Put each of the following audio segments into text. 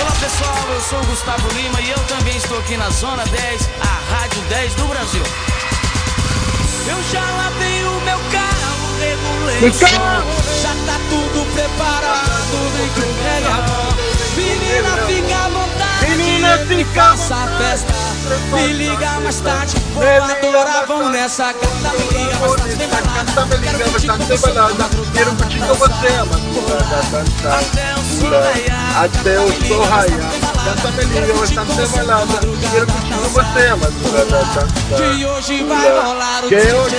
Olá pessoal, eu sou o Gustavo Lima e eu também estou aqui na Zona 10, a Rádio 10 do Brasil. Eu já lavei o meu carro, regulei o som, já tá tudo preparado, vem que o. Menina, fica à vontade, menina, fica essa festa. Me liga mais tarde, vou adorar, vamos nessa gata, me liga mais tarde, vem balada. Quero curtir com você. Quero curtir com você. Até o sol raiar, Até o sol raiar. Canta me liga bastante balada. Quero curtir com você, madrugada. Que hoje vai rolar o Que hoje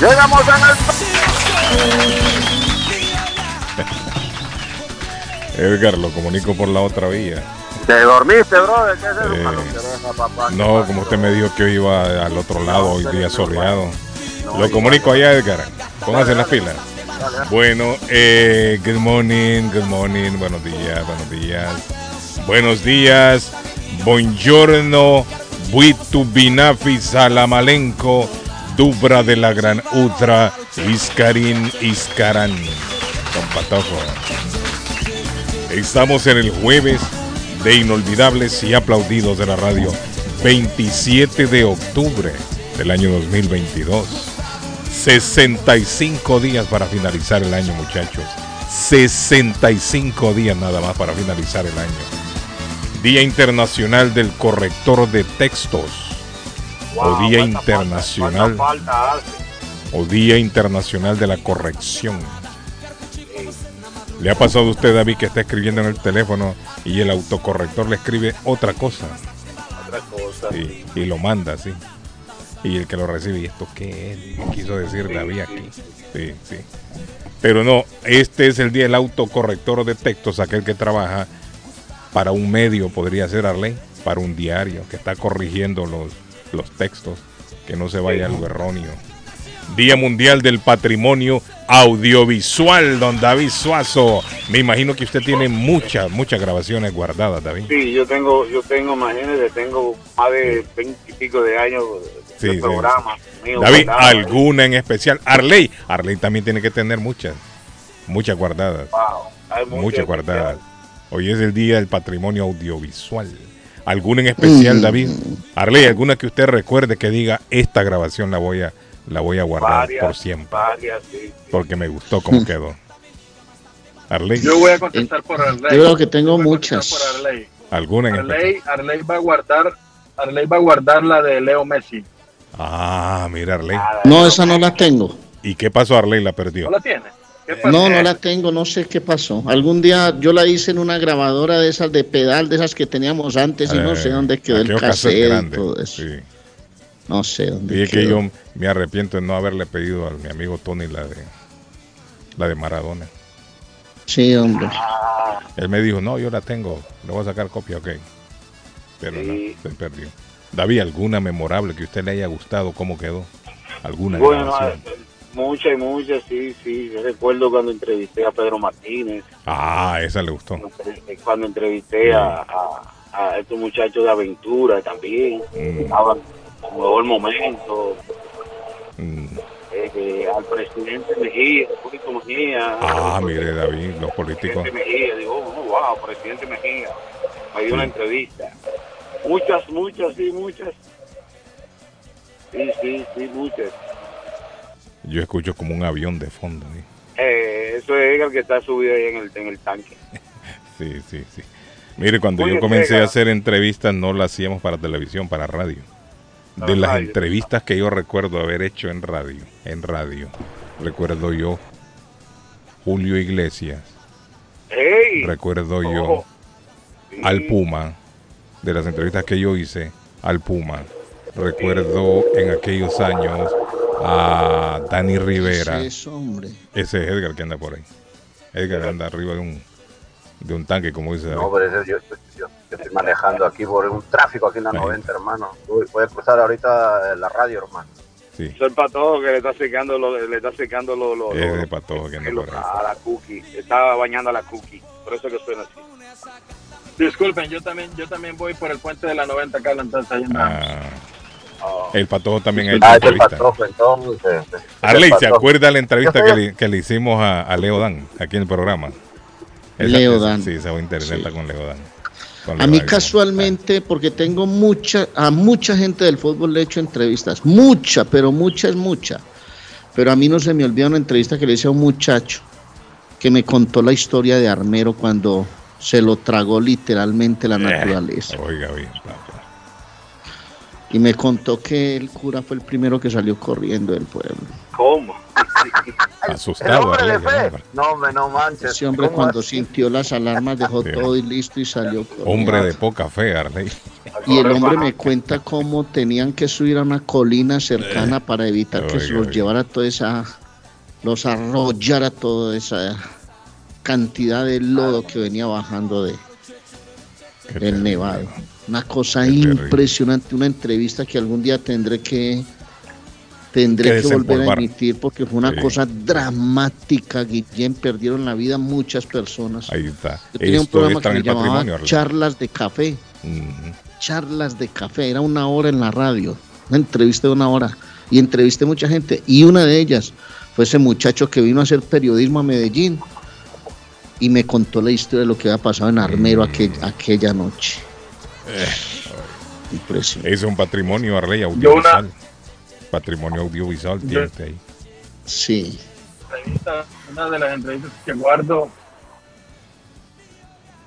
Llegamos en el... Edgar, lo comunico por la otra vía. ¿Te dormiste, brother? ¿Qué es eso? Eh, papá. No, como usted me dijo que hoy iba al otro lado, hoy día soleado. Lo comunico allá, Edgar. Póngase las pilas. Bueno, eh, good morning, good morning, buenos días, buenos días. Buenos días, buongiorno, buitu binafi salamalenco, dubra de la gran ultra, iscarín, iscarán. Don Patojo. Estamos en el jueves de inolvidables y aplaudidos de la radio, 27 de octubre del año 2022. 65 días para finalizar el año, muchachos. 65 días nada más para finalizar el año. Día Internacional del Corrector de Textos. o Día Internacional Falta o Día Internacional de la Corrección. ¿Le ha pasado a usted, David, que está escribiendo en el teléfono y el autocorrector le escribe otra cosa? Otra cosa. Sí, y lo manda, sí. Y el que lo recibe, ¿y esto qué es? ¿Qué quiso decir David aquí? Sí, sí. Pero no, este es el día del autocorrector de textos, aquel que trabaja para un medio, podría ser Arley, para un diario, que está corrigiendo los, los textos, que no se vaya a lo erróneo. Día Mundial del Patrimonio Audiovisual, don David Suazo. Me imagino que usted tiene muchas, muchas grabaciones guardadas, David. Sí, yo tengo, yo tengo, imagínese, tengo más de 20 y pico de años de Sí, sí. programas. míos David, guardados. ¿alguna en especial? Arley. Arley también tiene que tener muchas. Muchas guardadas. Wow, hay muchas Muchas guardadas. Hoy es el día del patrimonio audiovisual. ¿Alguna en especial, David? Arley, ¿alguna que usted recuerde que diga esta grabación la voy a, la voy a guardar Varias, por siempre? varias, sí. Porque me gustó cómo quedó. Arley, Yo voy a contestar por Arley. Yo creo que tengo muchas. por Arley. ¿alguna en? Arley, Arley va a guardar, Arley va a guardar la de Leo Messi. Ah, mira, Arley. No, esa no la tengo. ¿Y qué pasó, Arley? La perdió. ¿No la tiene? No, no la tengo, no sé qué pasó. Algún día yo la hice en una grabadora de esas de pedal, de esas que teníamos antes, y no sé Eh, dónde quedó el cassette y todo eso. sí. No sé dónde Dije que quedó. yo me arrepiento de no haberle pedido a mi amigo Tony la de la de Maradona. Sí, hombre. Él me dijo, no, yo la tengo, le voy a sacar copia, ok. Pero Sí. no, se perdió. David, ¿alguna memorable que usted le haya gustado? ¿Cómo quedó? ¿Alguna Bueno, grabación? muchas y muchas, sí, sí. Yo recuerdo cuando entrevisté a Pedro Martínez, Ah, esa le gustó. cuando entrevisté a, a, a estos muchachos de aventura también. Mm. Estaban un mejor momento. Mm. eh, eh, al presidente Mejía, el público Mejía. Ah, mire, David, los políticos. Presidente Mejía, digo, oh, wow, presidente Mejía. Me dio una entrevista. Muchas, muchas, sí, muchas. Sí, sí, sí, muchas. Yo escucho como un avión de fondo. ¿sí? Eh, eso es el que está subido ahí en el, en el tanque. Sí, sí, sí. Mire, cuando Oye, yo comencé a hacer entrevistas, no las hacíamos para televisión, para radio. De las radio. entrevistas que yo recuerdo haber hecho en radio, en radio, recuerdo yo Julio Iglesias, recuerdo yo Oh, sí. al Puma, de las entrevistas que yo hice, al Puma, recuerdo en aquellos años a Dani Rivera. Es, hombre. Ese es Edgar que anda por ahí. Edgar anda arriba de un, de un tanque, como dice David. No, pero ese- yo, yo- estoy manejando aquí por un tráfico aquí en la Ahí. 90, hermano. Voy a cruzar ahorita la radio, hermano. Sí, Es el patojo que le está secando lo, le está secando lo, lo, es lo- de patojo que ahí. a la cookie. Estaba bañando a la cookie. Por eso que suena así. Disculpen, yo también, yo también voy por el puente de la 90 acá, entonces ahí. Ah, el patojo también ha hecho Ah, es el entrevista. patojo, entonces. es Arley, ¿se acuerda la entrevista que le, que le hicimos a, a Leo Dan aquí en el programa? Leo esa- Dan. Sí, esa fue Sí. con Leo Dan. A mí casualmente, porque tengo mucha, a mucha gente del fútbol le he hecho entrevistas, mucha, pero mucha es mucha. Pero a mí no se me olvida una entrevista que le hice a un muchacho que me contó la historia de Armero cuando se lo tragó literalmente la naturaleza. Oiga, bien, papá. Y me contó que el cura fue el primero que salió corriendo del pueblo. ¿Cómo? El Asustado, hombre de fe. No, hombre, no manches. Ese hombre ¿Cómo cuando así? sintió las alarmas dejó Sí. todo y listo y salió corriendo. Hombre de poca fe, Arley. Y el hombre me cuenta cómo tenían que subir a una colina cercana para evitar que se los oiga. llevara toda esa, los arrollara toda esa cantidad de lodo que venía bajando de, Qué del terrible. Nevado. Una cosa Qué terrible. impresionante, una entrevista que algún día tendré que tendré Que que, volver a emitir porque fue una Sí. cosa dramática, Guillén, perdieron la vida muchas personas. Ahí está. Yo tenía un programa que se llamaba. Charlas de Café charlas de café, era una hora en la radio, una entrevista de una hora, y entrevisté mucha gente, y una de ellas fue ese muchacho que vino a hacer periodismo a Medellín y me contó la historia de lo que había pasado en Armero Mm. aquel- aquella noche. Eh. Impresionante. Es un patrimonio, Arley, Yo audiovisual. Patrimonio audiovisual tiene usted ahí. Sí, una de las entrevistas que guardo,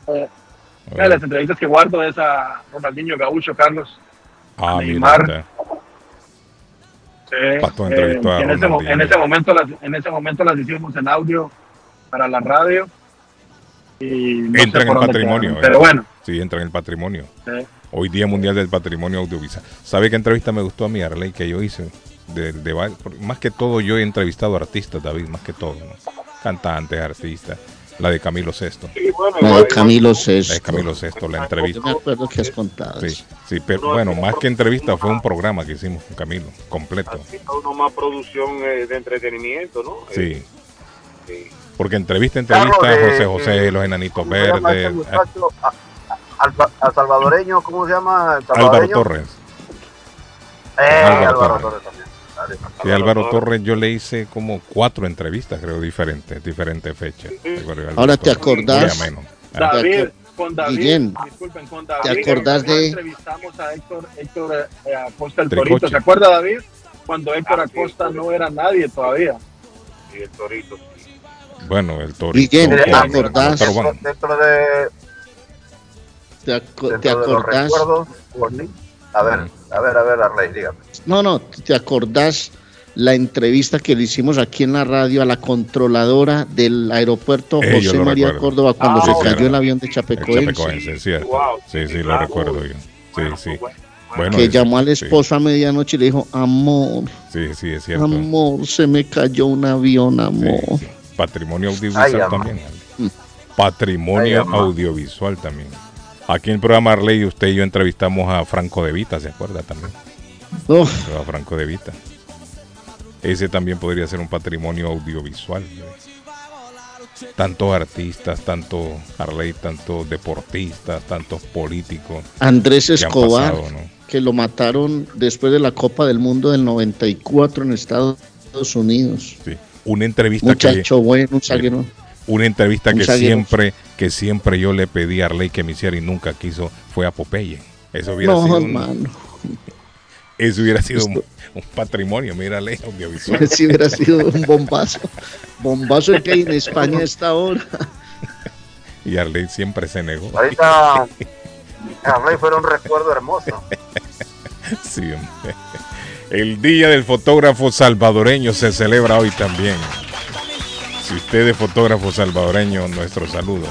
eh, una de las entrevistas que guardo es a Ronaldinho Gaucho, Carlos. Ah, mira, Neymar. está. Eh, Pato eh, en, ese, en ese momento las, en ese momento las hicimos en audio para la radio. Y no Entra en el patrimonio. quedaron, Pero bueno, Sí, entra en el patrimonio. eh, Hoy Día Mundial del Patrimonio Audiovisual. ¿Sabe qué entrevista me gustó a mí, Arley, que yo hice? De, de más que todo, yo he entrevistado artistas, David, más que todo. ¿no? Cantantes, artistas. La de Camilo Sesto. Sí, bueno, la de Camilo La de Sesto. Camilo Sesto, la Yo entrevista. me acuerdo que has contado. Sí, sí, pero bueno, más que entrevista, fue un programa que hicimos con Camilo, completo. Uno más producción eh, de entretenimiento, ¿no? Sí, Eh, sí. porque entrevista, entrevista, Carlos, eh, José José, los enanitos ¿Cómo se llama este verdes, muchacho? A- a- al, al salvadoreño, ¿cómo se llama? ¿El Álvaro? Torres. Eh, Álvaro Álvaro, Torres. Torres también. Dale. Y Álvaro Torres yo le hice como cuatro entrevistas, creo, diferentes, diferentes fechas. Ahora, ¿te acordás? David, con David, Guillén, disculpen, con David. ¿te acordás cuando de- Entrevistamos a Héctor, Héctor eh, Acosta el Tricoche. Torito. ¿Se acuerda, David? Cuando Héctor Ah, Acosta sí. no era nadie todavía. Y el torito. Bueno, el Torito. Guillén, ¿te acordás? pero bueno, Dentro, dentro de, ¿Te, acordás? A ver, a ver, a ver, Arley, dígame. No, no, ¿te acordás la entrevista que le hicimos aquí en la radio a la controladora del aeropuerto Eh, José María recuerdo. Córdoba cuando Ah, se sí, cayó claro. el avión de Chapecoense? Chapecoense, cierto. Wow. Sí, sí, lo recuerdo yo. Sí, Bueno, sí. bueno. Bueno, que es- llamó al sí, esposo a medianoche y le dijo, amor, Sí, sí, es cierto. amor, se me cayó un avión, Sí, amor. sí. Patrimonio audiovisual Ay, también. Mm. Patrimonio Ay, audiovisual también. Aquí en el programa Arley, usted y yo entrevistamos a Franco De Vita, ¿se acuerda también? A Franco De Vita. Ese también podría ser un patrimonio audiovisual. Tantos artistas, tanto Arley, tantos deportistas, tantos políticos Andrés que Escobar, pasado, ¿no? que lo mataron después de la Copa del Mundo del 94 en Estados Unidos. Sí. Una entrevista que Muchacho bueno, un. Una entrevista que siempre que siempre yo le pedí a Arley que me hiciera y nunca quiso fue a Popeye. Eso hubiera No, sido un- eso hubiera sido un, un patrimonio, mírale, audiovisual. Si hubiera sido un bombazo. Bombazo el que hay en España a esta hora. Y Arley siempre se negó. Ahorita, Arley fue un recuerdo hermoso. Sí, hombre. El Día del Fotógrafo Salvadoreño se celebra hoy también. Si usted es fotógrafo salvadoreño, nuestro saludo.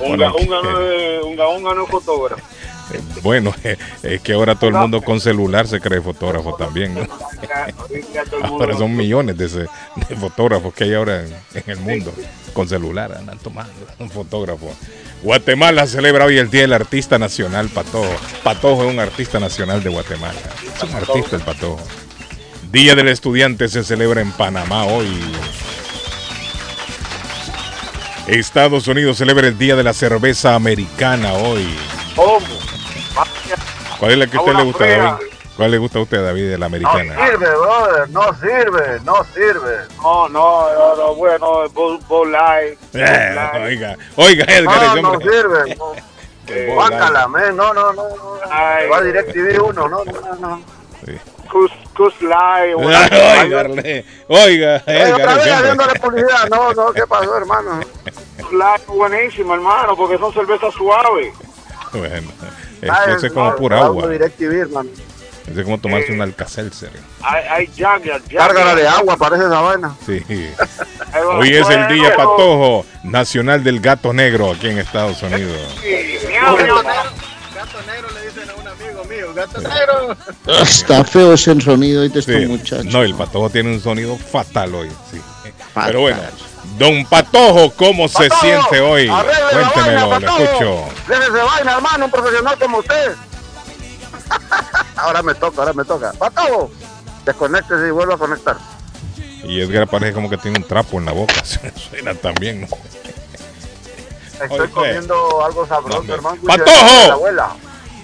Un, Bueno, un, gano- eh, fotógrafo. Eh, Bueno, es que ahora todo el mundo con celular se cree fotógrafo también. ¿no? Ahora son millones de, ese- de fotógrafos que hay ahora en, en el mundo. Con celular andan tomando un fotógrafo. Guatemala celebra hoy el Día del Artista Nacional Patojo. Patojo es un artista nacional de Guatemala. Es un artista el Patojo. Día del Estudiante se celebra en Panamá hoy. Estados Unidos celebra el Día de la Cerveza Americana hoy. ¿Cómo? ¿Cuál es la que a usted le gusta, fría. David? ¿Cuál le gusta a usted, David, de la No americana? sirve, brother, no sirve, no sirve. No, no, no, no, bueno, Bull, Bull Light. Eh, oiga, oiga, Edgar, No, no sirve. No. Eh, men, no, no, no. no. Ay. Va a DirecTV uno, no, no, no. Sí. Cus, Cus Light. o- Oiga, oiga, otra vez haciéndole publicidad, no, no, ¿qué pasó, hermano? Cus Light buenísimo, hermano, porque son cervezas suaves. Bueno, es Ay, que ese es como no, pura agua. Es como tomarse Eh. un alcacelser. Hay, hay Jagger. Cárgala de agua, parece esa vaina. Sí. Hoy es el día patojo nacional del gato negro aquí en Estados Unidos. Sí, miau, miau, miau. Gato negro. Está feo ese sonido hoy de estos Sí. muchachos. No, el patojo tiene un sonido fatal hoy. Sí. Fatal. Pero bueno, don Patojo, ¿cómo se siente hoy? Cuéntemelo, vaina, Patojo. escucho. Déjese vaina, hermano, un profesional como usted. ahora me toca, ahora me toca. Patojo, desconéctese y vuelva a conectar. Y Edgar parece como que tiene un trapo en la boca. Suena también, ¿no? Estoy Oye, comiendo algo sabroso, hermano. ¡Patojo! La abuela.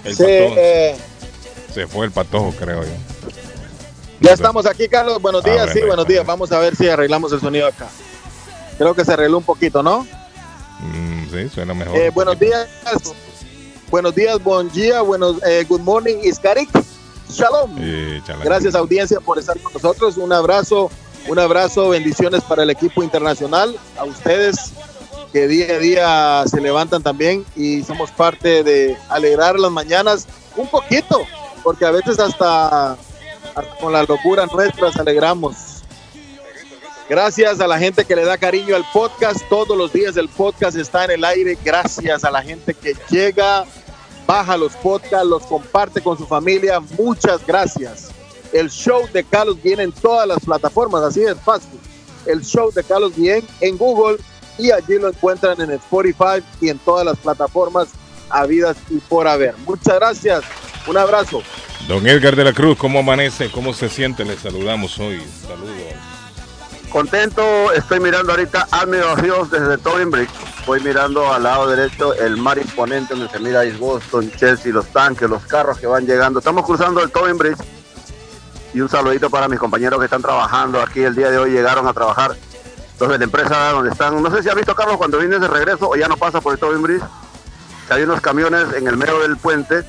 El Sí, patojo eh, se fue el patojo, creo yo. ya estamos aquí, Carlos. Buenos días, sí, buenos días. Vamos a ver si arreglamos el sonido acá. Creo que se arregló un poquito, ¿no? Mm, sí, suena mejor. Eh, buenos días. Buenos días, buen día, buenos, eh, good morning, Iskarik. Shalom. Eh. Gracias audiencia por estar con nosotros. Un abrazo, un abrazo, bendiciones para el equipo internacional, a ustedes que día a día se levantan también y somos parte de alegrar las mañanas un poquito, porque a veces hasta, con la locura nuestra alegramos. Gracias a la gente que le da cariño al podcast. Todos los días el podcast está en el aire. Gracias a la gente que llega, baja los podcasts, los comparte con su familia. Muchas gracias. El show de Carlos viene en todas las plataformas, así es fácil. El show de Carlos Bien en Google y allí lo encuentran en Spotify y en todas las plataformas habidas y por haber. Muchas gracias. Un abrazo. Don Edgar de la Cruz, ¿cómo amanece? ¿Cómo se siente? Le saludamos hoy. Saludos. Contento, estoy mirando ahorita Admiral Hills desde Tobin Bridge. Voy mirando al lado derecho el mar imponente donde se mira East Boston, Chelsea, los tanques, los carros que van llegando. Estamos cruzando el Tobin Bridge. Y un saludito para mis compañeros que están trabajando aquí el día de hoy. Llegaron a trabajar los de la empresa donde están. No sé si has visto, Carlos, cuando vienes de regreso o ya no pasa por el Tobin Bridge. que hay unos camiones en el medio del puente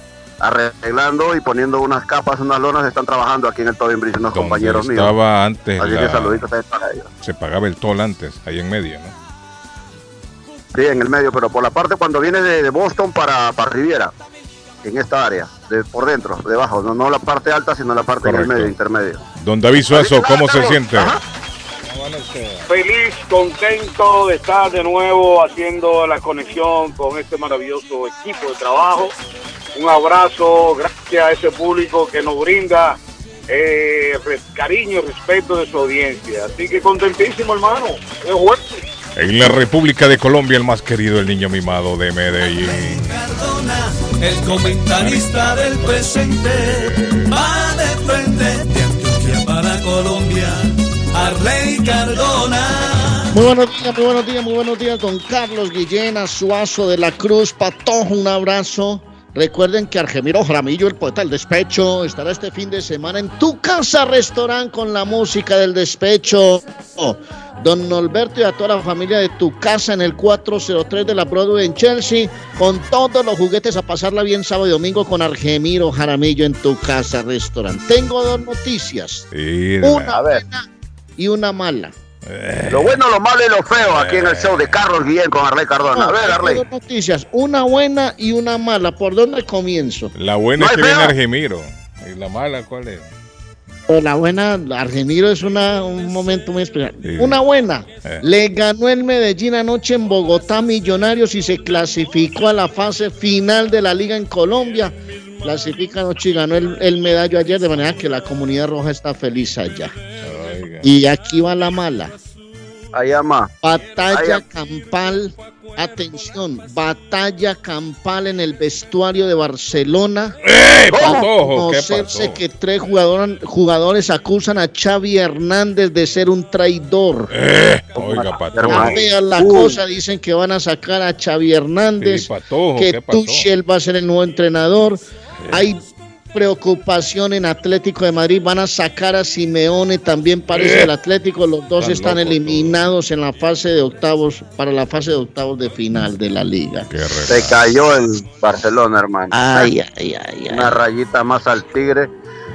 arreglando y poniendo unas capas, unas lonas. Están trabajando aquí en el Tobin Bridge unos Donde compañeros míos. antes, Así que la- saluditos también para ellos. se pagaba el toll antes, ahí en medio, ¿no? Sí, en el medio, pero por la parte cuando viene de, de Boston para, para Riviera, en esta área, de, por dentro, debajo, no, no la parte alta, sino la parte en el Correcto. medio, intermedio. Don David Suazo, ¿cómo se siente? Ajá. Feliz, contento de estar de nuevo haciendo la conexión con este maravilloso equipo de trabajo. Un abrazo, gracias a ese público que nos brinda eh, cariño y respeto de su audiencia. Así que contentísimo, hermano. Es. En la República de Colombia, el más querido, el niño mimado de Medellín. Cardona, el comentarista del presente, va de frente de Antioquia para Colombia, Arley Cardona. Muy buenos días, muy buenos días, muy buenos días, don Carlos Guillena, Suazo de la Cruz, Patojo, un abrazo. Recuerden que Argemiro Jaramillo, el poeta del despecho, estará este fin de semana en tu casa restaurante con la música del despecho. Don Norberto y a toda la familia de tu casa en el 403 de la Broadway en Chelsea, con todos los juguetes a pasarla bien sábado y domingo con Argemiro Jaramillo en tu casa restaurante. Tengo dos noticias, Sí, una A ver. buena y una mala. Lo bueno, lo malo y lo feo aquí en el show de Carlos Guillén con Arley Cardona. A ver, Arley. dos noticias, una buena y una mala. ¿Por dónde comienzo? La buena No es que viene. Argemiro. ¿Y la mala cuál es? Pero la buena, Argemiro es una, un momento muy especial. Sí. Una buena. Eh. Le ganó el Medellín anoche en Bogotá Millonarios y se clasificó a la fase final de la liga en Colombia. Clasifica anoche y ganó el, el medallo ayer, de manera que la comunidad roja está feliz allá. Y aquí va la mala. Allá más. Batalla campal, atención, batalla campal en el vestuario de Barcelona. ¡Eh, Para Patojo! ¿Qué conocerse que tres jugador- jugadores acusan a Xavi Hernández de ser un traidor. Eh, oiga, Ya Patojo. vean la Uy. cosa, dicen que van a sacar a Xavi Hernández, Sí, Patojo, que. Tuchel va a ser el nuevo entrenador. Hay preocupación en Atlético de Madrid, van a sacar a Simeone también parece el Atlético, los dos Están eliminados en la fase de octavos, para la fase de octavos de final de la liga. Se cayó el Barcelona, hermano. Ay, ay, ay, Una ay. rayita más al Tigre.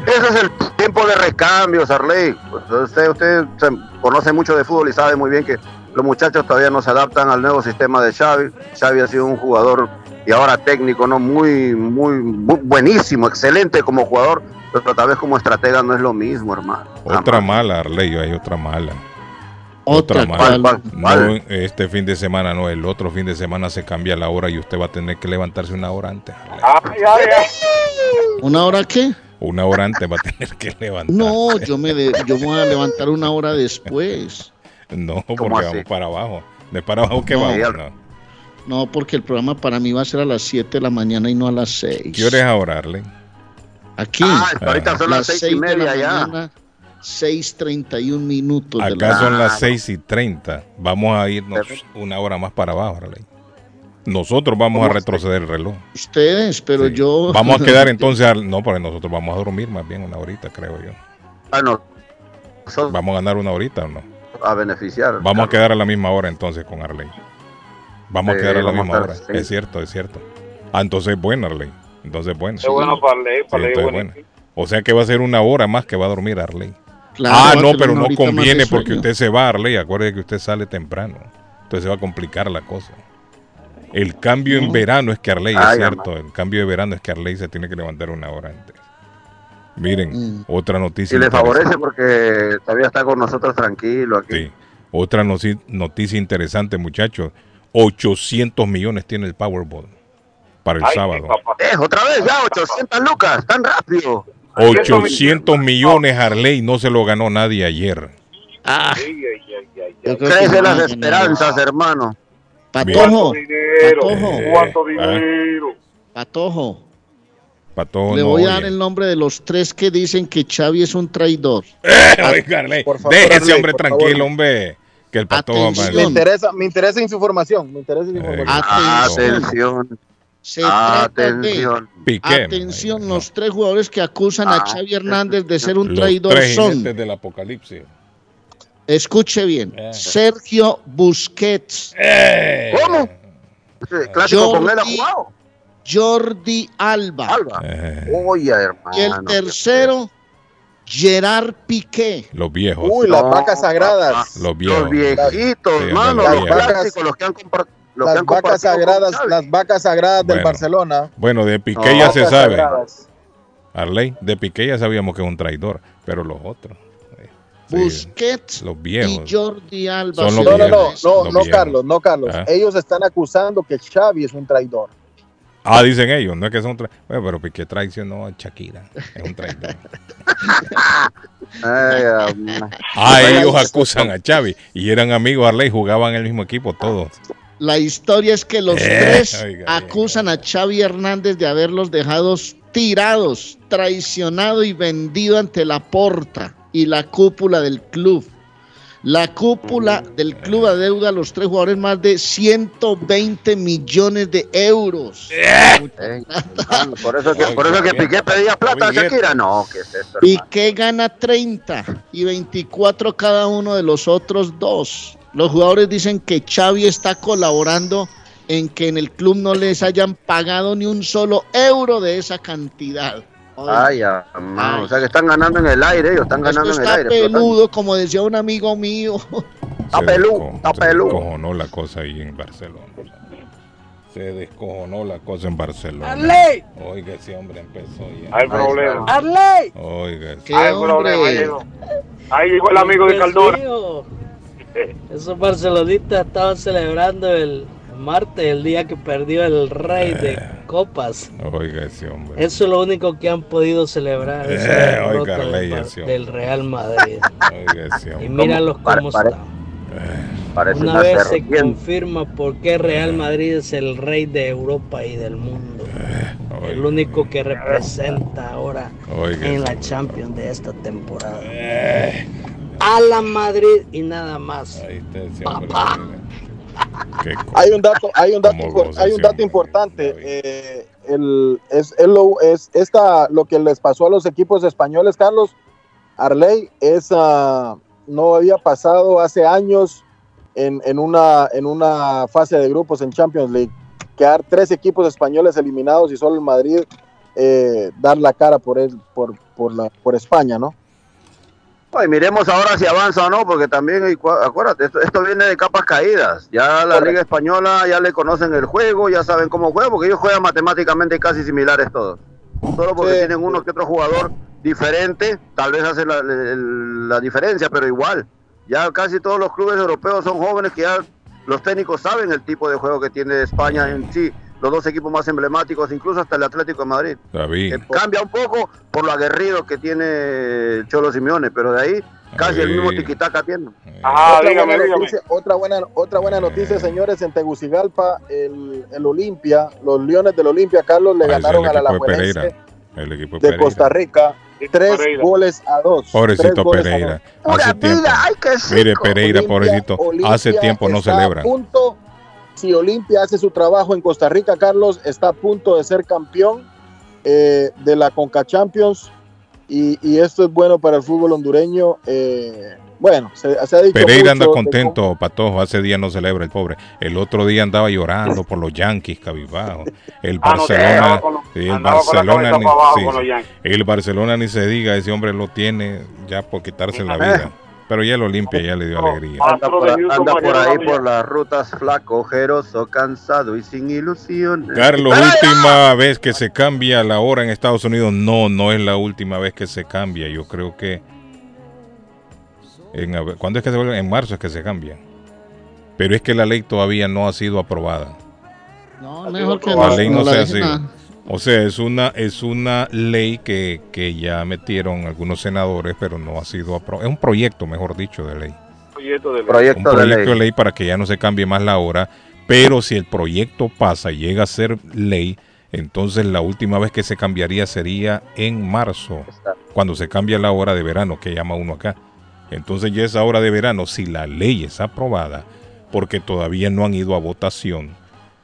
Ese es el tiempo de recambios, Arley. Pues usted, usted se- conoce mucho de fútbol y sabe muy bien que los muchachos todavía no se adaptan al nuevo sistema de Xavi. Xavi ha sido un jugador y ahora técnico, no muy, muy, muy buenísimo, excelente como jugador, pero tal vez como estratega no es lo mismo, hermano. Otra mala, Arley, hay otra mala. Otra mala. ¿Cuál, cuál, No, este fin de semana no, el otro fin de semana se cambia la hora y usted va a tener que levantarse una hora antes. Arley. Ay, ay, ay. ¿Una hora qué? Una hora antes va a tener que levantar. No, yo me, de- yo me voy a levantar una hora después. No, porque vamos para abajo. De para abajo que No. vamos. No. No, porque el programa para mí va a ser a las 7 de la mañana y no a las 6. ¿Qué hora es ahora, Arley? Aquí, Ah, ahorita son las seis y media ya. mañana, 6.31 minutos. de Acá la- son las Ah, 6 y 30. Vamos a irnos una hora más para abajo, Arley. Nosotros vamos a ¿Cómo retroceder el reloj. Ustedes, pero Sí. yo... Vamos a quedar entonces. al- No, porque nosotros vamos a dormir más bien una horita, creo yo. Ah, no. Vamos a ganar una horita o no. A beneficiar. Vamos a quedar a la misma hora entonces con Arley. Vamos a quedar a la a misma hora. sí. Es cierto, es cierto. Ah, entonces es bueno, Arley. Entonces es bueno. Qué bueno para Sí, para entonces bueno. bueno. O sea que va a ser una hora más que va a dormir Arley. Claro, ah, no, pero no conviene porque usted se va, Arley. Acuérdese que usted sale temprano. Entonces se va a complicar la cosa. El cambio en No. verano es que Arley, es cierto. El cambio de verano es que Arley se tiene que levantar una hora antes. Miren, Mm. otra noticia. Y le favorece porque todavía está con nosotros tranquilo aquí. Sí. Otra noticia interesante, muchachos. 800 millones tiene el Powerball para el Ay, sábado. Eh, otra vez, ya, 800 lucas, tan rápido. 800 millones Harley no se lo ganó nadie ayer. Ah, Crece las esperanzas, hermano. ganar. ¿Cuánto Patojo, dinero? Patojo. ¿Cuánto Eh, dinero? Patojo. Pato, Le no voy a oye. dar el nombre de los tres que dicen que Xavi es un traidor. Arley, Por favor, deje ese hombre por tranquilo, favor. hombre. Que el pato va Atención. Me interesa, me interesa en su formación. Me interesa en su Eh, información. Atención. Atención, Se trata de atención. Piqué. Atención, los tres jugadores que acusan a Xavi Hernández de ser un Los traidor tres son, del apocalipsis. escuche bien, Eh. Sergio Busquets, ¡Eh! ¿Cómo? Clásico con él ha Jordi- jugado. Jordi Alba Alba. Eh, Oye, hermano. y el tercero, Gerard Piqué. los viejos. Uy, las vacas sagradas. Los viejos. Los viejitos, Sí, hermano, los vacas- clásicos, los que han compartido. Las vacas sagradas, las vacas sagradas del Bueno. Barcelona. Bueno, de Piqué No, ya se sabe. sagradas. Arley, de Piqué ya sabíamos que es un traidor, pero los otros. eh, sí, Busquets los y viejos. Jordi Alba. Son los se No, no, no, no. Carlos, no, Carlos. Ah. Ellos están acusando que Xavi es un traidor. Ah, dicen ellos, no es que son tra- bueno, pero Piqué traicionó a Shakira. Es un traidor. Ah, ellos acusan a Xavi y eran amigos Arley, jugaban en el mismo equipo todos. La historia es que los Eh, tres oiga, acusan a Xavi Hernández de haberlos dejado tirados, traicionado y vendido ante la porta y la cúpula del club. La cúpula del club adeuda a los tres jugadores más de 120 millones de euros. Hermano, por eso que, por eso que Piqué pedía plata a. Shakira. No, que es esto? Piqué gana 30 y 24 cada uno de los otros dos. Los jugadores dicen que Xavi está colaborando en que en el club no les hayan pagado ni un solo euro de esa cantidad. Ay. Ay. O sea que están ganando en el aire, ellos están Esto ganando en el está aire. están- peludo, como decía un amigo mío. Está desco- está se pelú. descojonó la cosa ahí en Barcelona. Se descojonó la cosa en Barcelona. ¡Arley! Oiga, ese hombre empezó ya. Hay problema. ¡Arley! Oiga, ¿Qué Hay hombre? problema. Ahí llegó. Ahí llegó el amigo de mío. Esos barcelonistas estaban celebrando el martes, el día que perdió el rey de copas. oiga ese hombre. Eso es lo único que han podido celebrar. Eh, oiga, del, ese hombre. del Real Madrid. Oiga ese Y hombre. míralos Pare- cómo pare- están. Una vez se confirma por qué Real Madrid es el rey de Europa y del mundo. El Oiga, único que representa ahora oiga en la Champions de esta temporada. A la Madrid y nada más. Ahí está ese hombre. mira. Hay un dato, hay un dato, hay un dato importante. Eh, el, es, es esta, lo que les pasó a los equipos españoles, Carlos. Arley es, ah, no había pasado hace años en, en, una, en una fase de grupos en Champions League. Quedar tres equipos españoles eliminados y solo el Madrid eh, dar la cara por, él, por, por, la, por España, ¿no? Y miremos ahora si avanza o no, porque también, acuérdate, esto, esto viene de capas caídas. Ya la Liga Española ya le conocen el juego, ya saben cómo juega, porque ellos juegan matemáticamente casi similares todos. Solo porque Sí. tienen uno que otro jugador diferente, tal vez hace la, la diferencia, pero igual. Ya casi todos los clubes europeos son jóvenes que ya los técnicos saben el tipo de juego que tiene España en sí, los dos equipos más emblemáticos, incluso hasta el Atlético de Madrid. David. Que cambia un poco por lo aguerrido que tiene Cholo Simeone, pero de ahí casi el mismo tiquitaca tiene. Ah, otra, dígame, buena dígame. noticia, otra buena otra buena noticia, señores, en Tegucigalpa, el, el Olimpia, los Leones del Olimpia, Carlos, le Ah, ganaron el a la equipo de Alajuelense Pereira. El equipo de, de. Costa Rica, tres Pereira. goles a dos. Pobrecito Pereira. dos. Hace tiempo. ay, qué Mire, Pereira, Olimpia- pobrecito. Olimpia Hace tiempo no celebra. A punto, si Olimpia hace su trabajo en Costa Rica, Carlos, está a punto de ser campeón eh, de la Conca Champions. Y, y esto es bueno para el fútbol hondureño. eh, bueno, se, se ha dicho Pereira anda mucho contento, Patojo. Hace día no celebra el pobre. El otro día andaba llorando por los Yankees, cabizbajo. El Ah, Barcelona, con el con Barcelona, ni, sí, con el Barcelona ni se diga, ese hombre lo tiene ya por quitarse la vida. Pero ya el Olimpia ya le dio alegría. Anda por, anda ahí por las rutas flaco, ojeroso, cansado y sin ilusiones. Carlos, última vez que se cambia la hora en Estados Unidos. No, no es la última vez que se cambia. Yo creo que. En, ¿Cuándo es que se vuelve? En marzo es que se cambia. Pero es que la ley todavía no ha sido aprobada. No, mejor que La no, ley no no se hace. O sea, es una, es una ley que, que ya metieron algunos senadores, pero no ha sido aprobada. Es un proyecto, mejor dicho, de ley. Proyecto de ley. Un Proyecto de proyecto de ley. ley para que ya no se cambie más la hora. Pero si el proyecto pasa y llega a ser ley, entonces la última vez que se cambiaría sería en marzo, cuando se cambia la hora de verano, que llama uno acá. Entonces ya esa hora de verano, si la ley es aprobada, porque todavía no han ido a votación,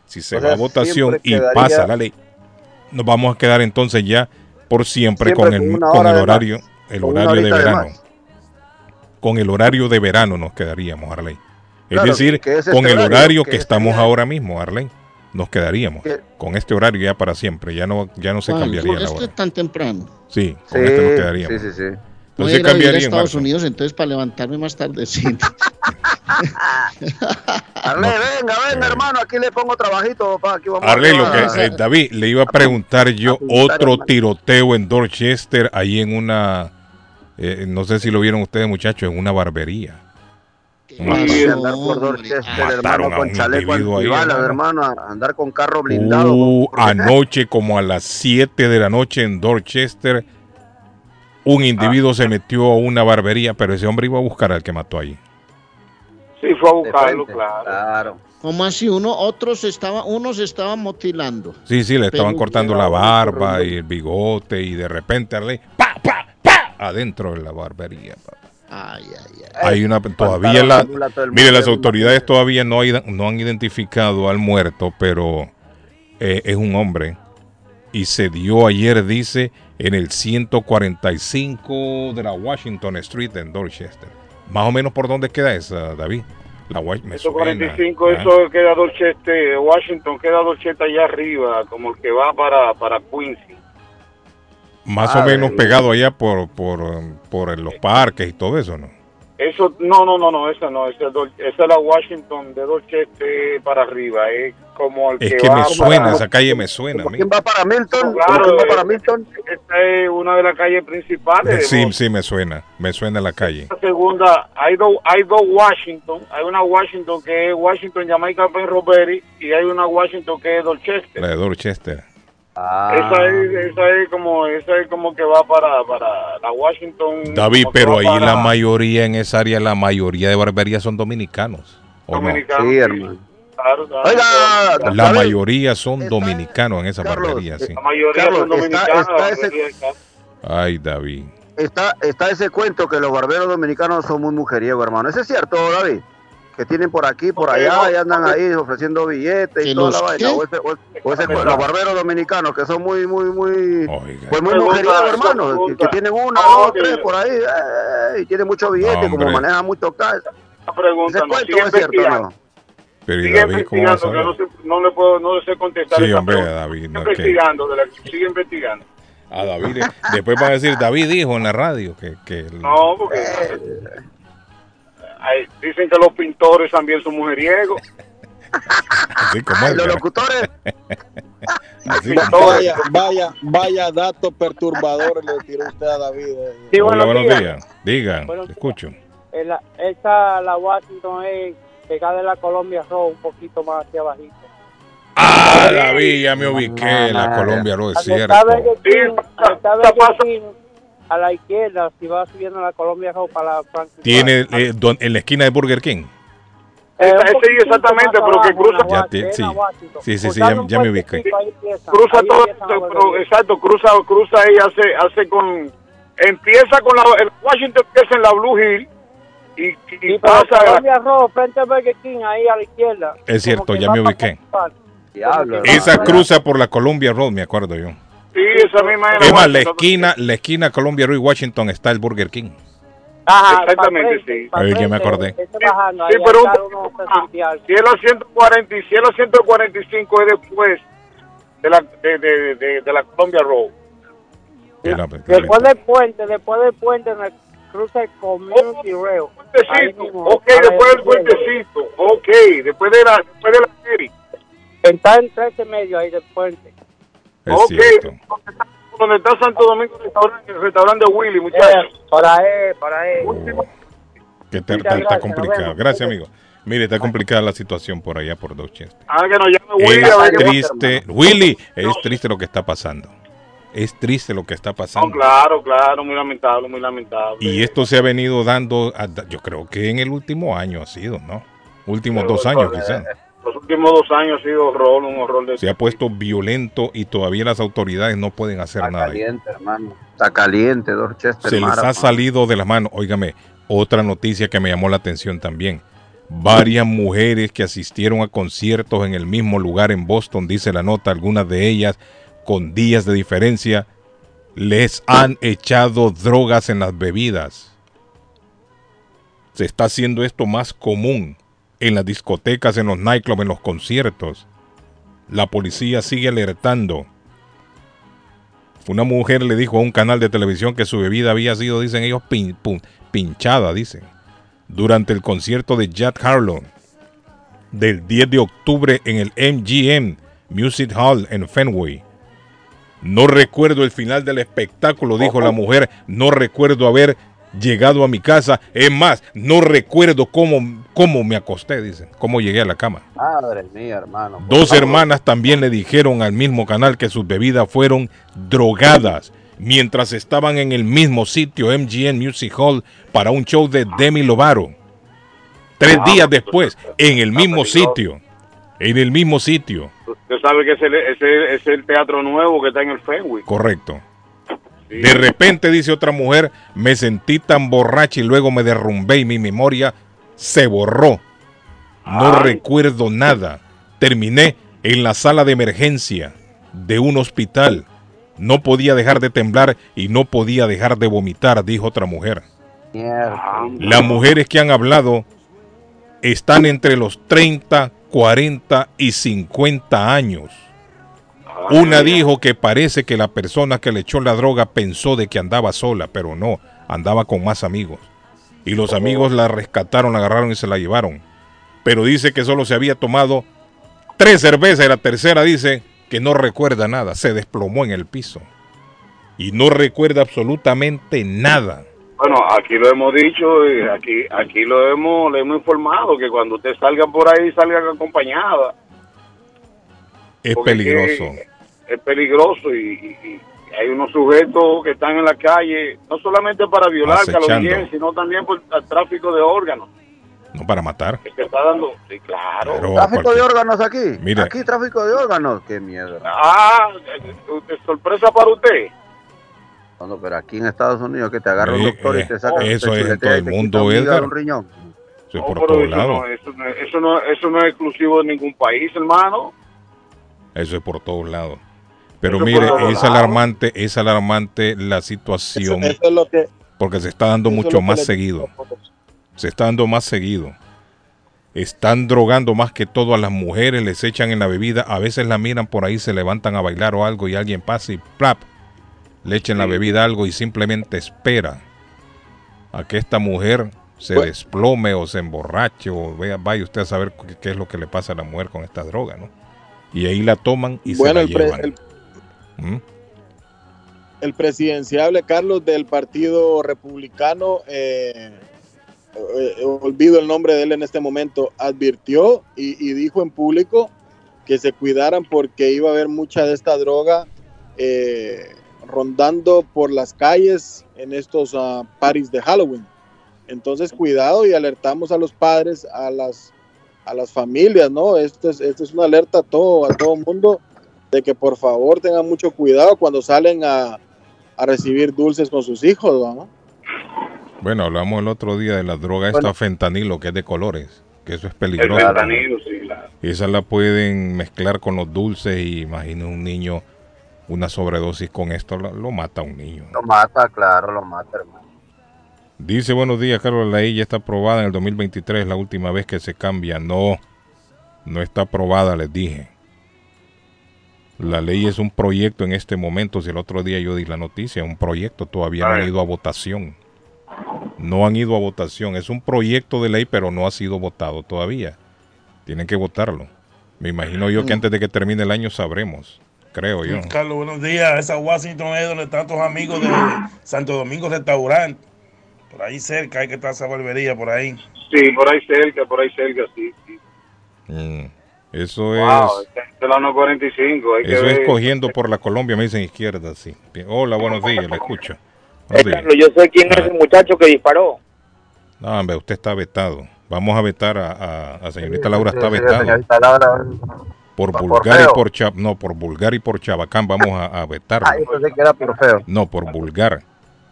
si se O sea, va a votación y quedaría- pasa la ley, nos vamos a quedar entonces ya por siempre, Siempre con con el, con el de horario, el horario de verano. con el horario de verano nos quedaríamos, Arley. Es Claro, decir, es con este el horario, que que estamos ahora mismo, Arley, nos quedaríamos. Que- Con este horario ya para siempre, ya no, ya no se cambiaría ¿Por la este hora. tan temprano? Sí, con Sí, este nos quedaríamos. sí, sí, sí. Voy a Entonces ir a vivir a cambiaría en Estados marzo. Unidos entonces para levantarme más tardecito. Arley, venga, venga, hermano, aquí le pongo trabajito, papá. Aquí vamos Arley, lo que, a- eh, David, le iba a preguntar yo otro hermano. tiroteo en Dorchester, ahí en una, eh, no sé si lo vieron ustedes muchachos, en una barbería. ¿Qué Sí, pasó, Sí, andar por? Dorchester, Mataron hermano, a con un chaleco individuo ahí, antibalas, hermano. a- andar con carro blindado. Uh, porque- anoche, como a las 7 de la noche en Dorchester, un individuo se metió a una barbería, pero ese hombre iba a buscar al que mató ahí. Sí, fue a buscarlo, claro. Claro. ¿Cómo así? Uno, otros estaban, unos estaban motilando. Sí, sí, le estaban cortando la barba y el bigote y de repente Arley, ¡pa, pa, pa! adentro de la barbería. Ay, ay, ay. Hay una todavía la Mire, las autoridades todavía no, hay- no han identificado al muerto, pero eh, es un hombre y se dio ayer, dice, en el 145 de la Washington Street en Dorchester. Más o menos por dónde queda esa, David. La me Eso suena, 45, ¿ah? eso queda Dorchester, Washington queda Dorchester allá arriba, como el que va para, para Quincy. Más Ah, o menos pegado allá por, por, um, por los parques y todo eso, ¿no? Eso, no, no, no, no, esa no, esa esa es la Washington de Dorchester para arriba, es como el Es que que va me suena, para- esa calle me suena. ¿Quién va para Milton? Claro, ¿Quién va eh, para Milton? Esta es una de las calles principales. de Sí, sí me suena, me suena la calle. La segunda, hay dos, hay dos Washington. Hay una Washington que es Washington Jamaica Penn Robbery y hay una Washington que es Dorchester. La de Dorchester. Esa es, esa es como, esa es como que va para, para la Washington. David, pero ahí para la mayoría en esa área, la mayoría de barberías son dominicanos. ¿o no? Sí, hermano. Claro, claro. Oiga, La mayoría son dominicanos en esa Carlos, barbería, sí. La mayoría Carlos, son está- dominicanos. está la ese- mayoría de acá. Ay, David. está, está ese cuento que los barberos dominicanos son muy mujeriegos, hermano. ¿Eso es cierto, David? Que tienen por aquí, por allá, no, y andan ahí ofreciendo billetes ¿Que y toda los la vaina. O ese, o ese- o ese- los barberos dominicanos que son muy, muy, muy, Oiga. pues muy mujeriegos, hermano. Que, tienen una, dos, tres por ahí, eh, y tienen mucho billete, como manejan mucho cash. ¿Ese no, cuento es cierto no? Pero ¿y Sigue David cómo va a investigando, no, sé- no le puedo, no le sé contestar. Sí, esa hombre, pregunta. David, Sigue no investigando, de la- sigue investigando. A David, después van a decir, David dijo en la radio que... que el- No, porque Eh. ay, dicen que los pintores también son mujeriegos. Así como él, los locutores, Así como- Vaya, vaya, vaya dato perturbador le tiró usted a David. eh. Sí, Hola, buenos días. días. Diga, escucho. En la- esa, la Washington es pegada de la Colombia Road, un poquito más hacia abajito. Ah, David, ya me ubiqué en la Colombia, pasa- Burger King, a la izquierda, si va subiendo la Colombia Road para la Franklin Tiene eh, don- en la esquina de Burger King. Eh, ese poquitito exactamente, pero que cruza- la Ya te- sí. la. Sí, sí, ya- me empieza. Cruza Ahí todo, pero, exacto, cruza, cruza ahí, hace, hace con, empieza con la, el Washington empieza en la Blue Hill y, y Sí, pero pasa, Colombia Road, frente a Burger King, ahí a la izquierda. Es cierto, ya me ubiqué. Diablo. Esa cruza por la Columbia Road, me acuerdo yo. sí, esa misma es Es más, la esquina, la esquina Columbia Road y Washington está el Burger King. Ajá, Exactamente, frente, sí. ya me acordé. Sí, ahí pero un presencial. Si es la 140, y si es la 145 es después de la, de, de, de, de la Columbia Road. Después del puente, después del puente, en el Rail. Ahí Puentecito, mismo, ok, después del puentecito, ok, después de la, después de la serie. Está en 13 medio ahí del puente. Es ok, cierto. donde está Santo Domingo, el restaurante, el restaurante de Willy, muchachos. Eh, para ahí, para ahí. Que te- está, está gracias, complicado. Gracias, amigo. Mire, está complicada la situación por allá por Dorchester. Ah, que nos llame Willy a Es ver triste, Willy, es triste lo que está pasando. Es triste lo que está No, pasando. claro, claro, muy lamentable, muy lamentable. Y esto se ha venido dando, a- yo creo que en el último año ha sido, ¿no? Últimos Pero, dos años quizás. Los últimos dos años ha sido horror, un horror de... Se ha puesto violento y todavía las autoridades no pueden hacer Está nada. caliente, hermano. Está caliente, Dorchester. Se les ha salido de las manos. Óigame, otra noticia que me llamó la atención también. Varias mujeres que asistieron a conciertos en el mismo lugar en Boston, dice la nota, algunas de ellas con días de diferencia, les han echado drogas en las bebidas. Se está haciendo esto más común en las discotecas, en los nightclubs, en los conciertos. La policía sigue alertando. Una mujer le dijo a un canal de televisión que su bebida había sido, dicen ellos, pun- pinchada, dicen, durante el concierto de Jack Harlow del 10 de octubre en el MGM Music Hall en Fenway. No recuerdo el final del espectáculo, dijo la mujer. No recuerdo haber llegado a mi casa. Es más, no recuerdo cómo, cómo me acosté, dicen, cómo llegué a la cama. Madre mía, hermano. Dos hermanas también le dijeron al mismo canal que sus bebidas fueron drogadas mientras estaban en el mismo sitio MGM Music Hall para un show de Demi Lovato. Tres días después, en el mismo sitio. En el mismo sitio. Usted sabe que ese ese- es el teatro nuevo que está en el Fenway. Correcto. De repente, dice otra mujer, me sentí tan borracha y luego me derrumbé y mi memoria se borró. No Ay. recuerdo nada. Terminé en la sala de emergencia de un hospital. No podía dejar de temblar y no podía dejar de vomitar, dijo otra mujer. Mierda. Las mujeres que han hablado están entre los 30, 40 y 50 años. Una dijo que parece que la persona que le echó la droga pensó de que andaba sola, pero no, andaba con más amigos. Y los amigos la rescataron, la agarraron y se la llevaron. Pero dice que solo se había tomado tres cervezas y la tercera dice que no recuerda nada, se desplomó en el piso y no recuerda absolutamente nada. Bueno, aquí lo hemos dicho, y aquí aquí lo hemos, le hemos informado que cuando usted salga por ahí salga acompañada. Es Porque peligroso. Es, es peligroso y, y- y hay unos sujetos que están en la calle, no solamente para violar, Acechando. Carlos sino también por el tráfico de órganos. No para matar. Que se está dando, sí, claro. Pero Tráfico de órganos aquí. Mira. Aquí tráfico de órganos. Qué miedo. Ah, eh, eh, sorpresa para usted. No, no, pero aquí en Estados Unidos que te agarra un Eh, doctor eh, y te saca eso es en todo el mundo, Edgar. un riñón. Eso es por eso no, eso, no, eso, no, eso no es exclusivo de ningún país, hermano. Eso es por todos lados. Pero mire, es lados. alarmante, es alarmante la situación eso es lo que. porque se está dando mucho más seguido. Se está dando más seguido. Están drogando más que todo a las mujeres, les echan en la bebida, a veces la miran por ahí, se levantan a bailar o algo y alguien pasa y plap, le echen la bebida algo y simplemente espera a que esta mujer se Bueno. desplome o se emborrache o vea, vaya usted a saber qué, es lo que le pasa a la mujer con esta droga, ¿no? Y ahí la toman y Bueno, se el, la pre- llevan. el- ¿Mm? el presidenciable Carlos del Partido Republicano, eh, eh, olvido el nombre de él en este momento, advirtió y, y dijo en público que se cuidaran porque iba a haber mucha de esta droga eh, rondando por las calles en estos ah, parties de Halloween. Entonces, cuidado y alertamos a los padres, a las, a las familias, ¿no? Esto es, esto es una alerta a todo, a todo mundo de que por favor tengan mucho cuidado cuando salen a, a recibir dulces con sus hijos, ¿no? Bueno, hablamos el otro día de la droga esta Bueno. fentanilo, que es de colores, que eso es El peligroso. fentanilo, sí, claro. Esa la pueden mezclar con los dulces y imagina un niño, una sobredosis con esto, lo, lo mata a un niño. Lo mata, claro, lo mata, hermano. Dice, buenos días, Carlos, la ley ya está aprobada en el 2023, la última vez que se cambia. No, no está aprobada, les dije. La ley es un proyecto en este momento, si el otro día yo di la noticia, un proyecto, todavía no han ido a votación. No han ido a votación, es un proyecto de ley, pero no ha sido votado todavía. Tienen que votarlo. Me imagino yo que antes de que termine el año sabremos, creo yo. Carlos, buenos días. Esa Washington es donde están tus amigos de Santo Domingo Restaurant. Por ahí cerca hay que estar esa barbería por ahí. Sí, por ahí cerca, por ahí cerca, sí. sí. Mm, Eso Wow, es... es la 145. Hay que Eso es ver. cogiendo por la Colombia, me dicen izquierda, sí. Hola, buenos días, la escucho. Días. Carlos, yo sé quién es el muchacho que disparó. No, hombre, usted está vetado. Vamos a vetar a, a, a señorita Laura, está Sí, Por por vulgar y por Cha- no, por vulgar y por Chabacán vamos a, a vetarlo. Ah, eso por feo. No, por vulgar.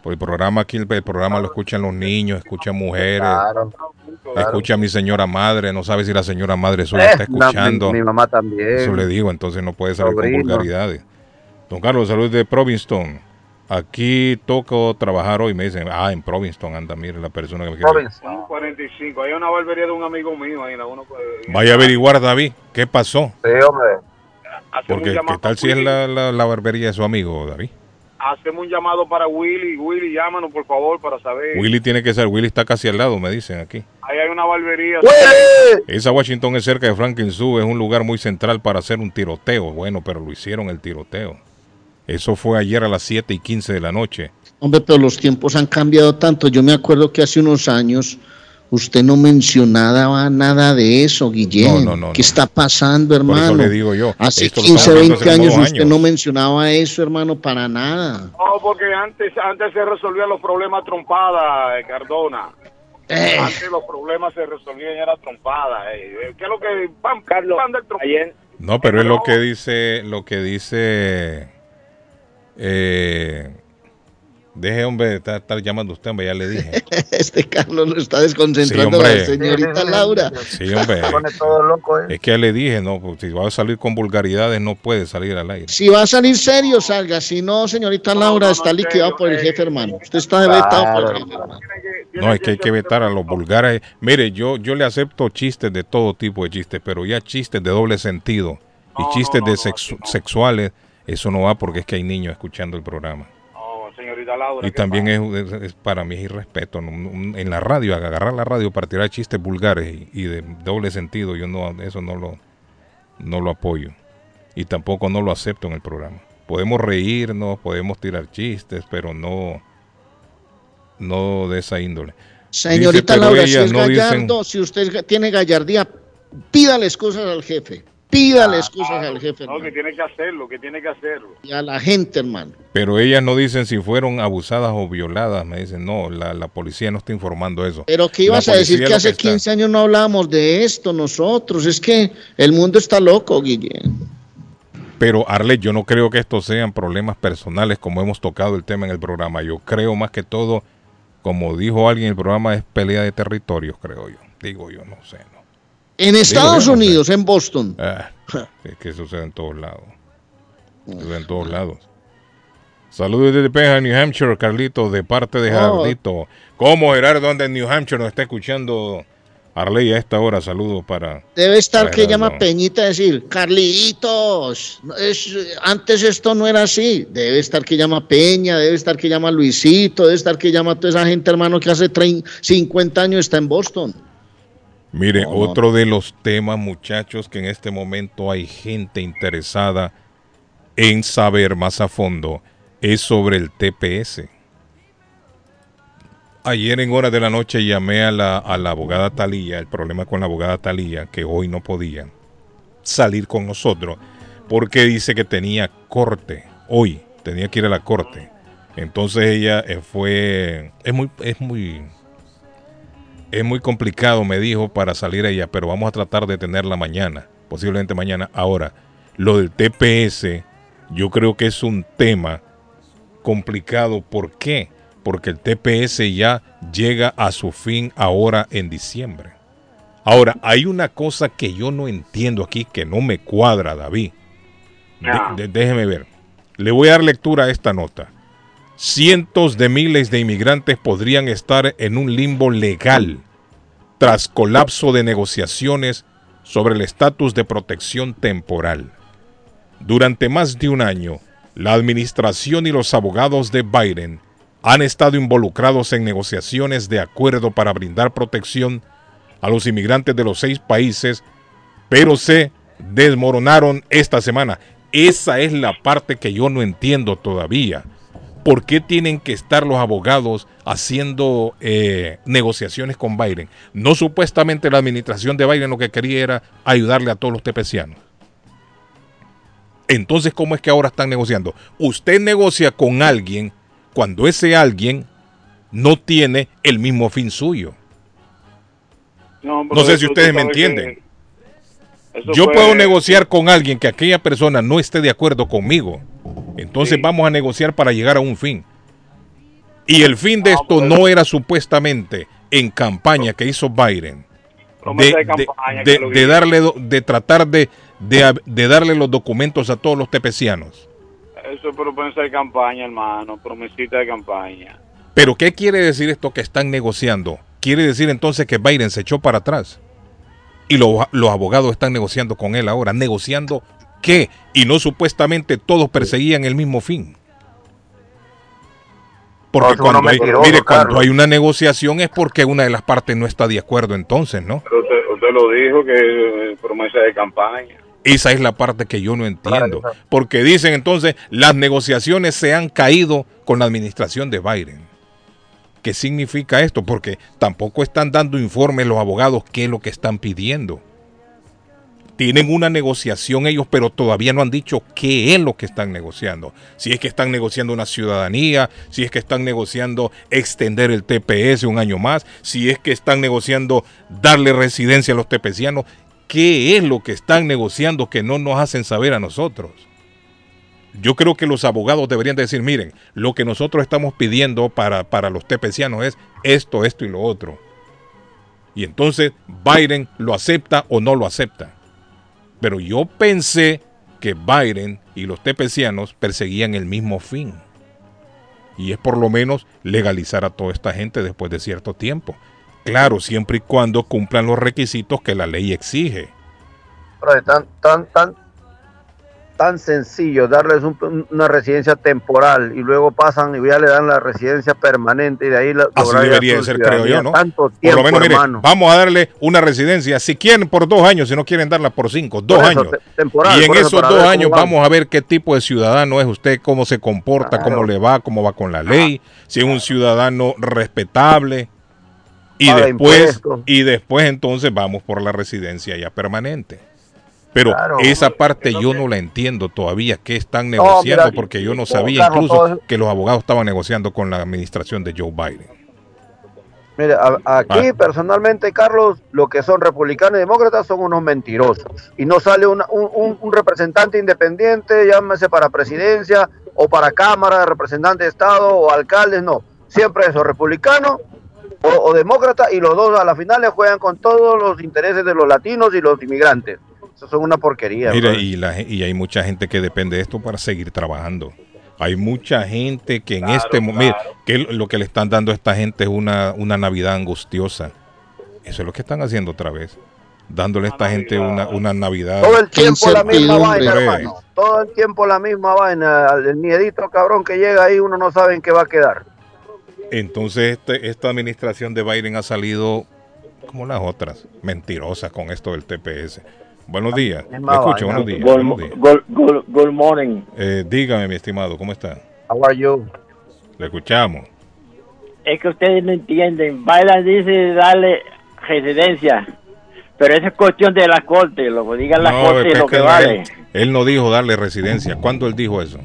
Por el programa aquí, el, el programa lo escuchan los niños, escuchan mujeres, Claro. claro. escucha a mi señora madre, no sabe si la señora madre suya Eh, está escuchando. mi, mi mamá también. Eso le digo, entonces no puede salir Sobrino. con vulgaridades. Don Carlos, salud de Provinston. Aquí toco trabajar hoy. Me dicen, ah, en Provinston anda, mire la persona que me quiere. Robinson. 145. Hay una barbería de un amigo mío ahí. La uno, Vaya a averiguar, David, qué pasó. Sí, hombre. Porque, ¿qué tal si es Willy. la, la, la barbería de su amigo, David? Hacemos un llamado para Willy. Willy, llámanos por favor para saber. Willy tiene que ser, Willy está casi al lado, me dicen aquí. Ahí hay una barbería. Esa Washington es cerca de Franklin Sue, es un lugar muy central para hacer un tiroteo. Bueno, pero lo hicieron el tiroteo. Eso fue ayer a las 7 y 15 de la noche. Hombre, pero los tiempos han cambiado tanto. Yo me acuerdo que hace unos años usted no mencionaba nada de eso, Guillén. No, no, no, ¿Qué no. está pasando, Por eso hermano? le digo yo. Hace esto lo 15, estamos viendo 20 hace años usted no mencionaba eso, hermano, para nada. No, porque antes, antes se resolvían los problemas trompadas, eh, Cardona. Eh, Antes los problemas se resolvían era trompada. Eh. ¿Qué es lo que... Pam, Carlos, pam del No, pero es lo que dice, lo que dice, eh, deje hombre, estar, estar llamando usted, hombre, ya le dije. este Carlos lo está desconcentrando Sí, la señorita Laura. Sí, hombre, Se pone todo loco, ¿eh? es que ya le dije, no, pues, si va a salir con vulgaridades no puede salir al aire. Si va a salir serio, salga. Si no, señorita No, Laura, no, no, está liquidado serio, por el eh, jefe, hermano. Usted está vetado por el jefe, hermano. No, es que hay que vetar a los vulgares. Mire, yo, yo le acepto chistes de todo tipo de chistes, pero ya chistes de doble sentido y No, chistes no, de sexu- sexuales, eso no va porque es que hay niños escuchando el programa. No, señorita Laura. Y ¿qué también es, es- es- para mí es irrespeto. En la radio, agarrar la radio para tirar chistes vulgares y, y de doble sentido, yo no, eso no lo, no lo apoyo. Y tampoco no lo acepto en el programa. Podemos reírnos, podemos tirar chistes, pero no, no de esa índole. Señorita Dice, Laura, si es no dicen- gallardo, si usted tiene gallardía, pídale excusas al jefe. Pídale excusas al jefe, Ah, No, hermano. que tiene que hacerlo, que tiene que hacerlo. Y a la gente, hermano. Pero ellas no dicen si fueron abusadas o violadas. Me dicen, no, la, la policía no está informando eso. Pero ¿qué ibas a decir que hace está- 15 años no hablábamos de esto nosotros? Es que el mundo está loco, Guillén. Pero Arlet, yo no creo que estos sean problemas personales como hemos tocado el tema en el programa. Yo creo más que todo, como dijo alguien en el programa, es pelea de territorios, creo yo. Digo yo, no sé. En Estados Unidos, en Boston. Ah, es que sucede en todos lados. En todos lados. Saludos desde Peja, New Hampshire, Carlito, de parte de Oh. Gerardito. ¿Cómo Gerardo anda en New Hampshire? Nos está escuchando Arley a esta hora. Saludos para... Debe estar para que Gerardo. llama Peñita a decir, Carlitos, es- antes esto no era así. Debe estar que llama Peña, debe estar que llama Luisito, debe estar que llama toda esa gente, hermano, que hace 30, 50 años está en Boston. Mire, No, no. otro de los temas, muchachos, que en este momento hay gente interesada en saber más a fondo, es sobre el TPS. Ayer en horas de la noche llamé a la, a la abogada Talía, el problema con la abogada Talía, que hoy no podía salir con nosotros, porque dice que tenía corte, hoy tenía que ir a la corte. Entonces ella eh, fue, es muy, es muy, es muy complicado, me dijo, para salir ella, pero vamos a tratar de tenerla mañana, posiblemente mañana. Ahora, lo del TPS, yo creo que es un tema complicado. ¿Por qué? Porque el TPS ya llega a su fin ahora en diciembre. Ahora, hay una cosa que yo no entiendo aquí, que no me cuadra, David. De- de- déjeme ver. Le voy a dar lectura a esta nota. Cientos de miles de inmigrantes podrían estar en un limbo legal tras colapso de negociaciones sobre el estatus de protección temporal. Durante más de un año, la administración y los abogados de Biden han estado involucrados en negociaciones de acuerdo para brindar protección a los inmigrantes de los seis países, pero se desmoronaron esta semana. Esa es la parte que yo no entiendo todavía. ¿Por qué tienen que estar los abogados haciendo eh, negociaciones con Biden? No supuestamente la administración de Biden lo que quería era ayudarle a todos los tepecianos. Entonces, ¿cómo es que ahora están negociando? Usted negocia con alguien cuando ese alguien no tiene el mismo fin suyo. No, No sé si ustedes me entienden. Yo fue- puedo negociar con alguien que aquella persona no esté de acuerdo conmigo. Entonces vamos a negociar para llegar a un fin. Y el fin de esto no era supuestamente en campaña que hizo Biden. De, de de- darle, de tratar de, de, de darle los documentos a todos los tepecianos. Eso es promesa de campaña, hermano. Promesita de campaña. Pero ¿qué quiere decir esto que están negociando? Quiere decir entonces que Biden se echó para atrás. Y lo- los abogados están negociando con él ahora. ¿Negociando qué? Y no supuestamente todos perseguían el mismo fin. Porque No, cuando hay, mire, cuando hay una negociación es porque una de las partes no está de acuerdo entonces, ¿no? Pero usted, usted lo dijo que es promesa de campaña. Esa es la parte que yo no entiendo. Porque dicen entonces, las negociaciones se han caído con la administración de Biden. ¿Qué significa esto? Porque tampoco están dando informes los abogados qué es lo que están pidiendo. Tienen una negociación ellos, pero todavía no han dicho qué es lo que están negociando. Si es que están negociando una ciudadanía, si es que están negociando extender el TPS un año más, si es que están negociando darle residencia a los tepecianos. ¿Qué es lo que están negociando que no nos hacen saber a nosotros? Yo creo que los abogados deberían decir, miren, lo que nosotros estamos pidiendo para, para los tepecianos es esto, esto y lo otro. Y entonces Biden lo acepta o no lo acepta. Pero yo pensé que Biden y los tepecianos perseguían el mismo fin. Y es por lo menos legalizar a toda esta gente después de cierto tiempo. Claro, siempre y cuando cumplan los requisitos que la ley exige. Pero tan sencillo darles un- una residencia temporal y luego pasan y ya le dan la residencia permanente y de ahí la, Así debería ser, creo yo. ¿no? Tanto Por lo menos, mire, vamos a darle una residencia, si quieren por dos años, si no quieren darla por cinco, dos Por eso, años. temporal, y en eso, esos dos años vamos. vamos a ver qué tipo de ciudadano es usted, cómo se comporta, cómo le va, cómo va con la ley, si es un ciudadano respetable. Y después, impuestos. y después entonces vamos por la residencia ya permanente. Pero Claro. esa parte yo no la entiendo todavía, que están No, negociando, mira, porque yo no y- sabía Carlos, incluso todo que los abogados estaban negociando con la administración de Joe Biden. Mire, a- aquí Ah. personalmente, Carlos, lo que son republicanos y demócratas son unos mentirosos. Y no sale una- un, un- un representante independiente, llámese para presidencia o para Cámara de Representantes de Estado o alcaldes, no. Siempre eso, republicano o, o demócrata y los dos a la final le juegan con todos los intereses de los latinos y los inmigrantes. Eso son una porquería. Mira, y, la, y hay mucha gente que depende de esto para seguir trabajando. Hay mucha gente que en este momento, que lo que le están dando a esta gente es una, una Navidad angustiosa. Eso es lo que están haciendo otra vez. Dándole a esta gente una, una Navidad. Todo el tiempo la misma vaina, hermano. Todo el tiempo la misma vaina. El miedito cabrón que llega ahí, uno no sabe en qué va a quedar. Entonces este- esta administración de Biden ha salido como las otras, mentirosas con esto del TPS. Buenos días. Le Misma escucho, buenos días. Good, buenos días. good, good, good morning. Eh, dígame, mi estimado, ¿cómo está? How are you? Le escuchamos. Es que ustedes no entienden. Biden dice darle residencia. Pero eso es cuestión de la corte. Lo que diga la No, corte es lo que vale. Él, él no dijo darle residencia. ¿Cuándo él dijo eso?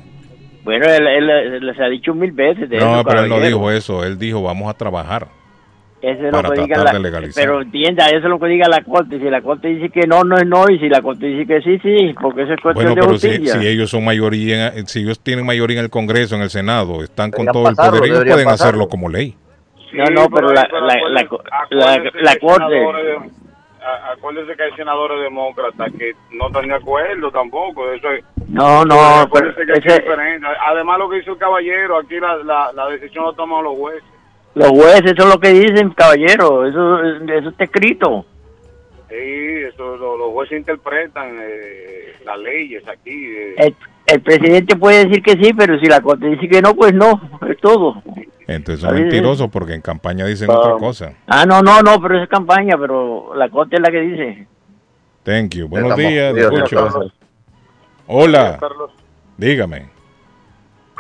Bueno, él, él- él les ha dicho mil veces de No, eso, pero él no dijo eso. Él dijo vamos a trabajar. Eso es para lo que diga la, de legalizar. Pero entienda, eso es lo que diga la corte. Si la corte dice que no, no es no. Y si la corte dice que sí, sí. Porque eso es cuestión Bueno, de pero si, justicia. si ellos son mayoría, si ellos tienen mayoría en el Congreso, en el Senado, están con todo el poder, ellos pueden pasarlo. hacerlo como ley. no, no, pero la, la, la, la, la corte... a- Acuérdese que hay senadores demócratas que no están de acuerdo tampoco. Eso es, No, no, pero que ese- es diferente. Además, lo que hizo el caballero, aquí la, la, la decisión la toman los jueces. Los jueces son lo que dicen, caballero. Eso, eso está escrito. Sí, eso, lo- los jueces interpretan eh, las leyes aquí. eh. El, el presidente puede decir que sí, pero si la corte dice que no, pues no. Es todo. Entonces son mentirosos porque en campaña dicen Ah. otra cosa. Ah, no, no, no, pero eso es campaña, pero la corte es la que dice. Thank you. Buenos Estamos días, escucho. Carlos. Hola, dígame.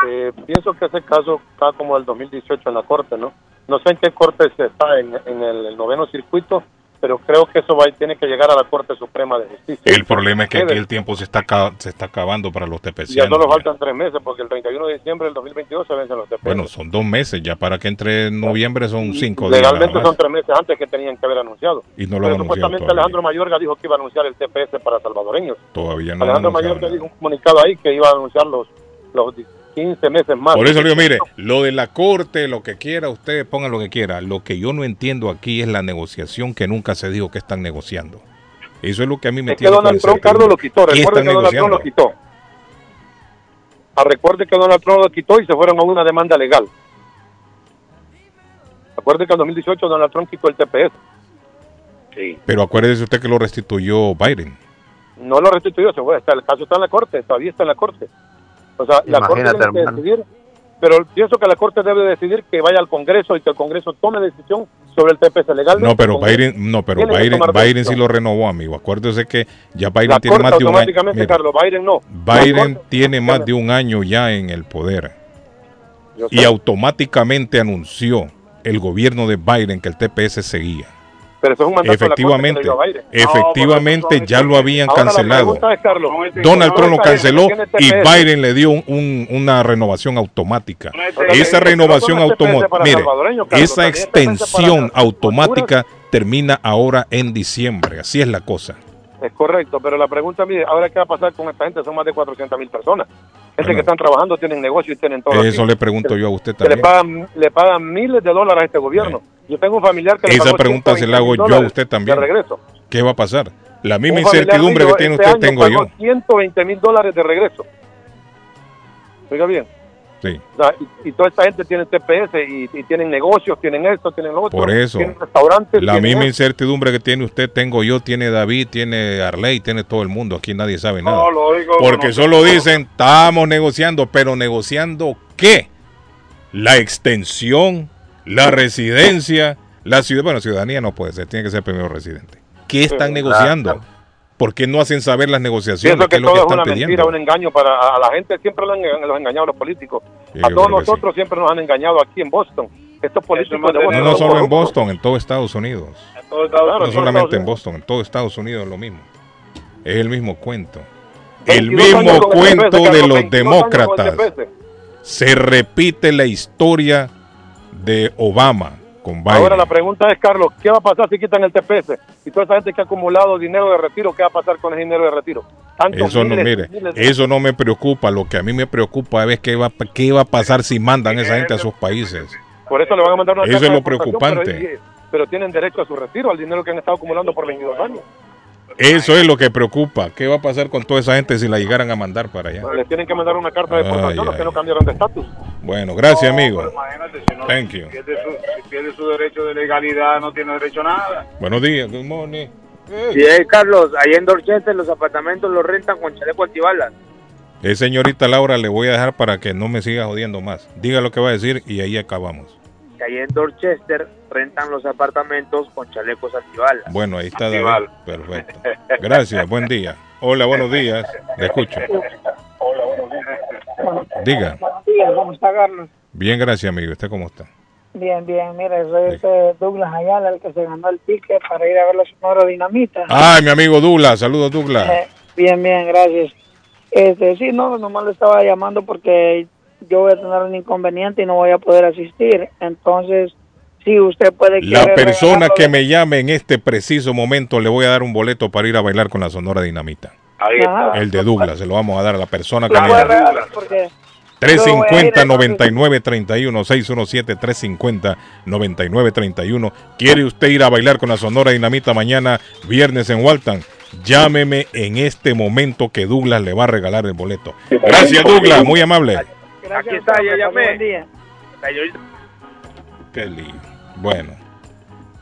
Eh, pienso que ese caso está como el 2018 en la corte, ¿no? No sé en qué corte se está, en, en el, el noveno circuito, pero creo que eso va tiene que llegar a la Corte Suprema de Justicia. El problema es que aquí el tiempo se está, se está acabando para los Y ya tepecianos. solo faltan tres meses, porque el 31 de diciembre del 2022 se vencen los TPS. Bueno, son dos meses, ya para que entre noviembre son cinco días. Legalmente son tres meses antes que tenían que haber anunciado. Y no lo han anunciado supuestamente todavía. Alejandro Mayorga dijo que iba a anunciar el TPS para salvadoreños. Todavía no Alejandro Mayorga dijo un comunicado ahí que iba a anunciar los, los 15 meses más. Por eso le digo, mire, lo de la corte, lo que quiera, usted ponga lo que quiera. Lo que yo no entiendo aquí es la negociación que nunca se dijo que están negociando. Eso es lo que a mí me Es que tiene Donald Trump, Carlos, lo quitó. ¿Qué Recuerde que Donald Trump lo quitó. Ah, recuerde que Donald Trump lo quitó y se fueron a una demanda legal. Recuerde que en 2018 Donald Trump quitó el TPS. Sí. Pero acuérdese usted que lo restituyó Biden. No lo restituyó, se fue. Está, el caso está en la corte, todavía está en la corte. O sea, la corte tiene que hermano. decidir. Pero pienso que la corte debe decidir que vaya al Congreso y que el Congreso tome decisión sobre el TPS legal. No, pero Biden, no, pero Biden, Biden sí lo renovó, amigo. Acuérdese que ya Biden La tiene corte más de un año. automáticamente, Mira, Carlos, Biden no. Biden corte- tiene más de un año ya en el poder y automáticamente anunció el gobierno de Biden que el TPS seguía. Pero eso es un mandato de la corte que Efectivamente, le dio a Biden. efectivamente ya lo habían Ahora cancelado. pregunta es, Carlos, Donald Trump lo canceló y TPS, Biden le dio un- un- una renovación automática. Oiga, Esa renovación automática, mire, esa también extensión automática termina ahora en diciembre. Así es la cosa. Es correcto, pero la pregunta, mire, ahora qué va a pasar con esta gente, son más de 400 mil personas. Gente Bueno. que están trabajando, tienen negocio y tienen todo. Eso aquí. le pregunto yo a usted Que le también. pagan, le pagan miles de dólares a este gobierno. Yo tengo un familiar que Esa pregunta se la hago 120 yo a usted de también. regreso. ¿Qué va a pasar? La misma Un incertidumbre que tiene este usted tengo yo. 120 mil dólares de regreso. Oiga bien, Sí. O sea, y, y toda esta gente tiene TPS y, y tienen negocios, tienen esto, tienen lo otro. Por eso, Tienen restaurantes. la tienen misma incertidumbre que tiene usted, tengo yo, tiene David, tiene Arley, tiene todo el mundo. Aquí nadie sabe nada. No, lógico, Porque no, solo no. dicen, estamos negociando, pero negociando qué? La extensión, la residencia, la ciudad. Bueno, ciudadanía no puede ser, tiene que ser primero residente. ¿Qué están negociando? claro. ¿Por qué no hacen saber las negociaciones? Pienso ¿Qué que es lo que todo es están una mentira, pidiendo? un engaño para a la gente. Siempre lo han, los engañado los políticos. Sí, a todos que sí. nosotros siempre nos han engañado aquí en Boston. Estos políticos de No, Boston no solo en. Boston, en todo Estados Unidos. Todo Estados No Unidos. solamente en Boston, en todo Estados Unidos es lo mismo. Es el mismo cuento. El 22 mismo el cuento de los 22 años con el demócratas. Se repite la historia de Obama con Biden. Ahora la pregunta es, Carlos, ¿qué va a pasar si quitan el TPS? Y toda esa gente que ha acumulado dinero de retiro, ¿qué va a pasar con el dinero de retiro? Eso no, miles, mire, de- eso no me preocupa. Lo que a mí me preocupa es qué va, qué va a pasar si mandan esa gente a sus países. Por eso le van a mandar una Eso es lo preocupante. Pero, pero tienen derecho a su retiro, al dinero que han estado acumulando por 22 años. Eso es lo que preocupa. ¿Qué va a pasar con toda esa gente si la llegaran a mandar para allá? Les tienen que mandar una carta de deportación los ay. que no cambiaron de estatus. Bueno, gracias, amigo. Imagínate, si no Thank you. si pierde, su, si pierde su derecho de legalidad, no tiene derecho a nada. Buenos días, good morning. Sí, eh, Carlos, ahí en Dorchester los apartamentos los rentan con chaleco antibalas. Eh, señorita Laura, le voy a dejar para que no me siga jodiendo más. Diga lo que va a decir y ahí acabamos. Que ahí en Dorchester rentan los apartamentos con chalecos antibalas. Bueno, ahí está David. Perfecto. Gracias, buen día. Hola, buenos días. Le escucho. Diga. Buenos días, ¿cómo está Carlos? Bien, gracias, amigo. ¿Usted cómo está? Bien, bien, mire, soy este Douglas Ayala, el que se ganó el ticket para ir a ver la Sonora Dinamita. Ay, mi amigo Douglas. Saludos, Douglas. Eh, bien, bien, gracias. Este, sí, no, nomás le estaba llamando porque yo voy a tener un inconveniente y no voy a poder asistir. Entonces, si usted puede... La persona regalarlo que me llame en este preciso momento le voy a dar un boleto para ir a bailar con la Sonora Dinamita. Ahí está. El de Douglas, se lo vamos a dar a la persona que me llame. regalar porque... yo voy a ir, 350 entonces- 9931 617 350 9931 ¿Quiere usted ir a bailar con la Sonora Dinamita mañana viernes en Walton? Llámeme en este momento que Douglas le va a regalar el boleto. Gracias Douglas, muy amable. Gracias, Aquí está, ya llamé. buen día. Qué lío. Bueno,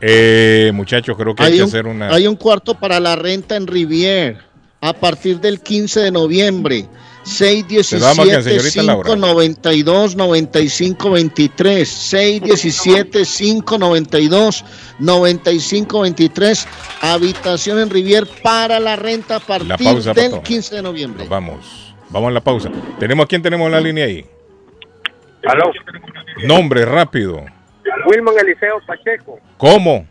eh, muchachos, creo que hay, Hay que un, hacer una. hay un cuarto para la renta en Rivier a partir del 15 de noviembre. Se lo damos a quién, 617 señorita Laura. 592 9523 617 592 9523 habitación en Rivier para la renta a partir pausa, del Pato. 15 de noviembre. Nos vamos. Vamos a la pausa. ¿Tenemos quién tenemos en la línea ahí? Aló, Nombre rápido. Wilman Eliseo Pacheco. ¿Cómo?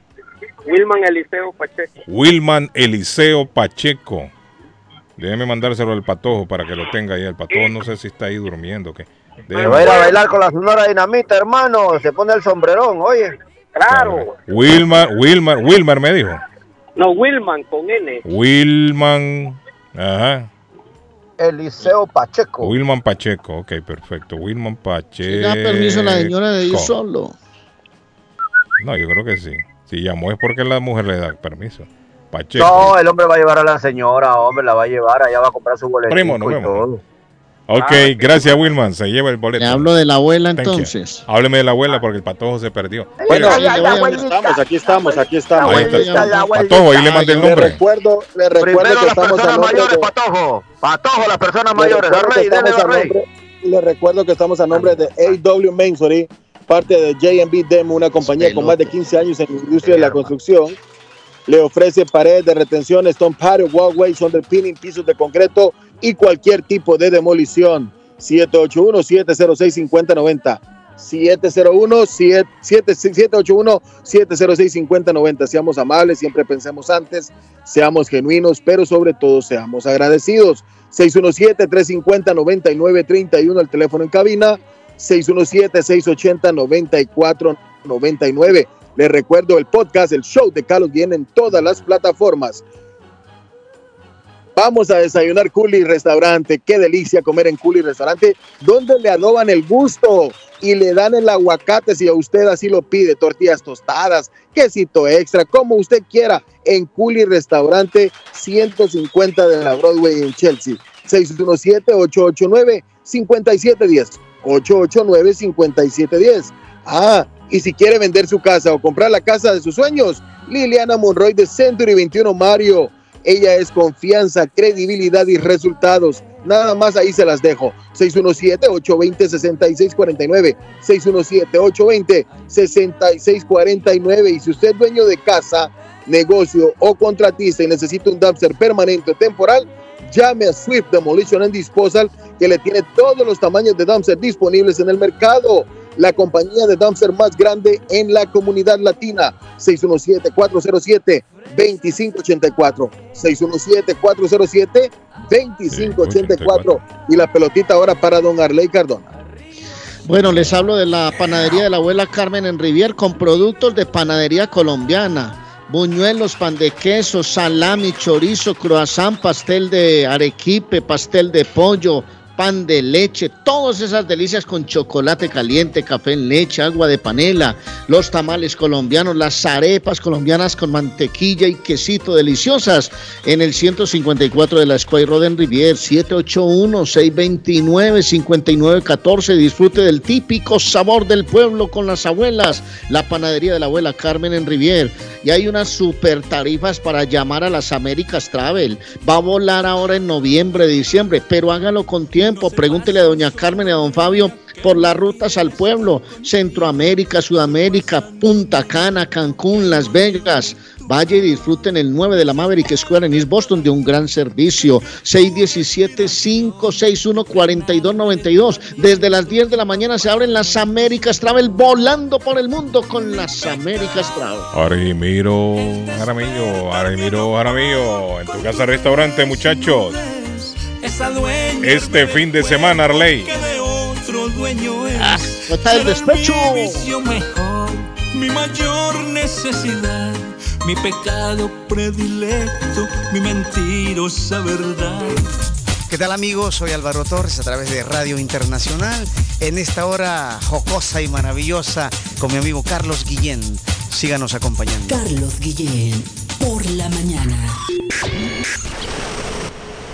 Wilman Eliseo Pacheco. Wilman Eliseo Pacheco. Déjeme mandárselo al patojo para que lo tenga ahí. El patojo no sé si está ahí durmiendo. Déjeme- va a ir a bailar con la Sonora Dinamita, hermano. Se pone el sombrerón, oye. Claro. Wilmar, Wilmar, Wilmar me dijo. No, Wilman con N. Wilman. Ajá. Eliseo Pacheco. Wilman Pacheco. Ok, perfecto. Wilman Pacheco. Da permiso a la señora de ir solo. No, yo creo que sí. Si llamó es porque la mujer le da permiso. Pacheco. No, el hombre va a llevar a la señora, hombre, la va a llevar, allá va a comprar su boleto Primo, nos y vemos. todo. Ok, gracias Wilman. Se lleva el boleto. Le hablo de la abuela Thank you. entonces. Hábleme de la abuela porque el patojo se perdió. Bueno, aquí estamos, aquí estamos, aquí estamos. Ahí está. Patojo, ahí le mandé el Le nombre. recuerdo, le recuerdo Primero que las estamos a personas nombre mayores, de- Patojo. Patojo, las personas le mayores. recuerdo que Rey, dele, Rey. nombre- Le recuerdo que estamos a nombre de AW Mansory, parte de JB Demo, una compañía con más de 15 años en la industria de la construcción. Le ofrece paredes de retención, stone patio, walkways, underpinning, pisos de concreto y cualquier tipo de demolición. 781-706-5090. 701-781-706-5090. Seamos amables, siempre pensemos antes, seamos genuinos, pero sobre todo seamos agradecidos. 617-350-9931, el teléfono en cabina. 617-680-9499. Les recuerdo el podcast, el show de Carlos viene en todas las plataformas. Vamos a desayunar Culi Restaurante. Qué delicia comer en Culi Restaurante, donde le adoban el gusto y le dan el aguacate si a usted así lo pide. Tortillas tostadas, quesito extra, como usted quiera. En Culi Restaurante 150 de la Broadway en Chelsea. 617-889-5710. 889-5710. Ah, y si quiere vender su casa o comprar la casa de sus sueños, Liliana Monroy de Century 21 Mario. Ella es confianza, credibilidad y resultados. Nada más ahí se las dejo. 617-820-6649. 617-820-6649. Y si usted es dueño de casa, negocio o contratista y necesita un dumpster permanente o temporal, llame a Swift Demolition and Disposal que le tiene todos los tamaños de dumpster disponibles en el mercado. La compañía de dumpster más grande en la comunidad latina. 617-407-2584. 617-407-2584. Y la pelotita ahora para don Arley Cardona. Bueno, les hablo de la panadería de la abuela Carmen en Rivier con productos de panadería colombiana. Buñuelos, pan de queso, salami, chorizo, croissant, pastel de arequipe, pastel de pollo, pan de leche, todas esas delicias con chocolate caliente, café en leche, agua de panela, los tamales colombianos, las arepas colombianas con mantequilla y quesito deliciosas en el 154 de la Square Road en Rivier, 781-629-5914. Disfrute del típico sabor del pueblo con las abuelas, la panadería de la abuela Carmen en Rivier. Y hay unas super tarifas para llamar a las Américas Travel. Va a volar ahora en noviembre, diciembre, pero hágalo con tiempo Pregúntele a doña Carmen y a don Fabio por las rutas al pueblo, Centroamérica, Sudamérica, Punta Cana, Cancún, Las Vegas. Vaya y disfruten el 9 de la Maverick Square en East Boston de un gran servicio. 617-561-4292. Desde las 10 de la mañana se abren las Américas Travel volando por el mundo con las Américas Travel. Arimiro, Aramillo, Arimiro, Aramillo. En tu casa restaurante, muchachos. Este fin de semana, Arley. Ah, está el despecho. Mejor, mi mayor necesidad, mi pecado predilecto, mi mentirosa verdad. ¿Qué tal amigos? Soy Álvaro Torres a través de Radio Internacional en esta hora jocosa y maravillosa con mi amigo Carlos Guillén. Síganos acompañando. Carlos Guillén, por la mañana.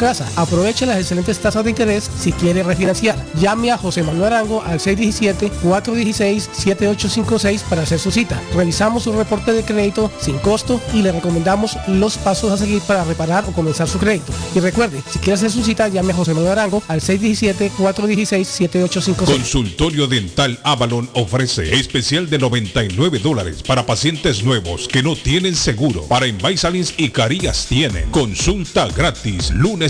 casa. Aproveche las excelentes tasas de interés si quiere refinanciar. Llame a José Manuel Arango al 617-416-7856 para hacer su cita. Revisamos su reporte de crédito sin costo y le recomendamos los pasos a seguir para reparar o comenzar su crédito. Y recuerde, si quiere hacer su cita, llame a José Manuel Arango al 617-416-7856. Consultorio Dental Avalon ofrece especial de 99 dólares para pacientes nuevos que no tienen seguro. Para Invisalins y Carías tienen consulta gratis lunes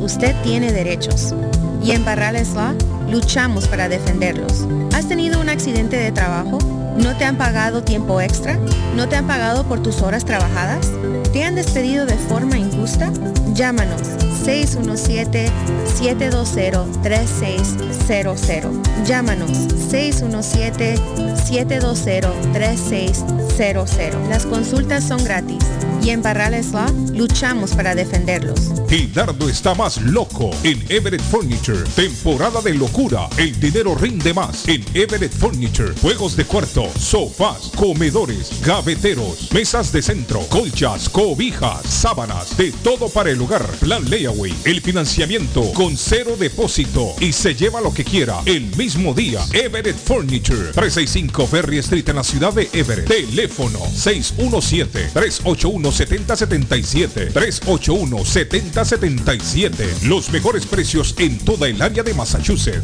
usted tiene derechos. Y en Barrales Law luchamos para defenderlos. ¿Has tenido un accidente de trabajo? ¿No te han pagado tiempo extra? ¿No te han pagado por tus horas trabajadas? ¿Te han despedido de forma injusta? Llámanos 617-720-3600. Llámanos 617-720-3600. Las consultas son gratis Y en Barrales Law luchamos para defenderlos. Gildardo está más loco en Everett Furniture. Temporada de locura. El dinero rinde más en Everett Furniture. Juegos de cuarto, sofás, comedores, gaveteros, mesas de centro, colchas, cobijas, sábanas, de todo para el hogar. Plan Layaway. El financiamiento con cero depósito y se lleva lo que quiera el mismo día. Everett Furniture. 365 Ferry Street en la ciudad de Everett. Teléfono 617-381-7077. 381-7077. Los mejores precios en toda el área de Massachusetts.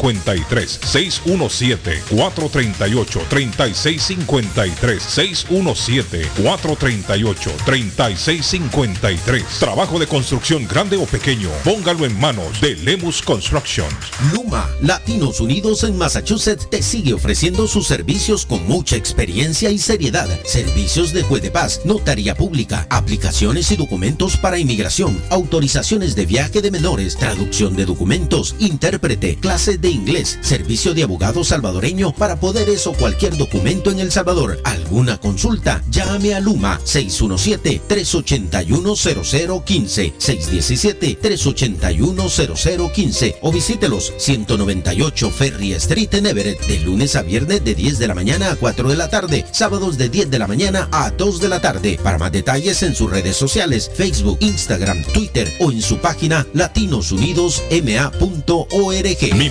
617-438-3653. 617-438-3653. 617-438-3653. Trabajo de construcción grande o pequeño. Póngalo en manos de Lemus Construction. Luma, Latinos Unidos en Massachusetts, te sigue ofreciendo sus servicios con mucha experiencia y seriedad. Servicios de juez de paz, notaría pública, aplicaciones y documentos para inmigración, autorizaciones de viaje de menores, traducción de documentos, intérprete, clases de inglés, servicio de abogado salvadoreño para poderes o cualquier documento en El Salvador. ¿Alguna consulta? Llame a Luma 617-381-0015, 617-381-0015 o visítelos 198 Ferry Street en Everett de lunes a viernes de 10 de la mañana a 4 de la tarde, sábados de 10 de la mañana a 2 de la tarde. Para más detalles en sus redes sociales, Facebook, Instagram, Twitter o en su página latinosunidosma.org. Mi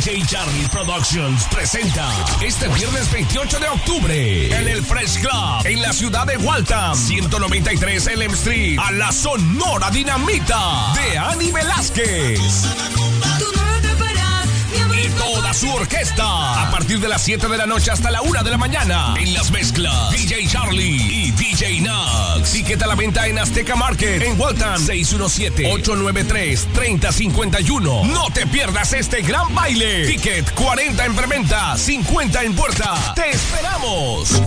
DJ Charlie Productions presenta este viernes 28 de octubre en el Fresh Club en la ciudad de Waltham, 193 Elm Street, a la Sonora Dinamita de Ani Velázquez. Toda su orquesta. A partir de las 7 de la noche hasta la 1 de la mañana. En las mezclas. DJ Charlie y DJ Nax. Ticket a la venta en Azteca Market. En Waltham. 617-893-3051. No te pierdas este gran baile. Ticket 40 en preventa. 50 en puerta. Te esperamos.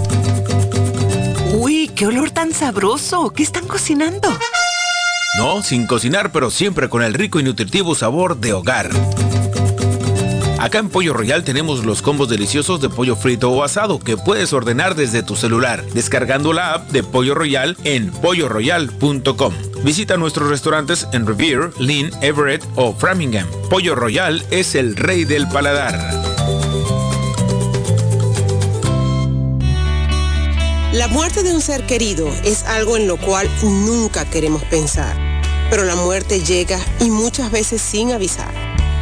Uy, qué olor tan sabroso. ¿Qué están cocinando? No, sin cocinar, pero siempre con el rico y nutritivo sabor de hogar. Acá en Pollo Royal tenemos los combos deliciosos de pollo frito o asado que puedes ordenar desde tu celular, descargando la app de Pollo Royal en polloroyal.com. Visita nuestros restaurantes en Revere, Lynn, Everett o Framingham. Pollo Royal es el rey del paladar. La muerte de un ser querido es algo en lo cual nunca queremos pensar, pero la muerte llega y muchas veces sin avisar.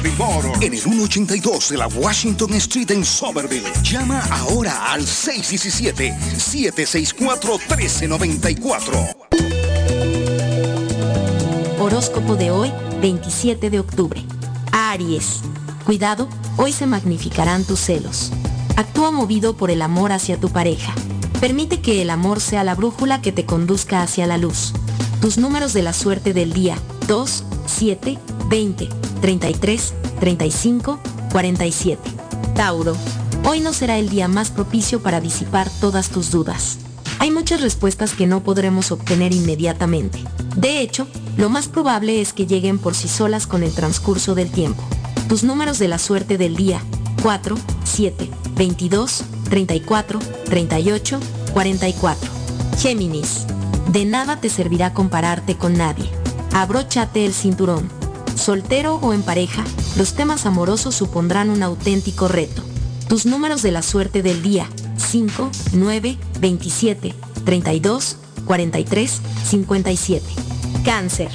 Somerville Motor en el 182 de la Washington Street en Somerville. Llama ahora al 617-764-1394. Horóscopo de hoy, 27 de octubre. Aries. Cuidado, hoy se magnificarán tus celos. Actúa movido por el amor hacia tu pareja. Permite que el amor sea la brújula que te conduzca hacia la luz. Tus números de la suerte del día, 2, 7, 20, 33, 35, 47. Tauro. Hoy no será el día más propicio para disipar todas tus dudas. Hay muchas respuestas que no podremos obtener inmediatamente. De hecho, lo más probable es que lleguen por sí solas con el transcurso del tiempo. Tus números de la suerte del día, 4, 7, 22, 34, 38, 44. Géminis. De nada te servirá compararte con nadie. Abróchate el cinturón. Soltero o en pareja, los temas amorosos supondrán un auténtico reto. Tus números de la suerte del día, 5, 9, 27, 32, 43, 57. Cáncer.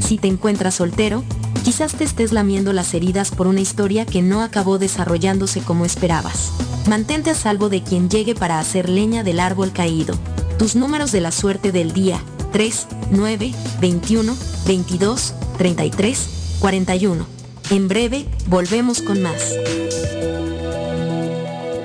Si te encuentras soltero, quizás te estés lamiendo las heridas por una historia que no acabó desarrollándose como esperabas. Mantente a salvo de quien llegue para hacer leña del árbol caído. Tus números de la suerte del día, 3, 9, 21, 22, 33, 41. En breve, volvemos con más.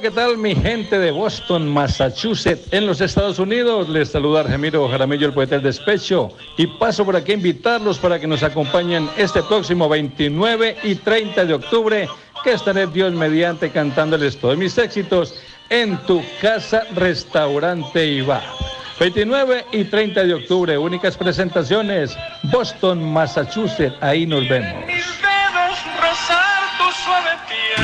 ¿qué tal mi gente de Boston, Massachusetts, en los Estados Unidos? Les saluda Ramiro Jaramillo, el poeta del despecho, y paso por aquí a invitarlos para que nos acompañen este próximo 29 y 30 de octubre, que estaré Dios mediante cantándoles todos mis éxitos en tu casa, restaurante y bar. 29 y 30 de octubre, únicas presentaciones, Boston, Massachusetts, ahí nos vemos.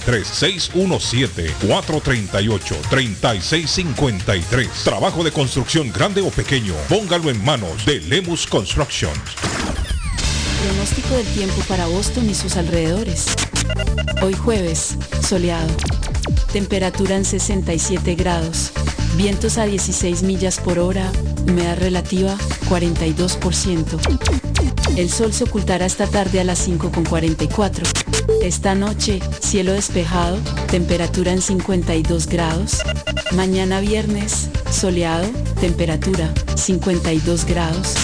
617-438-3653. Trabajo de construcción grande o pequeño. Póngalo en manos de Lemus Construction. Pronóstico del tiempo para Boston y sus alrededores. Hoy jueves, soleado. Temperatura en 67 grados. Vientos a 16 millas por hora. Humedad relativa 42%. El sol se ocultará esta tarde a las 5.44. Esta noche, cielo despejado, temperatura en 52 grados. Mañana viernes, soleado, temperatura 52 grados.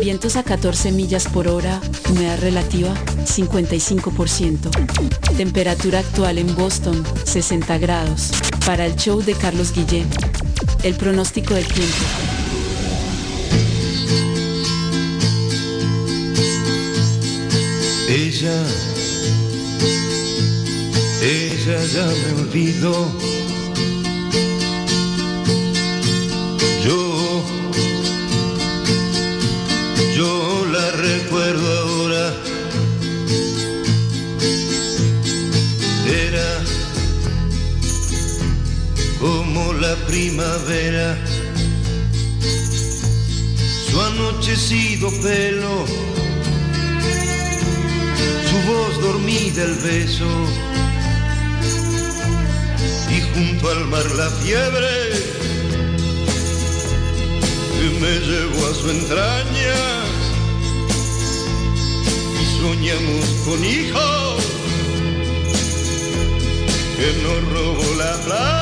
Vientos a 14 millas por hora, humedad relativa 55%. Temperatura actual en Boston 60 grados. Para el show de Carlos Guillén. El pronóstico del tiempo. Ella, ella ya me olvidó. Fiebre me llevó a su entraña y soñamos con hijos que nos robó la plata.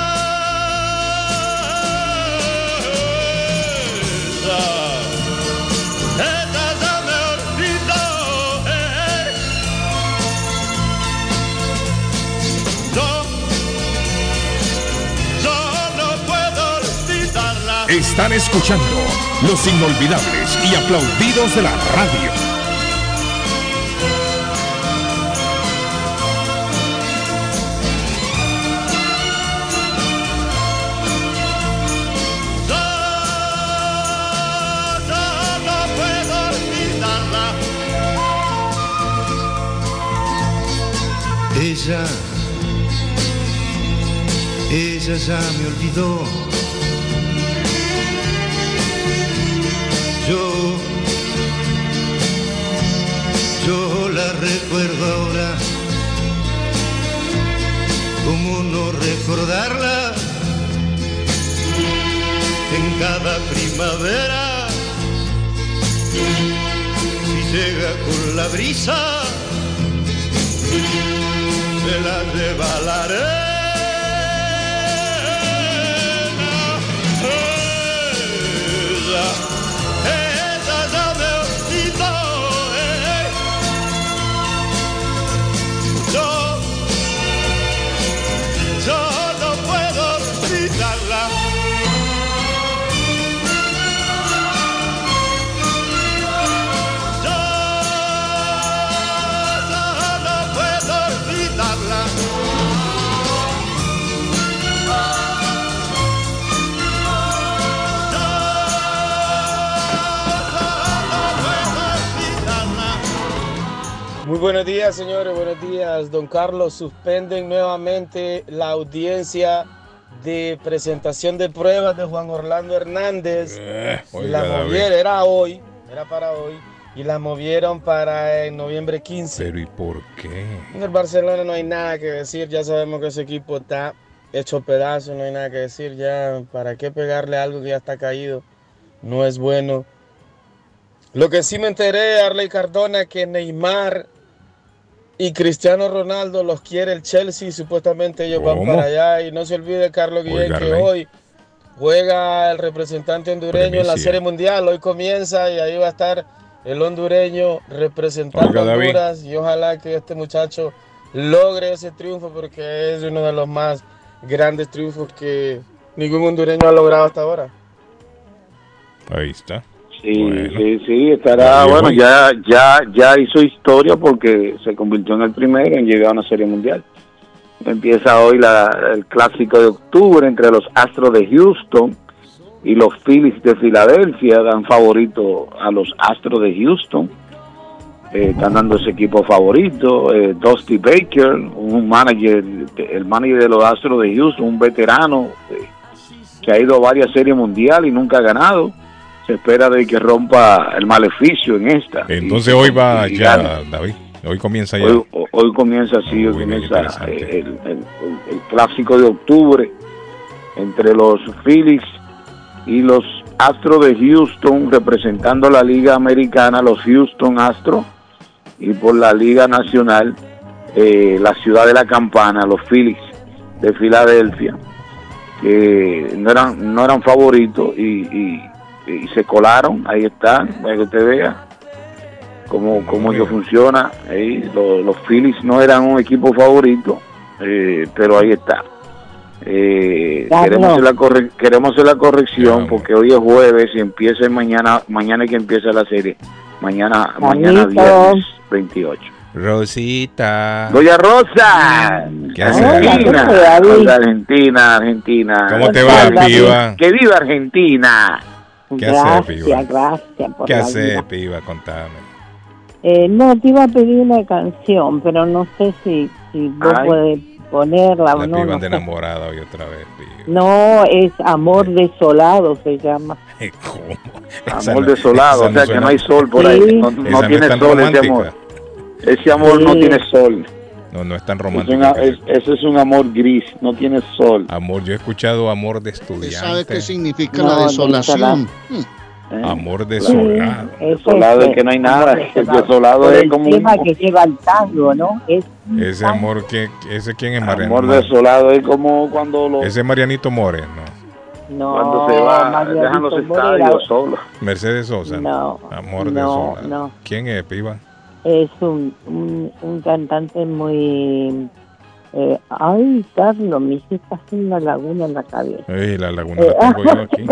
Están escuchando los inolvidables y aplaudidos de la radio. Ella, ella ya me olvidó. Recordarla? En cada primavera, si llega con la brisa, se la lleva. Buenos días, señores. Buenos días, don Carlos. Suspenden nuevamente la audiencia de presentación de pruebas de Juan Orlando Hernández. Eh, la movieron, era hoy, era para hoy, y la movieron para en noviembre 15. Pero ¿y por qué? En el Barcelona no hay nada que decir, ya sabemos que ese equipo está hecho pedazos, no hay nada que decir, ya para qué pegarle algo que ya está caído, no es bueno. Lo que sí me enteré, Arley Cardona, que Neymar y Cristiano Ronaldo los quiere el Chelsea, y supuestamente ellos van ¿Cómo? para allá. Y no se olvide, Carlos Guillén, que hoy juega el representante hondureño en la. Serie Mundial, hoy comienza y ahí va a estar el hondureño representando a David. Honduras y ojalá que este muchacho logre ese triunfo porque es uno de los más grandes triunfos que ningún hondureño ha logrado hasta ahora. Ahí está. Sí, Bueno. sí, sí, estará, bueno, ya, ya, ya hizo historia porque se convirtió en el primero en llegar a una serie mundial. Empieza hoy la- el clásico de octubre entre los Astros de Houston y los Phillies de Filadelfia. Dan favorito a los Astros de Houston. Eh, están dando ese equipo favorito. Eh, Dusty Baker, un manager, el manager de los Astros de Houston, un veterano eh, que ha ido a varias series mundiales y nunca ha ganado. Se espera de que rompa el maleficio en esta. Entonce Y- hoy va y ya. David. Hoy comienza ya. Hoy, hoy comienza así, hoy Muy bien, comienza eh, el, el- el- el clásico de octubre entre los Phillies y los Astros de Houston, representando la Liga Americana, los Houston Astros, y por la Liga Nacional, eh, la ciudad de la campana, los Phillies de Filadelfia, que no eran, no eran favoritos y, y- y se colaron, ahí están, para que usted vea cómo, cómo ello funciona. ahí, los, los Phillies no eran un equipo favorito, eh, pero ahí está. Eh, queremos, hacer la corre- queremos hacer la corrección porque hoy es jueves y empieza mañana, mañana es que empieza la serie. Mañana, mañana viernes 28. Rosita. Doña Rosa, ¿Qué hace, Argentina, Argentina, Argentina. ¿Cómo te va, piba? Que viva Argentina. ¿Qué hace, piba? Gracias, gracias por ¿Qué la hace, vida. piba? Contame. Eh, no, te iba a pedir una canción, pero no sé si, si vos Ay. podés ponerla o La no. piba no sé. enamorada hoy otra vez, piba. No, es Amor Desolado se llama. ¿Cómo? Esa Amor no- desolado, o sea que suena- no hay sol por ahí. Sí. No, no tiene sol ese romántica. amor. Ese amor no Sí. tiene sol. No, no es tan Es una- que- es- ese es un amor gris, no tiene sol. Amor, yo he escuchado amor de ¿Usted estudiante. sabe qué significa No, la desolación? Hmm. ¿eh? Amor desolado. Eso Desolado es que no hay nada. El desolado Por es el como un tema que lleva el tango, ¿no? Es Ese amor que ese quién es Mariano. amor desolado es como cuando lo, Ese es Marianito More, no. no, cuando se va, Marianito dejan los estadios solos. Mercedes Sosa. No, Amor no, desolado. no. ¿Quién es, piba? Es un, un, un cantante muy... eh, ay, Carlos, me hiciste hacer una laguna en la cabeza. Ey, la laguna Eh, la tengo yo aquí.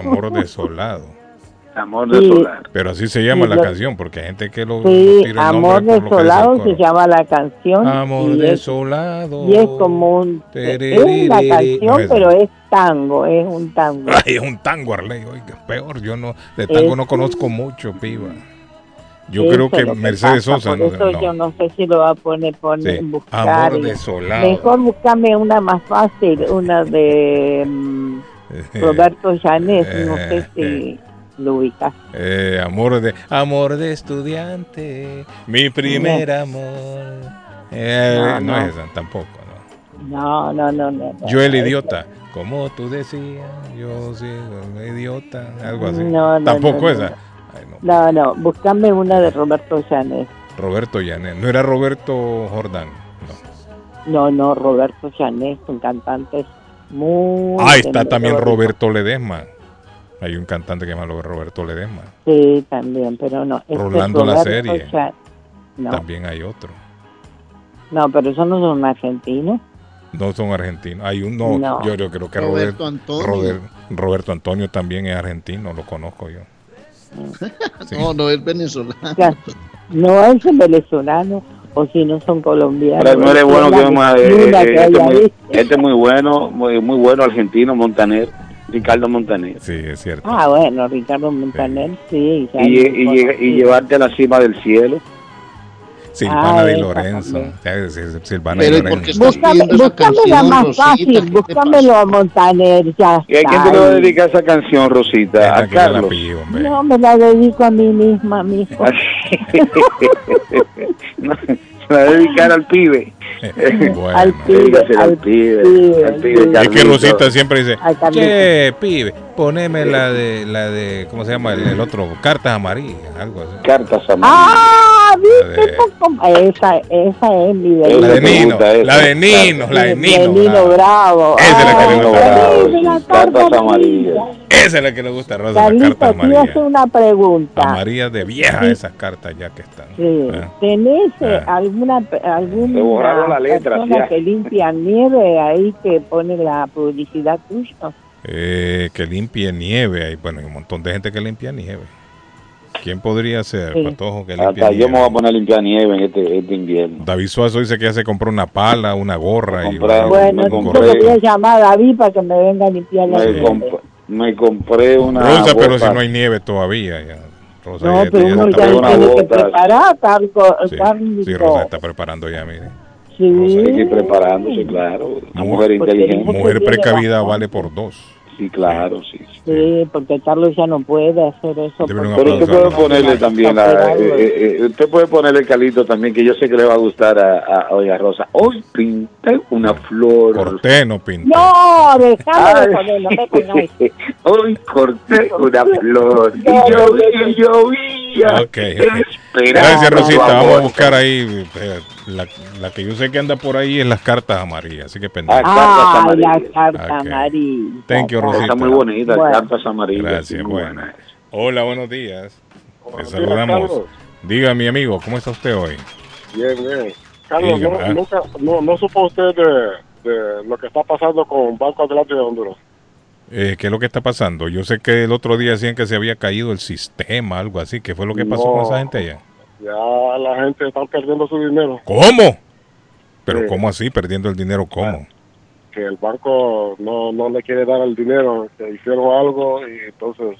Amor desolado. Amor Sí. desolado. Pero así se llama Sí, la lo- canción, porque hay gente que lo, Sí, tira el Amor Desolado se llama la canción. Amor y es, desolado. y es como un... Es una No canción, es- pero es tango, es un tango. Ay, es un tango, Arley. Oiga, peor. Yo no, de tango Es- no conozco mucho, piba. Yo Eso creo que Mercedes pasa, Sosa Por no, eso no. yo no sé si lo va a poner, poner Sí, buscar. Amor desolado. Mejor buscame una más fácil, una de mm, Roberto Llanes, no sé si lo ubicas. Eh, amor de amor de estudiante, mi primer amor. Eh, No, es esa, tampoco. No, no, no, no. no. Yo el idiota. Como tú decías, yo soy el idiota. Algo así. No, no, Tampoco no, no. No, no, buscame una de Roberto Llanes. Roberto Llanes. No era Roberto Jordán. No, no, Roberto Llanes, un cantante muy... Ah, está también. Roberto Ledesma. Hay un cantante que se llama Roberto Ledesma. Sí, también, pero no. este es Rolando la Roberto serie. No, También hay otro. no, pero esos no son argentinos. No son argentinos. Hay un, no, yo, yo creo que Roberto Antonio. Roberto Antonio también es argentino, lo conozco yo. Sí. No, no es venezolano. Ya, No es venezolano, o si no son colombianos. Pero no eres bueno que más, eh, eh, que este, muy, visto. este muy bueno, muy, muy bueno argentino, Montaner, Ricardo Montaner. Sí, es cierto. Ah, bueno, Ricardo Montaner, sí. Y, y, llevarte a la cima del cielo. Silvana Ah, esa Lorenzo. Silvana Pero, Di ¿y por Lorenzo. Búscame, búscame la más fácil, búscamelo a Montaner, ya ¿Y a quién te a dedicar esa canción, Rosita? A Carlos. No, me la dedico a mí misma, mijo. No, se la va a dedicar al pibe. Al pibe, al al pibe. pibe, Al pibe, Es que. Rosita siempre dice, che, pibe, poneme la de, la de, ¿cómo se llama el, el otro? Cartas amarillas, algo así. Cartas Ah, La ¿viste? cómo? Esa, esa es mi La delito. de Nino, la de Nino, la de Nino. Nino la- Bravo. Esa es la que le gusta. Carlito, la carta amarilla. Esa es la que le gusta a Rosa, la Carlito, carta te iba a amarilla. hacer una pregunta. Amarillas de vieja Sí. esas cartas ya que están. Sí. Ah. ¿Tenés eh, Ah. alguna, Se alguna borraron las letras, persona ya. que limpia nieve ahí que pone la publicidad tuya? Eh, que limpie nieve. Hay, bueno, hay un montón de gente que limpia nieve. ¿Quién podría ser, Sí. Patojo, que limpia Hasta yo me voy a poner a limpiar nieve en este, este invierno. David Suazo dice que ya se compró una pala, una gorra y Bueno, compré- le voy a llamar a David para que me venga a limpiar la Me, nieve. comp- me compré una Rosa, pero si no hay nieve todavía. Ya. Rosa No, ya- pero ya uno ya tiene que preparar, sí, Rosa está preparando ya, mire. Sí. Hay que ir preparándose, claro. Una mujer Porque inteligente. Mujer precavida razón. vale por dos. Sí, claro, sí. sí. Sí, porque Carlos ya no puede hacer eso. Porque- Pero usted puede ponerle también, la, eh, eh, eh, usted puede ponerle Calito también, que yo sé que le va a gustar a, a, a Oiga Rosa. Hoy pinté una flor. Corté, no pinté. No, déjame de me pongáis. Hoy corté una flor. Y No, no, llovía, y llovía. Ok, ok. Esperaba Gracias, Rosita. Vamos a buscar ahí. eh, la, la que yo sé que anda por ahí es las cartas amarillas. Así que pendiente. Ah, la carta Ok. amarilla. Thank you, Rosita. Está muy bonita, Bueno. cartas amarillas. Gracias, bueno. Hola, buenos días. Días, saludamos. Carlos. Diga, mi amigo, ¿cómo está usted hoy? Bien, bien. Carlos, Dígame, no, ah. nunca, no, no supo usted de, de lo que está pasando con Banco Atlántico de Honduras. Eh, ¿Qué es lo que está pasando? Yo sé que el otro día decían que se había caído el sistema, algo así. ¿Qué fue lo que pasó No. con esa gente allá? Ya la gente está perdiendo su dinero. ¿Cómo? Pero Sí. ¿cómo así? Perdiendo el dinero, ¿cómo? Que el banco no, no le quiere dar el dinero. Que hicieron algo y entonces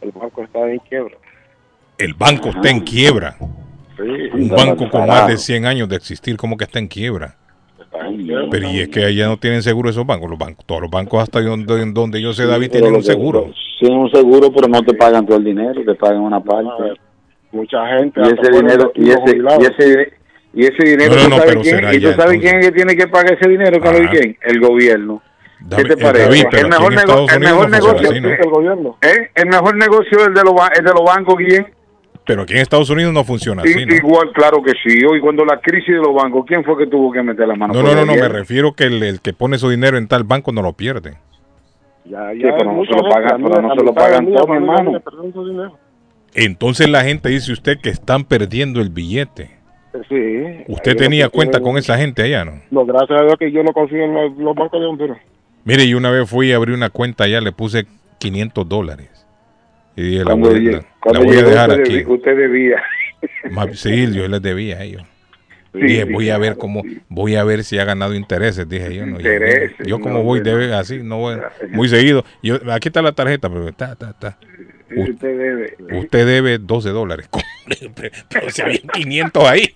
el banco está en quiebra. El banco está en quiebra. Sí. Un banco con más de 100 años de existir, ¿cómo que está en quiebra? Pero y es que allá no tienen seguro esos bancos. Los bancos, todos los bancos hasta donde, donde yo sé, David, tienen un seguro. Tienen un seguro, pero no te pagan todo el dinero, te pagan una parte. Mucha gente. Y ese dinero, y ese, y ese, y ese dinero, No, no, ¿tú no, sabes quién? ¿Y tú sabes quién es que tiene que pagar ese dinero, Carlos? Ajá. ¿Quién? El gobierno. ¿Qué te eh, parece? David, el mejor, nego- el mejor negocio, ¿no? El gobierno. ¿eh? el mejor negocio es el de los, el de los bancos, ¿quién? Pero aquí en Estados Unidos no funciona así, ¿no? Igual, claro que sí. Hoy cuando la crisis de los bancos, ¿quién fue que tuvo que meter la mano? No, no, no, no, me refiero que el, el que pone su dinero en tal banco no lo pierde. Ya, Sí, ya pero no se lo pagan, pero no se lo pagan todo, hermano. Entonces la gente dice usted que están perdiendo el billete. Sí. Usted tenía cuenta con esa gente allá, ¿no? No, gracias a Dios que yo no confío en los, los bancos de Honduras. Mire, yo una vez fui a abrir una cuenta allá, le puse 500 dólares. Y dije, la voy, la- la voy a dejar usted aquí. Usted debía. Sí, yo les debía a ellos. Sí, dije, sí, voy a ver cómo, voy a ver si ha ganado intereses, dije yo. No, yo- Intereses, yo, como no, voy debe así, no voy muy seguido. Yo, aquí está la tarjeta, pero está, está, está. Usted debe. Usted debe 12 dólares. pero si había 500 ahí.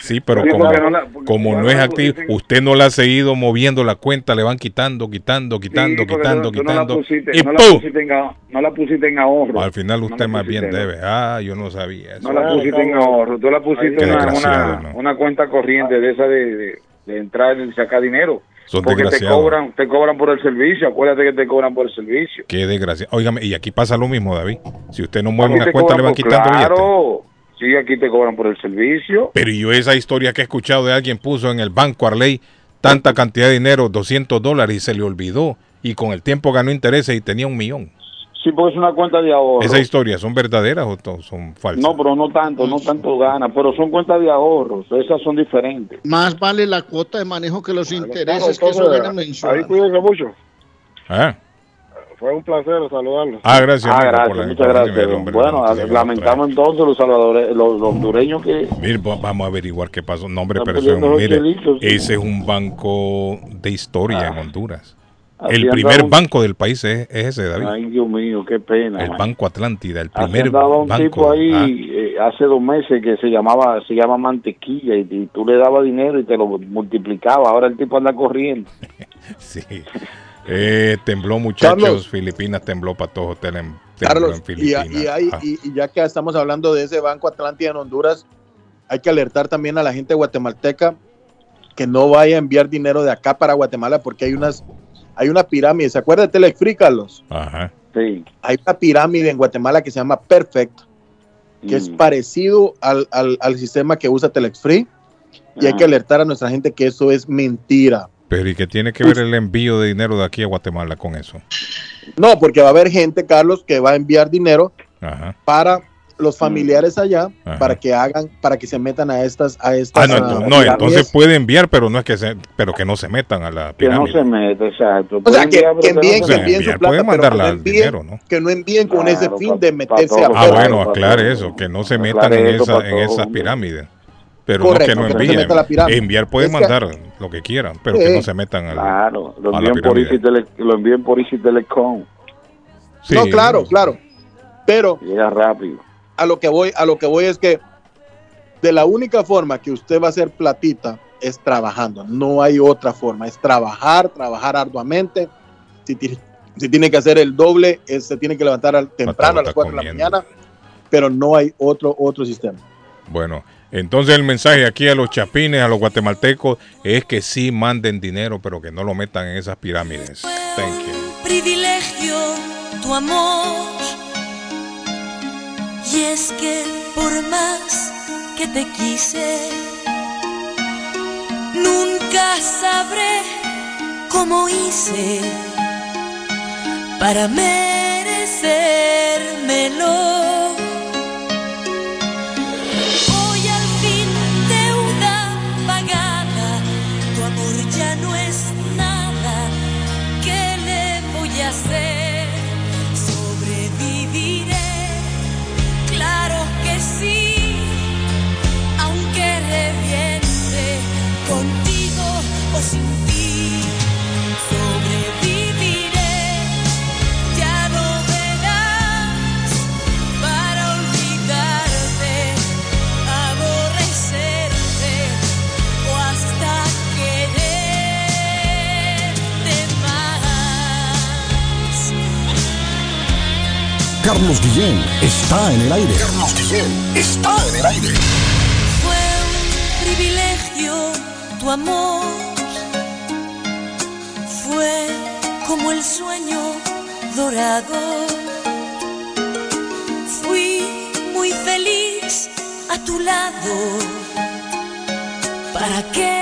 Sí, pero Sí, como, no la- como no no es activo, pusiste- usted no la ha seguido moviendo la cuenta, le van quitando, quitando, quitando, Sí, quitando, no quitando. pusiste- y no la pusiste en a- no la pusiste en ahorro. Al final No usted más bien en- debe. Ah, yo no sabía eso. No la pusiste en ahorro, tú la pusiste en una, desgraciado, una, ¿no? una cuenta corriente de esa de, de, de entrar y sacar dinero. Son porque te desgraciados. cobran, te cobran por el servicio, acuérdate que te cobran por el servicio. Qué desgracia. Óigame, y aquí pasa lo mismo, David. Si usted no mueve Aquí una cuenta, le van quitando billetes. Sí, aquí te cobran por el servicio. Pero yo esa historia que he escuchado de alguien puso en el banco Arley tanta cantidad de dinero, 200 dólares, y se le olvidó. Y con el tiempo ganó intereses y tenía un millón. Sí, porque es una cuenta de ahorro. ¿Esas historias son verdaderas o son falsas? No, pero no tanto, no tanto gana, pero son cuentas de ahorros, esas son diferentes. Más vale la cuota de manejo que los intereses que eso gana Ahí mensual. cuídense mucho. Ah, Fue un placer saludarlos. Ah, gracias. Ah, amigo, gracias, por la muchas gracias. Hombre, bueno, lamentamos entonces los salvadores, los, los hondureños que Mire, vamos a averiguar qué pasó. No, hombre, Están pero eso mire, ese es un banco de historia en Honduras. Así El primer un- banco del país es, es ese, David. Ay, Dios mío, qué pena. el man. Banco Atlántida, el primer andaba un banco. tipo ahí Ah, eh, hace dos meses que se llamaba se llama mantequilla y, y tú le dabas dinero y te lo multiplicaba. Ahora el tipo anda corriendo. sí. Eh, tembló, muchachos. Carlos. Filipinas tembló para todos hoteles. en- tembló Carlos, en Filipinas. y hay- Ah, y- y ya que estamos hablando de ese Banco Atlántida en Honduras, hay que alertar también a la gente guatemalteca que no vaya a enviar dinero de acá para Guatemala porque hay unas hay una pirámide. ¿Se acuerda de Telefree, Carlos? Ajá. Sí. Hay una pirámide en Guatemala que se llama Perfect, que es Mm. parecido al, al- al sistema que usa Telefree. Y hay que alertar a nuestra gente que eso es mentira. Pero ¿y qué tiene que ver el envío de dinero de aquí a Guatemala con eso? No, porque va a haber gente, Carlos, que va a enviar dinero Ajá. para los familiares allá Ajá. para que hagan, para que se metan a estas, a estas Ah, no, entonces, no, pirámides. entonces puede enviar, pero no es que se, pero que no se metan a la Que no pirámide. se mete, exacto. O sea, que, enviar, que envíen, no que se envíen enviar, su plata, pueden pero que mandarla no al envíen, dinero, ¿no? que no envíen con ese fin pa- de pa meterse a. Ah, bueno, aclare eso, que no se metan en, esa, esas hombre. pirámides. Pero Correcto, no que no que no se envíen. Enviar pueden Es que- mandar lo que quieran, pero Sí. que no se metan al, Claro, lo a la envíen por. Easy Tele- lo envíen por Easy Telecom. Sí. No, claro, claro. Pero Llega rápido. a lo que voy, a lo que voy es que de la única forma que usted va a hacer platita es trabajando. No hay otra forma. Es trabajar, trabajar arduamente. Si tiene, si tiene que hacer el doble, es- se tiene que levantar al- temprano a las 4 de la mañana. Pero no hay otro, otro sistema. Bueno, entonces el mensaje aquí a los chapines, a los guatemaltecos, es que sí manden dinero, pero que no lo metan en esas pirámides. Thank you. privilegio tu amor. Y es que por más que te quise, nunca sabré cómo hice para merecérmelo. Carlos Guillén está en el aire. Carlos Guillén está en el aire. Fue un privilegio tu amor. Fue como el sueño dorado. Fui muy feliz a tu lado. ¿Para qué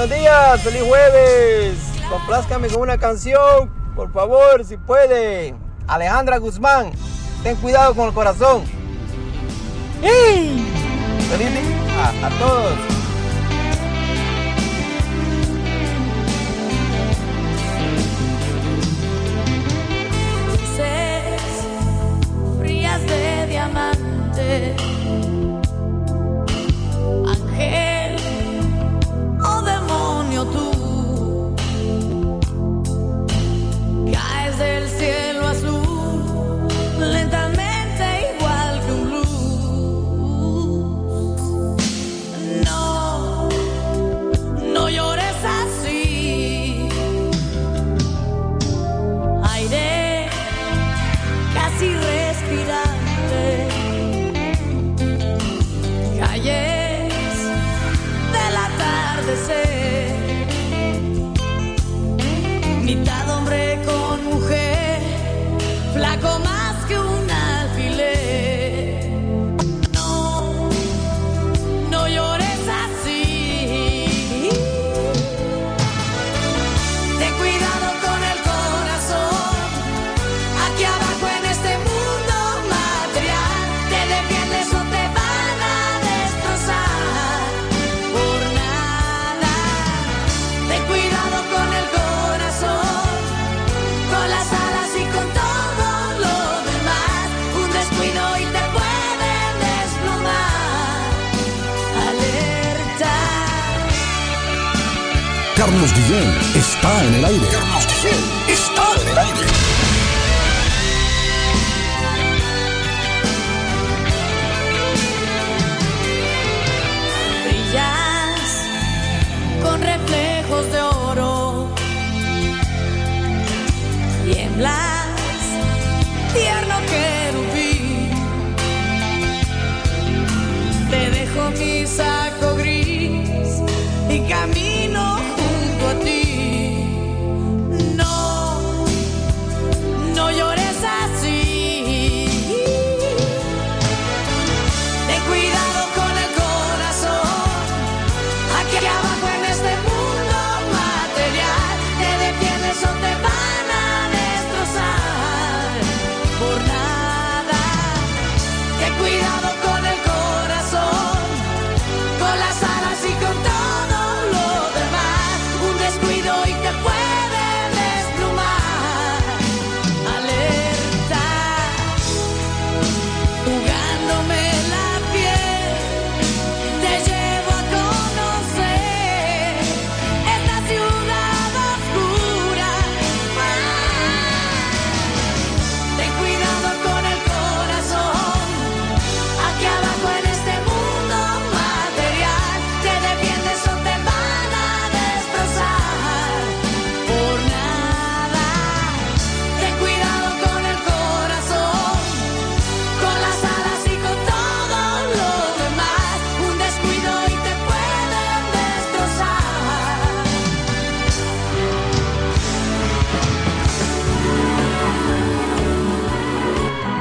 buenos días, feliz jueves. Complázcame con una canción, por favor, si puede. Alejandra Guzmán, ten cuidado con el corazón. Feliz día a, a todos.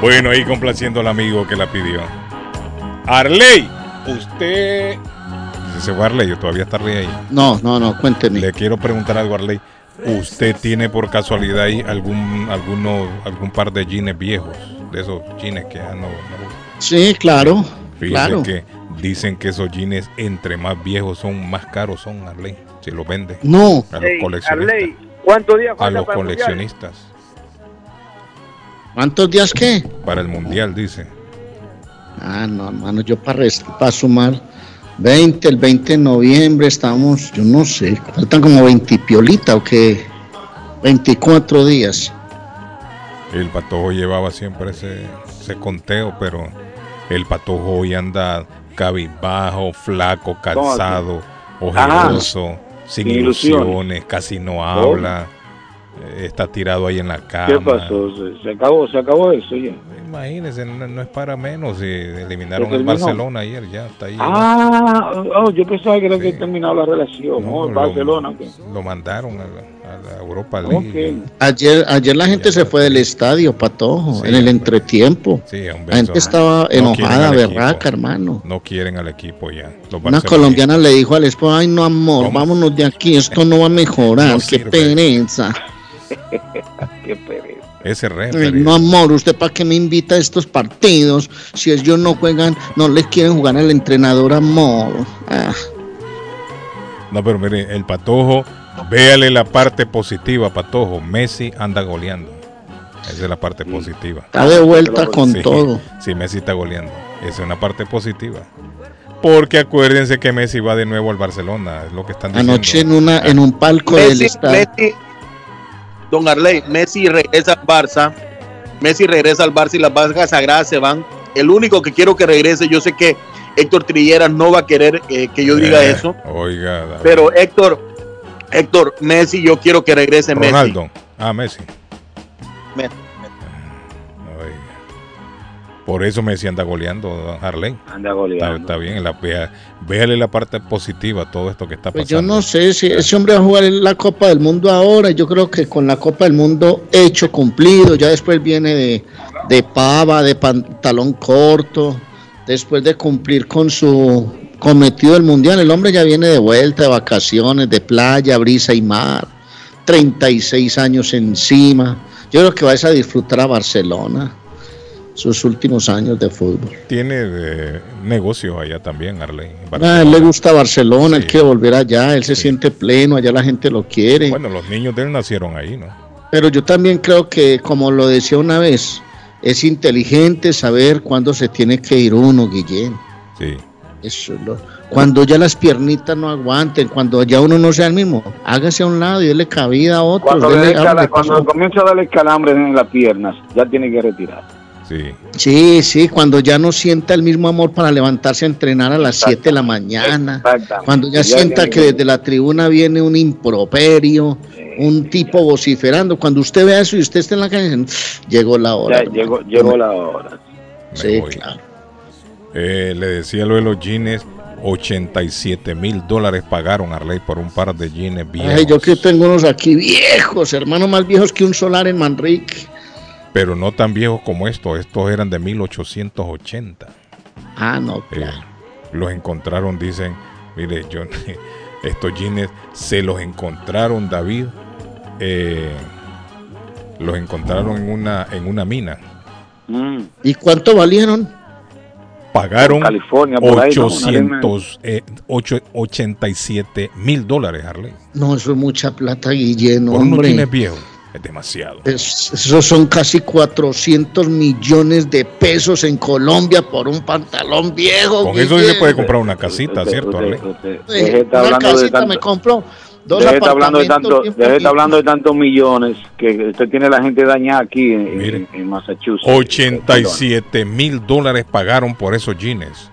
Bueno, ahí complaciendo al amigo que la pidió. Arley, usted. Se fue Arley, o todavía está Arley ahí. No, no, no, cuénteme. Le quiero preguntar algo, Arley. ¿Usted tiene por casualidad ahí algún, alguno, algún par de jeans viejos? De esos jeans que ya no. no- Sí, claro. Fíjese claro. que dicen que esos jeans, entre más viejos son, más caros son, Arley. Si los vende. No. A los coleccionistas. Arley, ¿cuántos días A los coleccionistas. ¿Cuántos días qué? Para el mundial, dice. Ah, no, hermano, yo para, para sumar 20, el 20 de noviembre estamos, yo no sé, faltan como 20 y piolita o qué, 24 días. El patojo llevaba siempre ese, ese conteo, pero el patojo hoy anda cabizbajo, flaco, cansado, ojeroso, sin Sin ilusiones. ilusiones, casi no habla. Está tirado ahí en la cama. ¿Qué pasó? ¿Se, se acabó, se acabó eso ya. Imagínense, no, no es para menos. eliminaron ¿Se el? Barcelona ayer, ya está ahí. Ah, oh, yo pensaba que era que terminado la relación. No, No, en lo- Barcelona. Lo mandaron a la, a la Europa League. Ok. Ayer, ayer la gente se fue del estadio, Patojo, en el entretiempo. Sí, hombre, la gente eso- estaba no quieren enojada, al equipo. berraca, hermano. No quieren al equipo ya. Los Una colombiana le dijo al esposo, ay no amor, vámonos de aquí, esto no va a mejorar, No qué pereza. Qué pereza. Ese re. Ay, no amor, ¿usted para qué me invita a estos partidos? Si ellos no juegan, no le quieren jugar al entrenador amor. Ah, No, pero mire, el Patojo, véale la parte positiva, Patojo. Messi anda goleando. Esa es la parte positiva. Está de vuelta con Sí, todo. Sí, Messi está goleando. Esa es una parte positiva. Porque acuérdense que Messi va de nuevo al Barcelona, es lo que están diciendo. Anoche en una en un palco del Messi, estadio. Messi- Don Arley, Messi regresa al Barça. Messi regresa al Barça y las vacas sagradas se van. El único que quiero que regrese, yo sé que Héctor Trilleras no va a querer eh, que yo diga Eh, eso, Oiga, David. pero Héctor, Héctor, Messi, yo quiero que regrese Ronaldo. Ah, Messi. Messi. Por eso Messi anda goleando, don Harley. Anda Está, goleando. está bien, la, vea- véale la parte positiva a todo esto que está Pues yo pasando. no sé si ese hombre va a jugar en la Copa del Mundo ahora. Yo creo que con la Copa del Mundo hecho, cumplido, ya después viene de, de pava, de pantalón corto, después de cumplir con su cometido del Mundial. El hombre ya viene de vuelta, de vacaciones, de playa, brisa y mar. 36 años encima. Yo creo que vas a disfrutar a Barcelona sus últimos años de fútbol. Tiene eh, negocios allá también, Harley. Ah, a él le gusta Barcelona, él quiere volver allá, él se siente pleno, allá la gente lo quiere. Bueno, los niños de él nacieron ahí, ¿no? Pero yo también creo que, como lo decía una vez, es inteligente saber cuándo se tiene que ir uno, Guillén. Sí. Eso es lo- cuando ya las piernitas no aguanten, cuando ya uno no sea el mismo, hágase a un lado y dele cabida a otros. Cuando, le cala- hable cuando comienza a darle calambres en las piernas, ya tiene que retirar. Sí. Sí, sí, cuando ya no sienta el mismo amor para levantarse a entrenar a las 7 de la mañana. Cuando ya, Ya sienta que desde la tribuna viene un improperio, un tipo vociferando. Cuando usted vea eso y usted esté en la calle, llegó la hora. Llegó, llegó la hora. Sí, voy. claro. Eh, le decía lo de los jeans, 87 mil dólares pagaron Arley por un par de jeans viejos. Ay, yo que tengo unos aquí viejos, hermano, más viejos que un solar en Manrique. Pero no tan viejos como estos, estos eran de 1880. Ah, no, Eh, claro. los encontraron, dicen, mire, yo, estos jeans se los encontraron, David, eh, los encontraron en una, en una mina. Mm. ¿Y cuánto valieron? Pagaron California, por ahí, ¿no? Una 800, eh, 87 mil dólares, Harley. No, eso es mucha plata, unos hombre. jeans viejos, es demasiado. Es- esos son casi 400 millones de pesos en Colombia por un pantalón viejo. Con eso sí se puede comprar una casita, ¿cierto, Harley? Eh, Deje de estar una hablando de casita tanto- me compro dos Deje de estar hablando de tanto, bonitos. hablando de tantos millones que usted tiene la gente dañada aquí en, en- en Massachusetts. 87 mil dólares pagaron por esos jeans.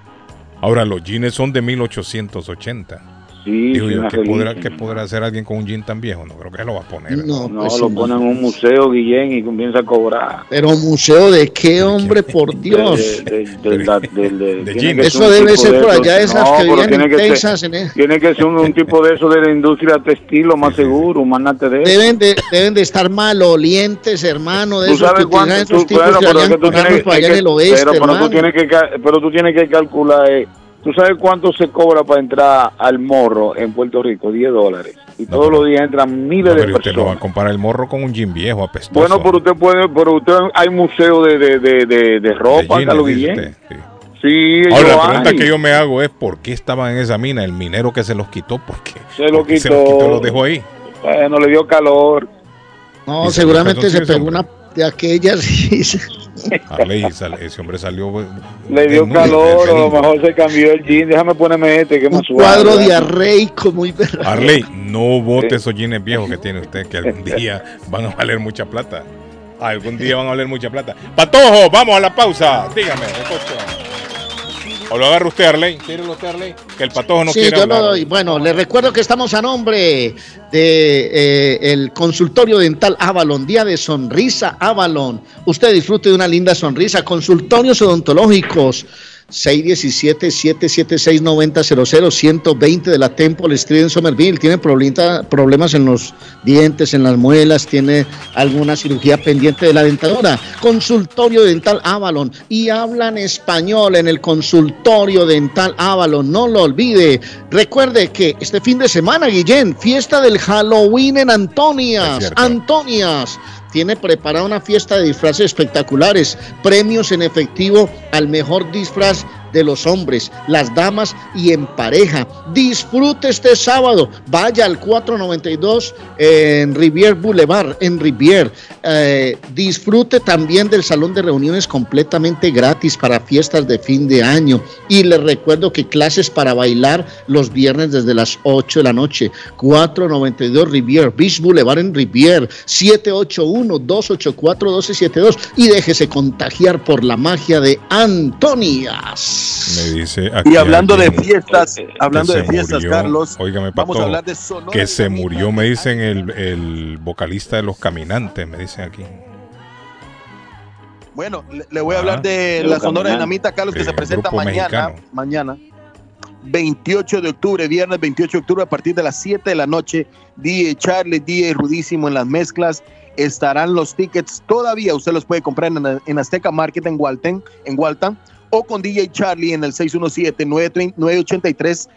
Ahora, los jeans son de 1880. Sí, Digo yo, ¿qué podrá, qué podrá hacer alguien con un jean tan viejo? No creo que lo va a poner. No, No, pues, lo ponen en un museo, Guillén, y comienza a cobrar. Pero museo de qué, hombre, por Dios. De, de- de- la- de- de- tiene jeans. que Eso debe ser de por allá de esas no, que en que ser- Texas, en el- Tiene que ser un, un tipo de eso de la industria textil, lo más seguro, mándate de eso. Deben de, deben de estar malolientes, hermano, de Tú esos sabes cuánto, tú, tipos bueno, que pero que tú tienes, por allá en el oeste, pero, pero tú hermano. tienes que, ca- pero tú tienes que calcular, eh, tú sabes cuánto se cobra para entrar al morro en Puerto Rico, 10 dólares. Y todos los días entran miles No, de pero usted no va a personas. comparar el morro con un jean viejo apestoso. Bueno, pero usted puede, pero usted hay museo de, de, de, de, de ropa, jeans, Carlos dice Guillén. usted, sí. Sí, Ahora, la pregunta hay. que yo me hago es ¿por qué estaban en esa mina? El minero que se los quitó, ¿por qué? se lo ¿Por qué quitó. se los quitó los dejó ahí? Bueno, le dio calor. No, se seguramente se pegó una de aquellas. y se- Arley, sal- ese hombre salió. eh, Le dio calor, a lo mejor se cambió el jean. Déjame ponerme este, que es un más suave. cuadro ¿verdad? diarreico muy berraco. Arley, no bote esos jeans viejos que tiene usted, que algún día van a valer mucha plata. Algún día van a valer mucha plata. Patojo, vamos a la pausa. Dígame, cocho. O lo agarra usted, Arley. Tírelo usted, Arley. Que el patojo no Sí, quiere yo hablar. lo doy. Bueno, les recuerdo que estamos a nombre de eh, el consultorio dental Avalon, día de sonrisa Avalon. Usted disfrute de una linda sonrisa. Consultorios odontológicos. 617-776-9000, 120 de la Temple Street en Somerville. Tiene problemas en los dientes, en las muelas, tiene alguna cirugía pendiente de la dentadura. Consultorio Dental Avalon. Y hablan español en el consultorio dental Avalon. No lo olvide. Recuerde que este fin de semana, Guillén, fiesta del Halloween en Antonias. Antonias tiene preparada una fiesta de disfraces espectaculares, premios en efectivo al mejor disfraz de los hombres, las damas y en pareja. Disfrute este sábado. Vaya al 492 en Rivier Boulevard, en Rivier. Eh, disfrute también del salón de reuniones completamente gratis para fiestas de fin de año. Y les recuerdo que clases para bailar los viernes desde las 8 de la noche. 492 Rivier, Beach Boulevard en Rivier, 781-284-1272. Y déjese contagiar por la magia de Antonias. Me dice aquí Y hablando de fiestas, hablando de fiestas, murió. Carlos, Óigame, vamos a hablar de Sonora Que se murió, me dicen, el, el vocalista de Los Caminantes, me dicen aquí. Bueno, le, le voy a Ah, hablar de Los la Sonora. Dinamita, Carlos, que se presenta mañana. mexicano. Mañana. 28 de octubre, viernes 28 de octubre, a partir de las 7 de la noche. DJ Charlie, DJ Rudísimo en las mezclas. Estarán los tickets todavía. Usted los puede comprar en, en Azteca Market en Walton, en Walton, o con DJ Charlie en el 617-983-3051.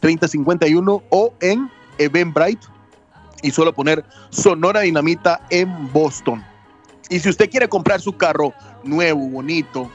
617-983-3051 o en Eventbrite y solo poner Sonora Dinamita en Boston. Y si usted quiere comprar su carro nuevo, bonito,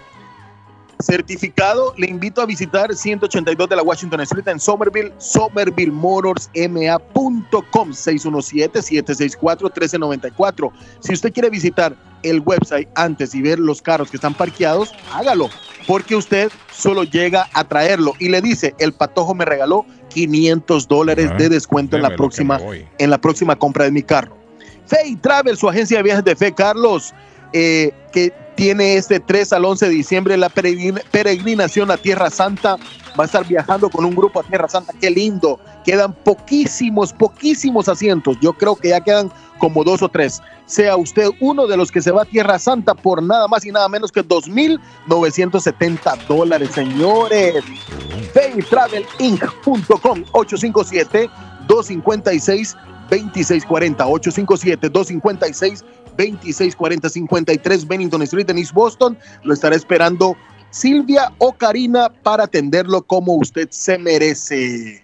certificado, le invito a visitar 182 de la Washington Street en Somerville, somervillemotorsma.com 617-764-1394. Si usted quiere visitar el website antes y ver los carros que están parqueados, hágalo, porque usted solo llega a traerlo y le dice, el patojo me regaló 500 dólares Ah, de descuento en la próxima en la próxima compra de mi carro. Fay Travel, su agencia de viajes de fe, Carlos, eh, que tiene este 3 al 11 de diciembre la peregrin- peregrinación a Tierra Santa. Va a estar viajando con un grupo a Tierra Santa. Qué lindo. Quedan poquísimos, poquísimos asientos. Yo creo que ya quedan como dos o tres. Sea usted uno de los que se va a Tierra Santa por nada más y nada menos que 2.970 dólares, señores. FayTravelInc.com 857 256 2640 857 256 2640 53 Bennington Street en Boston. Lo estará esperando Silvia o Karina para atenderlo como usted se merece.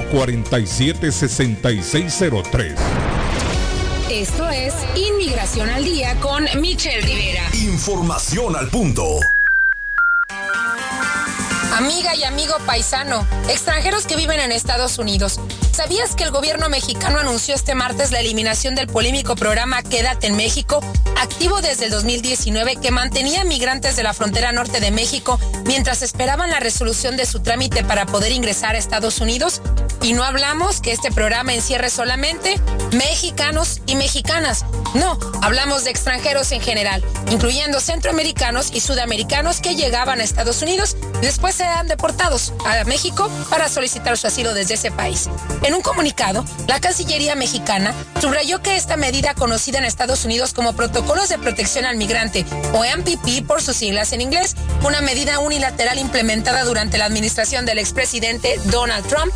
617-447-6603. Esto es Inmigración al Día con Michelle Rivera. Información al punto. Amiga y amigo paisano, extranjeros que viven en Estados Unidos, ¿sabías que el gobierno mexicano anunció este martes la eliminación del polémico programa Quédate en México, activo desde el 2019 que mantenía migrantes de la frontera norte de México mientras esperaban la resolución de su trámite para poder ingresar a Estados Unidos? Y no hablamos que este programa encierre solamente mexicanos y mexicanas. No, hablamos de extranjeros en general, incluyendo centroamericanos y sudamericanos que llegaban a Estados Unidos y después serán deportados a México para solicitar su asilo desde ese país. Un comunicado, la Cancillería mexicana subrayó que esta medida conocida en Estados Unidos como Protocolos de Protección al Migrante, o MPP por sus siglas en inglés, una medida unilateral implementada durante la administración del expresidente Donald Trump,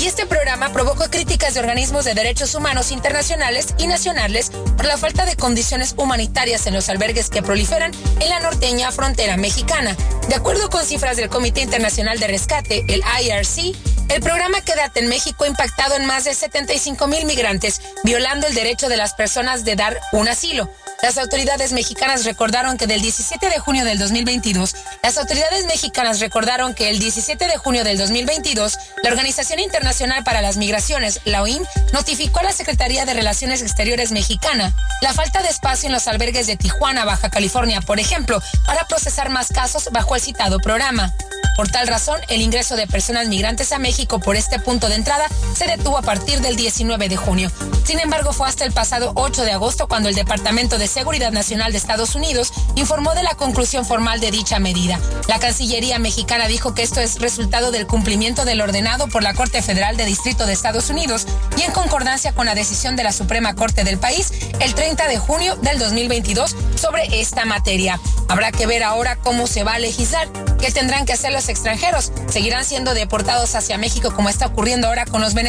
y este programa provocó críticas de organismos de derechos humanos internacionales y nacionales por la falta de condiciones humanitarias en los albergues que proliferan en la norteña frontera mexicana. De acuerdo con cifras del Comité Internacional de Rescate, el IRC, El programa Quédate en México ha impactado en más de 75 mil migrantes, violando el derecho de las personas de dar un asilo. Las autoridades mexicanas recordaron que del 17 de junio del 2022, las autoridades mexicanas recordaron que el 17 de junio del 2022, la Organización Internacional para las Migraciones, la OIM, notificó a la Secretaría de Relaciones Exteriores mexicana la falta de espacio en los albergues de Tijuana, Baja California, por ejemplo, para procesar más casos bajo el citado programa. Por tal razón, el ingreso de personas migrantes a México por este punto de entrada se detuvo a partir del 19 de junio. Sin embargo, fue hasta el pasado 8 de agosto cuando el Departamento de Seguridad Nacional de Estados Unidos informó de la conclusión formal de dicha medida. La Cancillería mexicana dijo que esto es resultado del cumplimiento del ordenado por la Corte Federal de Distrito de Estados Unidos y en concordancia con la decisión de la Suprema Corte del país el 30 de junio del 2022 sobre esta materia. Habrá que ver ahora cómo se va a legislar, qué tendrán que hacer los extranjeros. ¿Seguirán siendo deportados hacia México como está ocurriendo ahora con los venezolanos?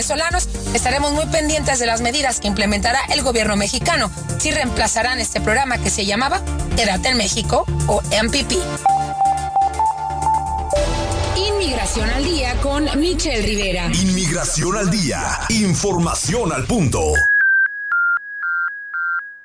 Estaremos muy pendientes de las medidas que implementará el gobierno mexicano, si reemplazarán este programa que se llamaba Quédate en México o MPP. Inmigración al día con Michelle Rivera. Inmigración al día. Información al punto.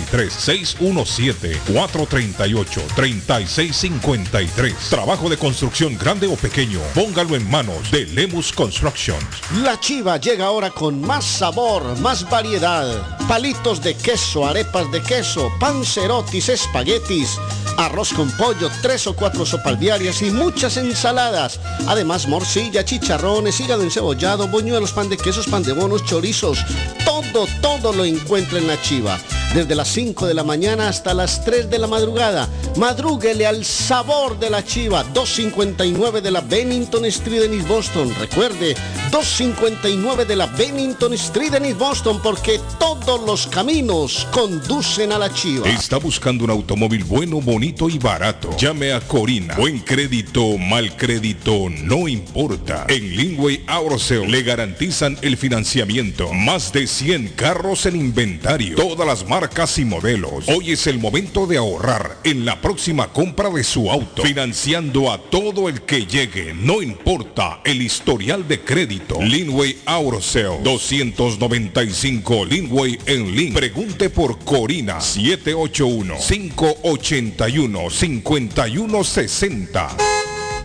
617-438-3653. Trabajo de construcción grande o pequeño, póngalo en manos de Lemus Construction. La chiva llega ahora con más sabor, más variedad. Palitos de queso, arepas de queso, pancerotis, espaguetis, arroz con pollo, tres o cuatro sopalviarias y muchas ensaladas. Además, morcilla, chicharrones, hígado encebollado, boñuelos, pan de quesos, pan de bonos, chorizos. Todo, todo lo encuentra en la chiva. Desde las 5 de la mañana hasta las 3 de la madrugada. Madrúguele al sabor de la chiva. 259 de la Bennington Street en East Boston. Recuerde, 259 de la Bennington Street en East Boston porque todos los caminos conducen a la chiva. Está buscando un automóvil bueno, bonito y barato. Llame a Corina. Buen crédito, mal crédito, no importa. En Linway Auto Sale le garantizan el financiamiento. Más de 100 carros en inventario. Todas las marcas y modelos. Hoy es el momento de ahorrar en la próxima compra de su auto. Financiando a todo el que llegue. No importa el historial de crédito. Linway Auto Sale. 295 Linway en Link. Pregunte por Corina 781-581-5160.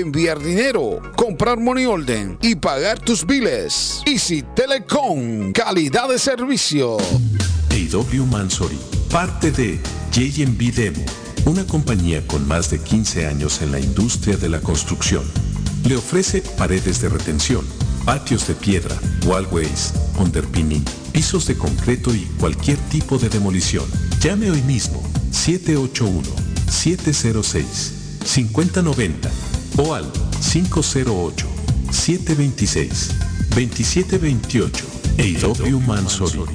enviar dinero, comprar money order y pagar tus biles. Easy Telecom, calidad de servicio. A.W. Mansory, parte de JMB Demo, una compañía con más de 15 años en la industria de la construcción. Le ofrece paredes de retención, patios de piedra, wallways, underpinning, pisos de concreto y cualquier tipo de demolición. Llame hoy mismo 781-706-5090 o al 508-726-2728 A.W. Mansori.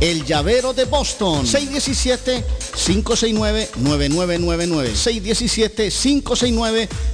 El llavero de Boston. 617-569-9999.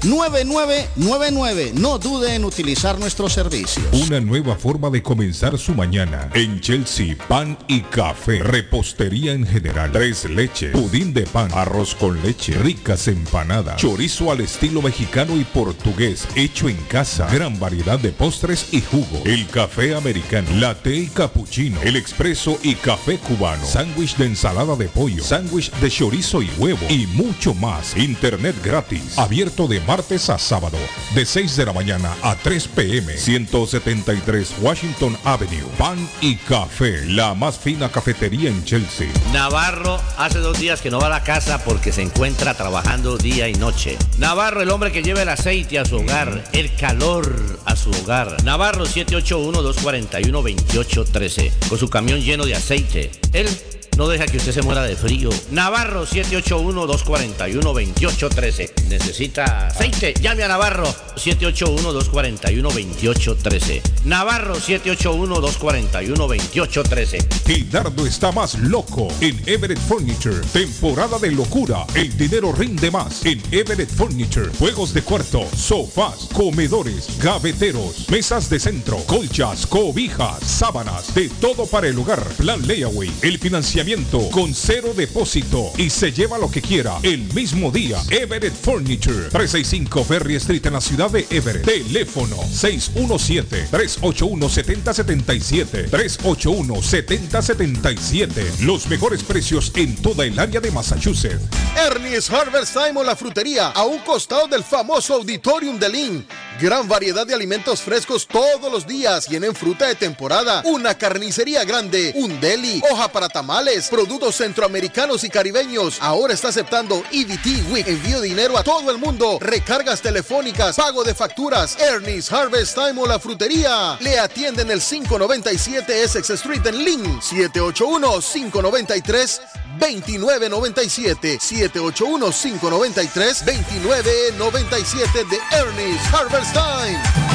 617-569-9999. No dude en utilizar nuestros servicios. Una nueva forma de comenzar su mañana. En Chelsea, pan y café. Repostería en general. Tres leches. Pudín de pan. Arroz con leche. Ricas empanadas. Chorizo al estilo mexicano y portugués. Hecho en casa. Gran variedad de postres y jugo. El café americano. Latte y cappuccino. El expreso y café cubano. Sándwich de ensalada de pollo. Sándwich de chorizo y huevo. Y mucho más. Internet gratis. Abierto de martes a sábado. De 6 de la mañana a 3 pm. 173 Washington Avenue. Pan y café. La más fina cafetería en Chelsea. Navarro hace dos días que no va a la casa porque se encuentra trabajando día y noche. Navarro, el hombre que lleva el aceite a su hogar, el calor a su hogar. Navarro 781-241-2813. Con su camión lleno de aceite. Él no deja que usted se muera de frío. Navarro 781-241-2813. Necesita aceite. Llame a Navarro 781-241-2813. Navarro 781-241-2813. El dardo está más loco en Everett Furniture. Temporada de locura. El dinero rinde más en Everett Furniture. Juegos de cuarto, sofás, comedores, gaveteros, mesas de centro, colchas, cobijas, sábanas, de todo para el hogar. Plan Layaway. El financiamiento con cero depósito y se lleva lo que quiera el mismo día. Everett Furniture. 365 Ferry Street en la ciudad de Everett. Teléfono 617-381-7077. 381-7077. Los mejores precios en toda el área de Massachusetts. Ernie's Harvest Time o la frutería, a un costado del famoso Auditorium de Lynn. Gran variedad de alimentos frescos todos los días. Tienen fruta de temporada, una carnicería grande, un deli, hoja para tamales, productos centroamericanos y caribeños. Ahora está aceptando EBT Week. Envío dinero a todo el mundo. Recargas telefónicas, pago de facturas. Ernie's Harvest Time o la frutería. Le atienden el 597 Essex Street en Lynn. 781-593. 2997 781 593 2997 de Ernest Harvest Time.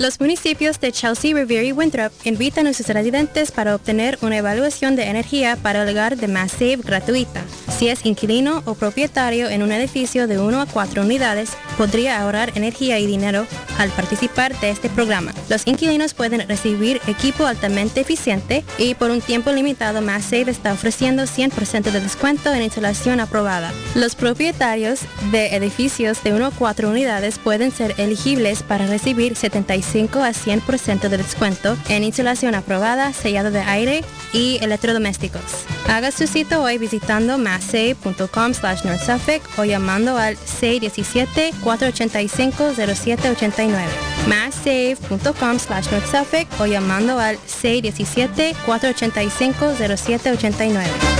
Los municipios de Chelsea, Revere y Winthrop invitan a sus residentes para obtener una evaluación de energía para el hogar de Mass Save gratuita. Si es inquilino o propietario en un edificio de 1 a 4 unidades, podría ahorrar energía y dinero al participar de este programa. Los inquilinos pueden recibir equipo altamente eficiente y por un tiempo limitado Mass Save está ofreciendo 100% de descuento en instalación aprobada. Los propietarios de edificios de 1 a 4 unidades pueden ser elegibles para recibir 75 a 100% de descuento en insulación aprobada, sellado de aire y electrodomésticos. Haga su cita hoy visitando massafe.com slash Suffolk o llamando al 617-485-0789. massafe.com slash Suffolk o llamando al 617-485-0789.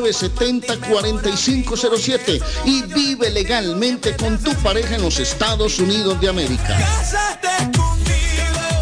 617-970-4507 y vive legalmente con tu pareja en los Estados Unidos de América.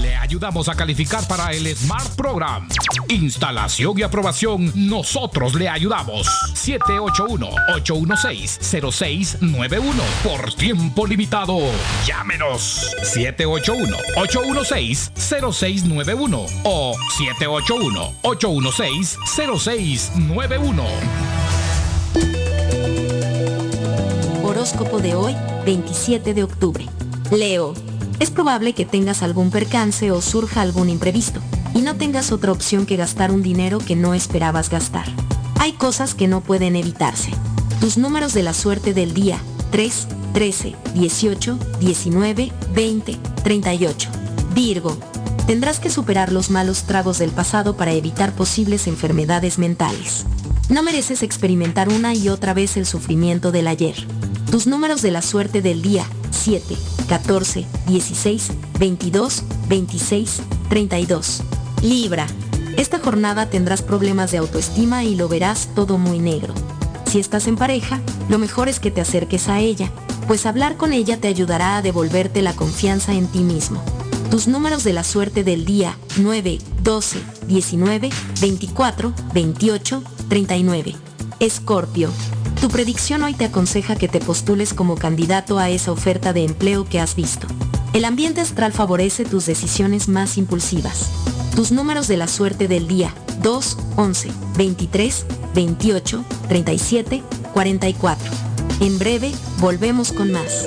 Le ayudamos a calificar para el Smart Program. Instalación y aprobación, nosotros le ayudamos. 781-816-0691. Por tiempo limitado. Llámenos. 781-816-0691 o 781-816-0691. Horóscopo de hoy, 27 de octubre. Leo. Es probable que tengas algún percance o surja algún imprevisto, y no tengas otra opción que gastar un dinero que no esperabas gastar. Hay cosas que no pueden evitarse. Tus números de la suerte del día, 3, 13, 18, 19, 20, 38. Virgo. Tendrás que superar los malos tragos del pasado para evitar posibles enfermedades mentales. No mereces experimentar una y otra vez el sufrimiento del ayer. Tus números de la suerte del día, 7, 14, 16, 22, 26, 32. Libra. Esta jornada tendrás problemas de autoestima y lo verás todo muy negro. Si estás en pareja, lo mejor es que te acerques a ella, pues hablar con ella te ayudará a devolverte la confianza en ti mismo. Tus números de la suerte del día 9, 12, 19, 24, 28, 39. Escorpio. Tu predicción hoy te aconseja que te postules como candidato a esa oferta de empleo que has visto. El ambiente astral favorece tus decisiones más impulsivas. Tus números de la suerte del día 2, 11, 23, 28, 37, 44. En breve, volvemos con más.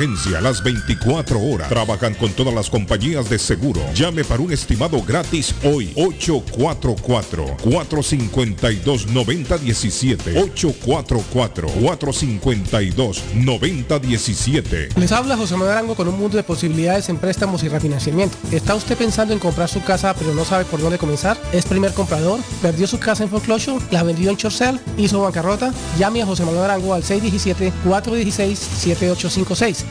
las 24 horas. Trabajan con todas las compañías de seguro. Llame para un estimado gratis hoy. 844-452-9017. 844-452-9017. Les habla José Manuel Arango con un mundo de posibilidades en préstamos y refinanciamiento. ¿Está usted pensando en comprar su casa pero no sabe por dónde comenzar? ¿Es primer comprador? ¿Perdió su casa en foreclosure? ¿La vendió en Chorcel? ¿Hizo bancarrota? Llame a José Manuel Arango al 617-416-7856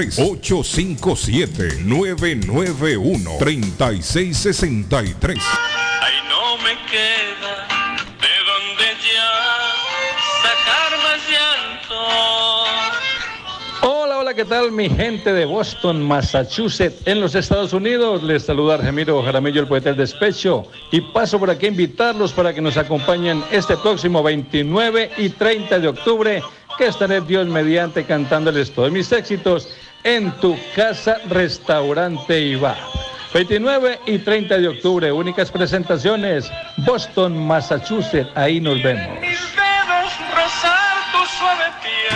857-991-3663. Ay, no me queda de donde ya sacar más llanto. Hola, hola, ¿qué tal mi gente de Boston, Massachusetts, en los Estados Unidos? Les saluda Argemiro Jaramillo, el poeta del despecho, y paso por aquí a invitarlos para que nos acompañen este próximo 29 y 30 de octubre, que estaré Dios mediante cantándoles todos mis éxitos en tu casa, restaurante y bar. 29 y 30 de octubre, únicas presentaciones, Boston, Massachusetts, ahí nos vemos.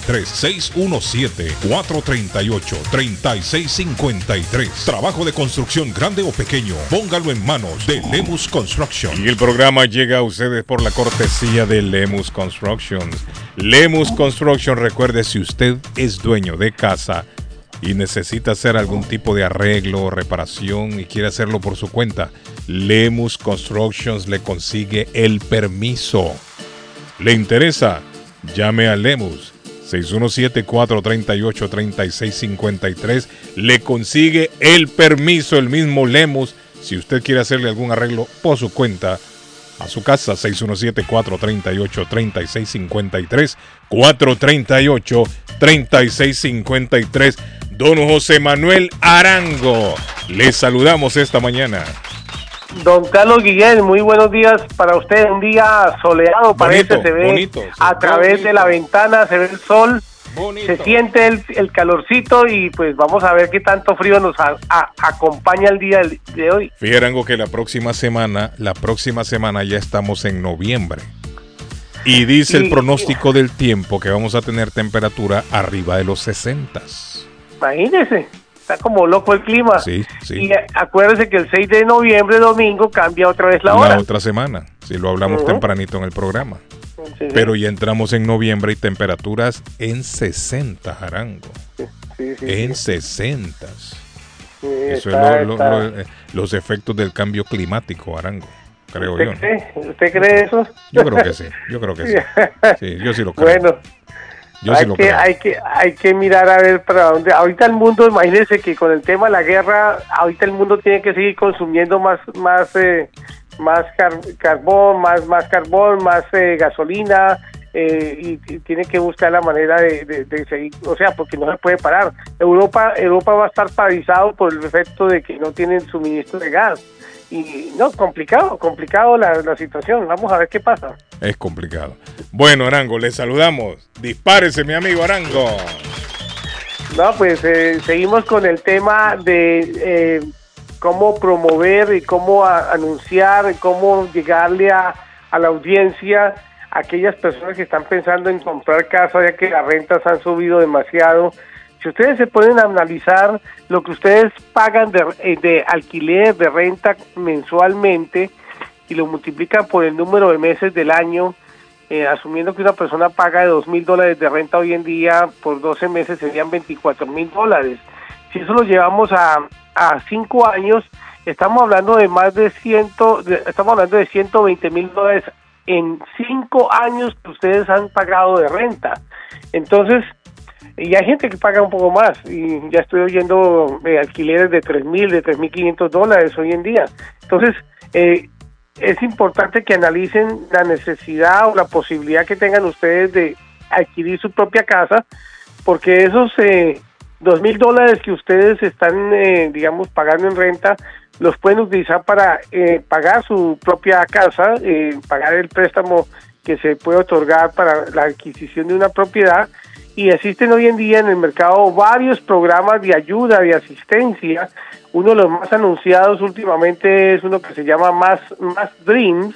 617-438-3653. Trabajo de construcción grande o pequeño. Póngalo en manos de Lemus Construction. Y el programa llega a ustedes por la cortesía de Lemus Construction. Lemus Construction, recuerde si usted es dueño de casa y necesita hacer algún tipo de arreglo o reparación y quiere hacerlo por su cuenta, Lemus Constructions le consigue el permiso. ¿Le interesa? Llame a Lemus 617-438-3653. Le consigue el permiso, el mismo Lemus, si usted quiere hacerle algún arreglo por su cuenta a su casa 617-438-3653 438-3653 Don José Manuel Arango le saludamos esta mañana Don Carlos Guillén, muy buenos días para usted. Un día soleado, parece, se ve bonito, a través de la ventana, se ve el sol, se siente el, el calorcito y pues vamos a ver qué tanto frío nos a- a- acompaña el día de hoy. Arango que la próxima semana la próxima semana ya estamos en noviembre. Y dice el pronóstico del tiempo que vamos a tener temperatura arriba de los 60 Imagínese, está como loco el clima. Sí, sí. Y acuérdese que el 6 de noviembre, domingo, cambia otra vez la hora. la otra semana si lo hablamos Ujú. tempranito en el programa Sí. Pero ya entramos en noviembre y temperaturas en 60, Arango. Sí, sí, En sí. 60. Sí, Eso está- es lo- lo- lo- eh, los efectos del cambio climático, Arango. Creo ¿Usted yo. cree? ¿Usted cree eso? Yo creo que sí. Yo creo que sí. Sí, yo sí lo creo. Bueno, Yo sí hay, lo que, creo. hay, que, hay que mirar a ver para dónde. Ahorita el mundo, imagínense que con el tema de la guerra, ahorita el mundo tiene que seguir consumiendo más más eh, más car- carbón, más más carbón, más eh, gasolina. eh, y, y tiene que buscar la manera de, de- de seguir, o sea, porque no se puede parar. Europa Europa va a estar paralizado por el efecto de que no tienen suministro de gas. Y no, complicado, complicado la, la situación. Vamos a ver qué pasa. Es complicado. Bueno, Arango, le saludamos. Dispárese, mi amigo Arango. No, pues eh, seguimos con el tema de eh, cómo promover y cómo a- anunciar, y cómo llegarle a, a la audiencia a aquellas personas que están pensando en comprar casa ya que las rentas han subido demasiado. Si ustedes se pueden analizar lo que ustedes pagan de, eh, de alquiler, de renta mensualmente y lo multiplican por el número de meses del año, eh, asumiendo que una persona paga de dos mil dólares de renta hoy en día por 12 meses serían 24 mil dólares. Si eso lo llevamos a, a cinco años, estamos hablando de más de ciento, de- estamos hablando de 120 mil dólares en cinco años que ustedes han pagado de renta. Entonces, y hay gente que paga un poco más y ya estoy oyendo eh, alquileres de tres mil, de tres mil quinientos dólares hoy en día. Entonces, eh, es importante que analicen la necesidad o la posibilidad que tengan ustedes de adquirir su propia casa, porque esos eh, dos mil dólares que ustedes están, eh, digamos, pagando en renta, los pueden utilizar para eh, pagar su propia casa, eh, pagar el préstamo que se puede otorgar para la adquisición de una propiedad. Y existen hoy en día en el mercado varios programas de ayuda, de asistencia. Uno de los más anunciados últimamente es uno que se llama Más, Dreams,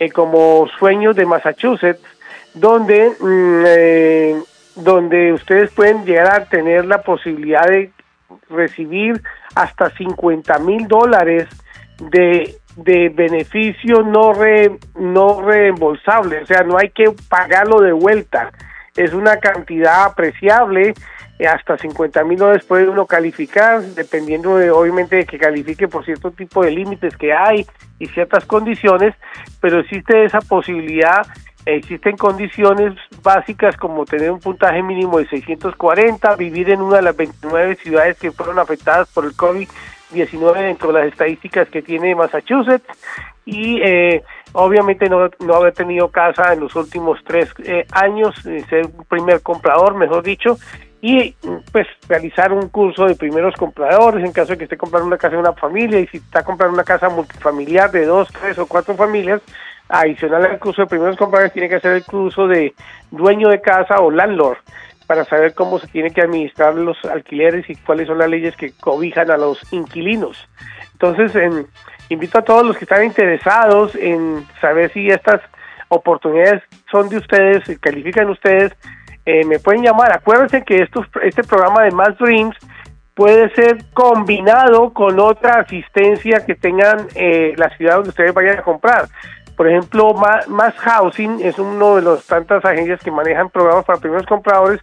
eh, como Sueños de Massachusetts, donde, mm, eh, donde ustedes pueden llegar a tener la posibilidad de recibir hasta 50 mil dólares de, de beneficio no, re, no reembolsable, o sea, no hay que pagarlo de vuelta. Es una cantidad apreciable, eh, hasta 50 mil dólares puede uno calificar, dependiendo de, obviamente, de que califique por cierto tipo de límites que hay y ciertas condiciones, pero existe esa posibilidad Existen condiciones básicas como tener un puntaje mínimo de 640, vivir en una de las 29 ciudades que fueron afectadas por el COVID-19 dentro de las estadísticas que tiene Massachusetts y eh, obviamente no, no haber tenido casa en los últimos tres eh, años, eh, ser un primer comprador, mejor dicho, y pues realizar un curso de primeros compradores en caso de que esté comprando una casa de una familia y si está comprando una casa multifamiliar de dos, tres o cuatro familias, adicional al curso de primeros compradores tiene que hacer el curso de dueño de casa o landlord para saber cómo se tiene que administrar los alquileres y cuáles son las leyes que cobijan a los inquilinos. Entonces, en- invito a todos los que están interesados en saber si estas oportunidades son de ustedes, si califican ustedes, eh, me pueden llamar. Acuérdense que estos, este programa de Más Dreams puede ser combinado con otra asistencia que tengan eh, la ciudad donde ustedes vayan a comprar. Por ejemplo, Más Housing es uno de las tantas agencias que manejan programas para primeros compradores.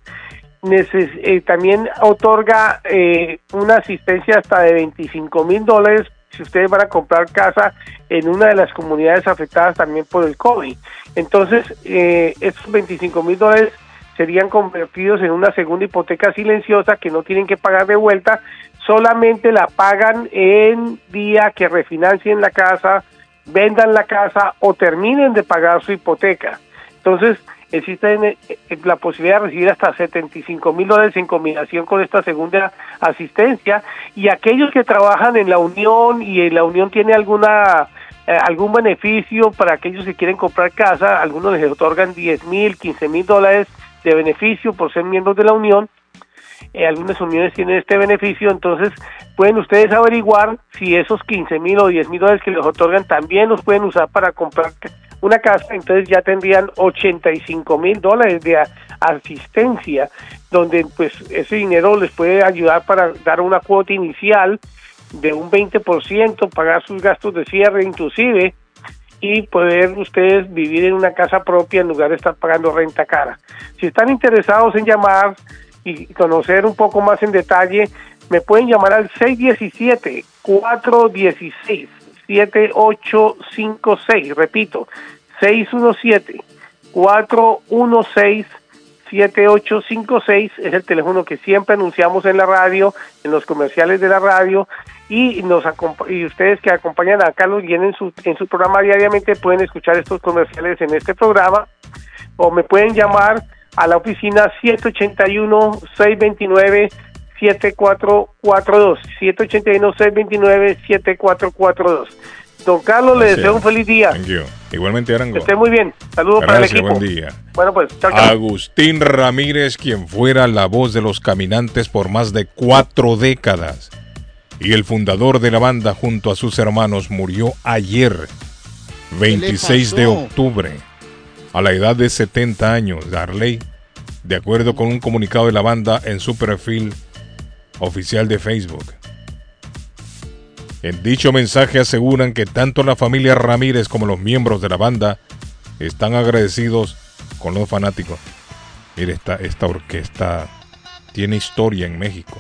Neces- eh, también otorga eh, una asistencia hasta de 25 mil dólares si ustedes van a comprar casa en una de las comunidades afectadas también por el COVID. Entonces, eh, esos 25 mil dólares serían convertidos en una segunda hipoteca silenciosa que no tienen que pagar de vuelta, solamente la pagan en día que refinancien la casa, vendan la casa o terminen de pagar su hipoteca. Entonces, existe en la posibilidad de recibir hasta 75 mil dólares en combinación con esta segunda asistencia y aquellos que trabajan en la unión y en la unión tiene alguna eh, algún beneficio para aquellos que quieren comprar casa, algunos les otorgan 10 mil, 15 mil dólares de beneficio por ser miembros de la unión. Eh, algunas uniones tienen este beneficio, entonces pueden ustedes averiguar si esos 15 mil o 10 mil dólares que les otorgan también los pueden usar para comprar una casa, entonces ya tendrían 85 mil dólares de asistencia, donde pues ese dinero les puede ayudar para dar una cuota inicial de un 20%, pagar sus gastos de cierre inclusive, y poder ustedes vivir en una casa propia en lugar de estar pagando renta cara. Si están interesados en llamar y conocer un poco más en detalle, me pueden llamar al 617-416-7856. Repito, 617-416-7856 es el teléfono que siempre anunciamos en la radio, en los comerciales de la radio y nos y ustedes que acompañan a Carlos Guillén en su, en su programa diariamente pueden escuchar estos comerciales en este programa o me pueden llamar a la oficina 781-629 7442 781-629-7442 Don Carlos, le deseo un feliz día. Thank you. Igualmente, Arango. Que esté muy bien. Saludos para el Gracias, equipo. buen día. Bueno, pues, chao, chao. Agustín Ramírez, quien fuera la voz de los caminantes por más de cuatro décadas y el fundador de la banda junto a sus hermanos, murió ayer, 26 de octubre, a la edad de 70 años. Darley, de acuerdo con un comunicado de la banda en su perfil oficial de Facebook. En dicho mensaje aseguran que tanto la familia Ramírez como los miembros de la banda están agradecidos con los fanáticos. Mire, esta, esta orquesta tiene historia en México.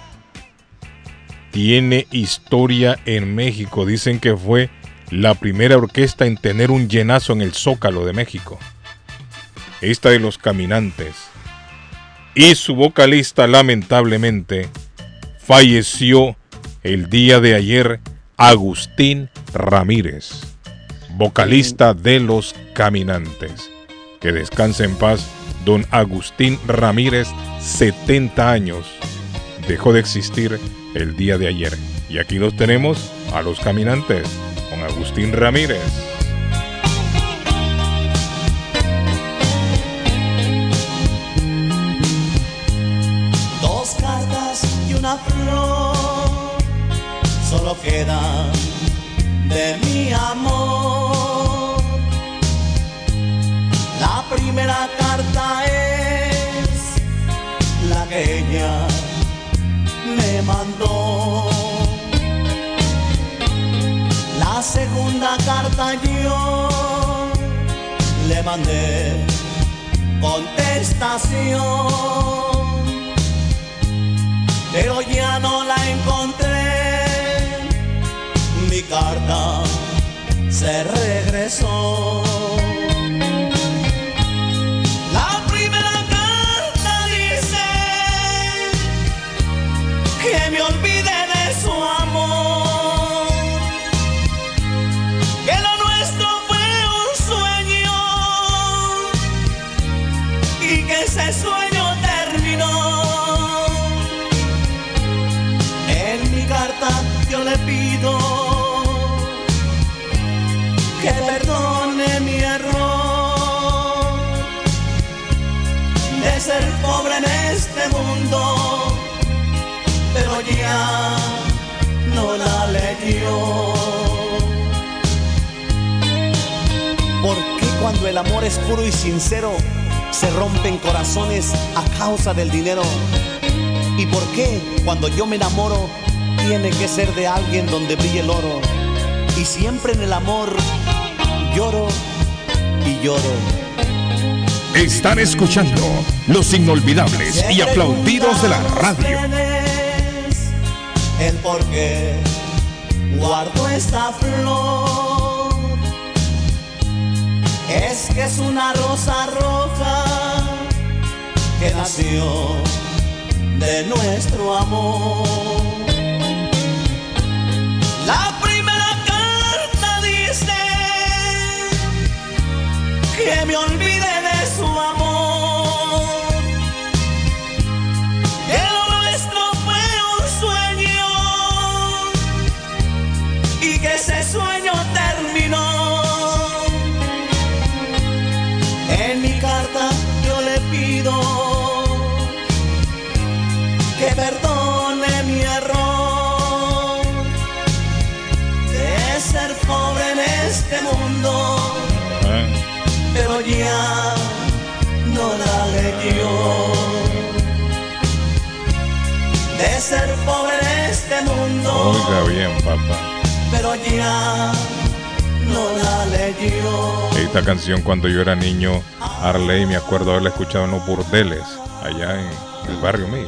Tiene historia en México. Dicen que fue la primera orquesta en tener un llenazo en el Zócalo de México. Esta de los caminantes. Y su vocalista lamentablemente falleció el día de ayer, Agustín Ramírez, vocalista de Los Caminantes. Que descanse en paz, don Agustín Ramírez, 70 años. Dejó de existir el día de ayer. Y aquí los tenemos a Los Caminantes, con Agustín Ramírez. Flor solo quedan de mi amor. La primera carta es la que ella me mandó. La segunda carta yo le mandé contestación pero ya no la encontré. Mi carta se regresó. No la leyó. ¿Por qué cuando el amor es puro y sincero se rompen corazones a causa del dinero? ¿Y por qué cuando yo me enamoro tiene que ser de alguien donde brille el oro? Y siempre en el amor lloro y lloro. Están escuchando los inolvidables y aplaudidos de la radio. El por qué guardo esta flor es que es una rosa roja que nació de nuestro amor. La primera carta dice que me olvide Oiga bien, papá. pero ya no la leyó. Esta canción cuando yo era niño, Arley, me acuerdo haberla escuchado en los burdeles, allá en el barrio mío.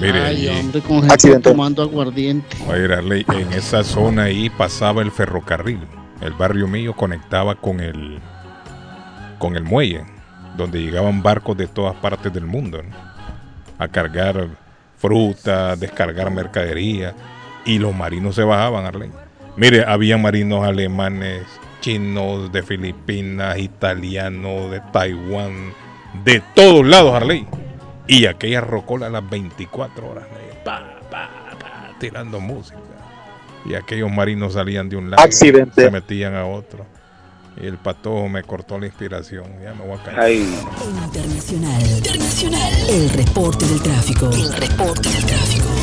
Mire, Ay, hombre, con gente tomando aguardiente. Oye, Arley, en esa zona ahí pasaba el ferrocarril. El barrio mío conectaba con el con el muelle, donde llegaban barcos de todas partes del mundo ¿no? a cargar fruta, descargar mercadería y los marinos se bajaban, Arley. Mire, había marinos alemanes, chinos, de Filipinas, italianos, de Taiwán, de todos lados, Arley. Y aquella rocola a las 24 horas, pa, pa, pa, tirando música. Y aquellos marinos salían de un lado. Accidente. Se metían a otro. Y el patojo me cortó la inspiración. Ya me voy a caer. Internacional. Internacional. El reporte del tráfico. El reporte del tráfico.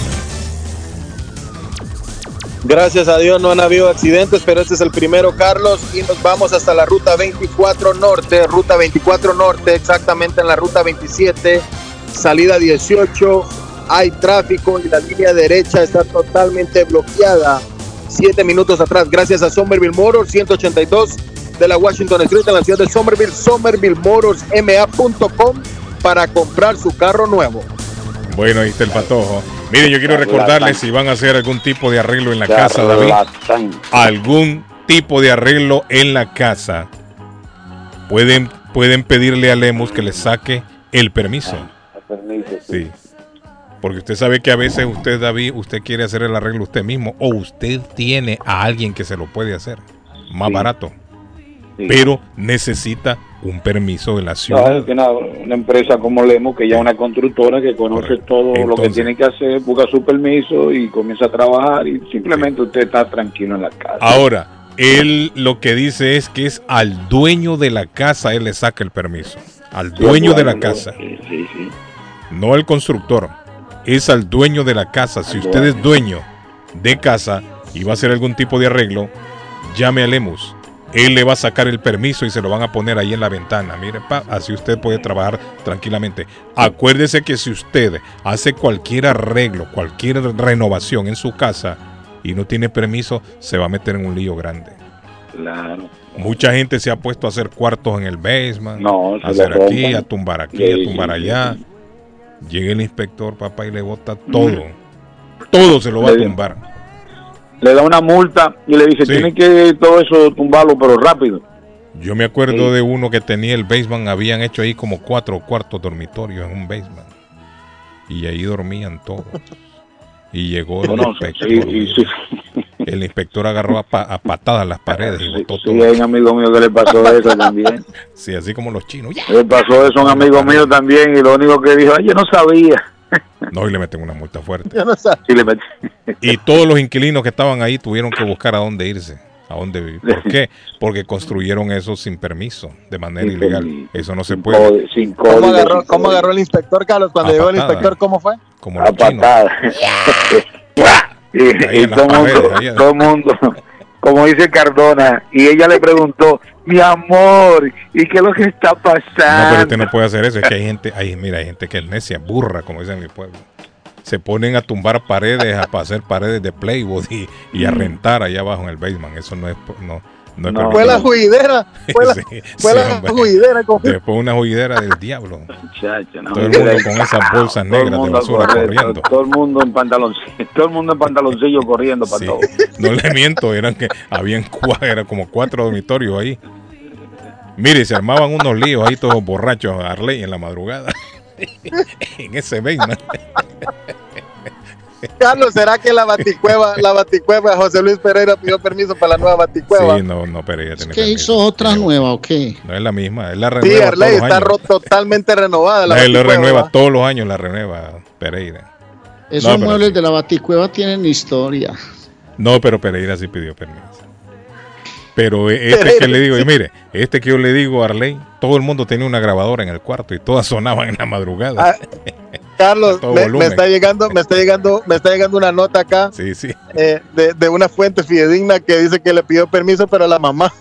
Gracias a Dios no han habido accidentes, pero este es el primero, Carlos, y nos vamos hasta la ruta 24 Norte, ruta 24 Norte, exactamente en la ruta 27, salida 18. Hay tráfico y la línea derecha está totalmente bloqueada. Siete minutos atrás, gracias a Somerville Motors, 182 de la Washington Street en la ciudad de Somerville, somervillemotorsma.com para comprar su carro nuevo. Bueno, ahí está el patojo. Miren, yo quiero recordarles si van a hacer algún tipo de arreglo en la casa, David. Algún tipo de arreglo en la casa. Pueden, pueden pedirle a Lemus que le saque el permiso. Sí. Porque usted sabe que a veces usted, David, usted quiere hacer el arreglo usted mismo o usted tiene a alguien que se lo puede hacer más Sí. barato. Sí. Pero necesita un permiso de la ciudad. una, una empresa como Lemo, que ya es una constructora que conoce todo lo que tiene que hacer, busca su permiso y comienza a trabajar y simplemente usted está tranquilo en la casa. Ahora, él lo que dice es que es al dueño de la casa él le saca el permiso. Al Sí, dueño de la casa. Sí. No al constructor. Es al dueño de la casa. Si usted es dueño de casa y va a hacer algún tipo de arreglo, llame a Lemus. Él le va a sacar el permiso y se lo van a poner ahí en la ventana. Mire, pa, así usted puede trabajar tranquilamente. Acuérdese que si usted hace cualquier arreglo, cualquier renovación en su casa y no tiene permiso, se va a meter en un lío grande. Claro. Mucha gente se ha puesto a hacer cuartos en el basement, No, a hacer aquí, a tumbar aquí, a tumbar allá. Llega el inspector, papá, y le bota todo. Todo se lo va a tumbar. Le da una multa y le dice, Sí. tiene que todo eso tumbarlo, pero rápido. Yo me acuerdo Sí. de uno que tenía el basement, habían hecho ahí como cuatro cuartos dormitorios en un basement. Y ahí dormían todos. Y llegó el inspector. sí. El inspector agarró a, pa- a patadas las paredes y botó Sí, todo. hay un amigo mío que le pasó eso también. Sí, así como los chinos. Le pasó eso a un amigo mío también y lo único que dijo, ay, yo no sabía. No, y le meten una multa fuerte. Sí, le metí. Y todos los inquilinos que estaban ahí tuvieron que buscar a dónde irse, a dónde vivir. ¿Por qué? Porque construyeron eso sin permiso, de manera Sin ilegal. permiso, Eso no se puede. código, sin ¿Cómo código, agarró, sin cómo agarró el inspector, Carlos? Cuando A llegó el inspector, ¿cómo fue? Como a patada. y y todo el mundo, todo el mundo, como dice Cardona, y ella le preguntó, mi amor, ¿y qué es lo que está No, pero pasando? usted no puede hacer eso. Es que hay gente, hay, mira, hay gente que es necia, burra, como dicen en mi pueblo. Se ponen a tumbar paredes, a hacer paredes de Playboy y, y a rentar allá abajo en el basement. Eso no es, no, no es Fue la juidera. Fue la, Sí, fue sí, la juidera. con- Después una juidera del diablo. No, Todo el mundo con esas bolsas negras de a basura correr, corriendo. Todo, todo el mundo en pantaloncillo, todo el mundo en pantaloncillo corriendo para Sí, todo. no le miento, eran que habían cuatro, era como cuatro dormitorios ahí. Mire, se armaban unos líos ahí todos borrachos, Arley en la madrugada. en ese basement. Carlos, ¿será que la baticueva, la baticueva, José Luis Pereira pidió permiso para la nueva baticueva? Sí, no, no, pero ella tiene ¿Qué permiso. hizo otra nueva o qué? No es la misma, es la Sí, renueva Arley los está totalmente renovada. La Él lo renueva todos los años, la renueva Pereira. Esos No, muebles sí. de la baticueva tienen historia. No, pero Pereira sí pidió permiso. Pero e- este que le digo, y mire, este que yo le digo a Arley, todo el mundo tenía una grabadora en el cuarto y todas sonaban en la madrugada. Ah, Carlos, me, está llegando, me está llegando, me está llegando una nota acá Sí, sí. eh, de, de una fuente fidedigna que dice que le pidió permiso, pero a la mamá.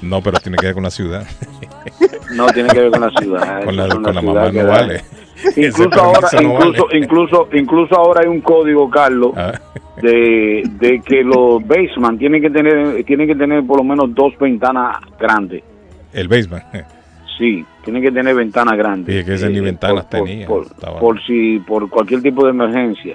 No, pero tiene que ver con la ciudad. No tiene que ver con la ciudad. Con la, eso es con la ciudad mamá no vale. Incluso ahora, no incluso, vale. incluso, incluso ahora hay un código, Carlos, Ah. de, de que los basement tienen que tener, tienen que tener por lo menos dos ventanas grandes. El basement. Sí, tienen que tener ventanas grandes. Dije que ese ni Eh, ventanas por, tenía. Por, por si, por cualquier tipo de emergencia.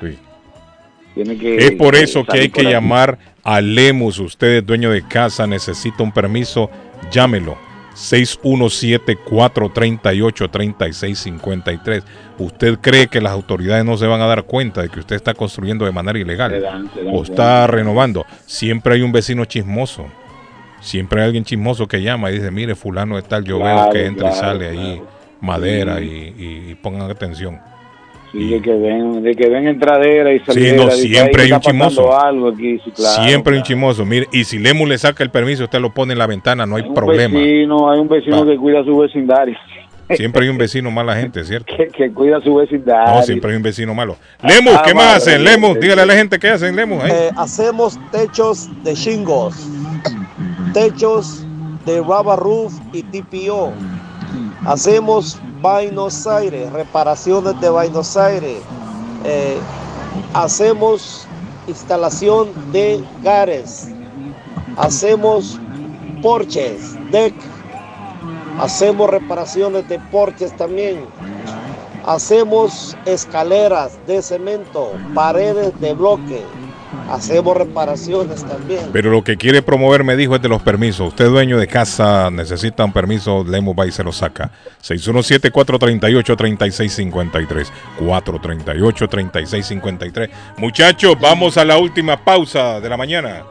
Tiene que, Es por eso que hay que ahí. llamar a Lemus. Usted es dueño de casa, necesita un permiso, llámelo. 617-438-3653. ¿Usted cree que las autoridades no se van a dar cuenta de que usted está construyendo de manera ilegal? Dan- dan o está renovando. Siempre hay un vecino chismoso. Siempre hay alguien chismoso que llama y dice, mire, fulano de tal, yo veo que entra y claro, sale ahí madera Sí. y, y- y pongan atención. Sí, de que ven, de que ven entradera y Sí, salidera. no, siempre hay un chimoso. Algo aquí, sí, claro, Siempre hay un chimoso. Mire, y si Lemus le saca el permiso, usted lo pone en la ventana, no hay un problema. vecino, hay un vecino Va. que cuida su vecindario. Siempre hay un vecino mala gente, ¿cierto? que, que cuida su vecindario. No, siempre hay un vecino malo. Lemus, ¿qué Ah, más madre hacen? Lemus, dígale a la gente qué hacen, Lemus. Eh, hacemos techos de shingles, techos de rubber roof y TPO. Hacemos Buenos Aires, reparaciones de Buenos Aires. Eh, hacemos instalación de gares. Hacemos porches, deck. Hacemos reparaciones de porches también. Hacemos escaleras de cemento, paredes de bloque. Hacemos reparaciones también. Pero lo que quiere promover, me dijo, es de los permisos. Usted, dueño de casa, necesita un permiso, Lemus va y se lo saca. 617-438-3653. 438-3653. Muchachos, vamos a la última pausa de la mañana.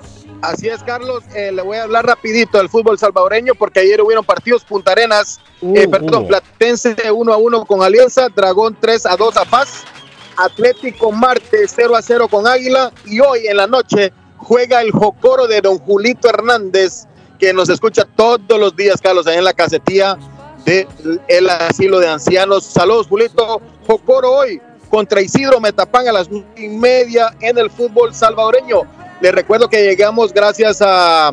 Así es, Carlos. Eh, le voy a hablar rapidito del fútbol salvadoreño porque ayer hubieron partidos Punta Arenas, eh, perdón, uh. Platense 1 a 1 con Alianza, Dragón 3 a 2 a Paz, Atlético Marte 0 a 0 con Águila y hoy en la noche juega el Jocoro de Don Julito Hernández que nos escucha todos los días, Carlos, en la casetía del el asilo de ancianos. Saludos, Julito. Jocoro hoy contra Isidro Metapán a las y media en el fútbol salvadoreño. Les recuerdo que llegamos gracias a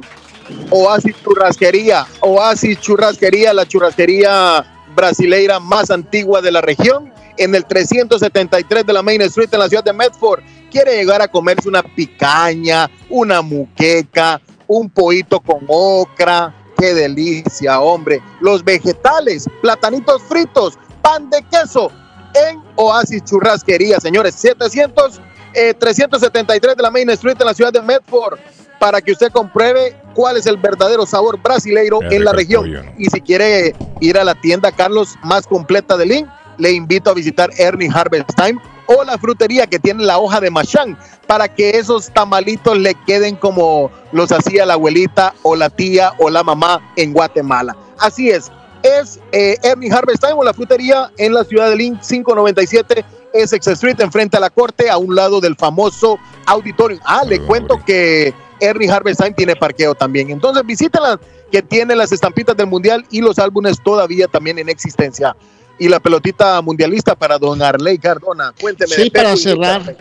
Oasis Churrasquería. Oasis Churrasquería, la churrasquería brasileira más antigua de la región, en el 373 de la Main Street en la ciudad de Medford. Quiere llegar a comerse una picaña, una muqueca, un pollito con ocra. Qué delicia, hombre. Los vegetales, platanitos fritos, pan de queso en Oasis Churrasquería, señores. 700 eh, 373 de la Main Street en la ciudad de Medford para que usted compruebe cuál es el verdadero sabor brasileiro Qué en la región. Y si quiere ir a la tienda Carlos más completa de Link, le invito a visitar Ernie Harvest Time o la frutería que tiene la hoja de machán para que esos tamalitos le queden como los hacía la abuelita o la tía o la mamá en Guatemala. Así es, es eh, Ernie Harvest Time o la frutería en la ciudad de Link 597 Essex Street, enfrente a la corte, a un lado del famoso auditorium. Ah, le cuento que Ernie Harvest Time tiene parqueo también. Entonces visítenla, que tiene las estampitas del mundial y los álbumes todavía también en existencia. Y la pelotita mundialista para don Arley Cardona. Cuénteme. Sí, para cerrar,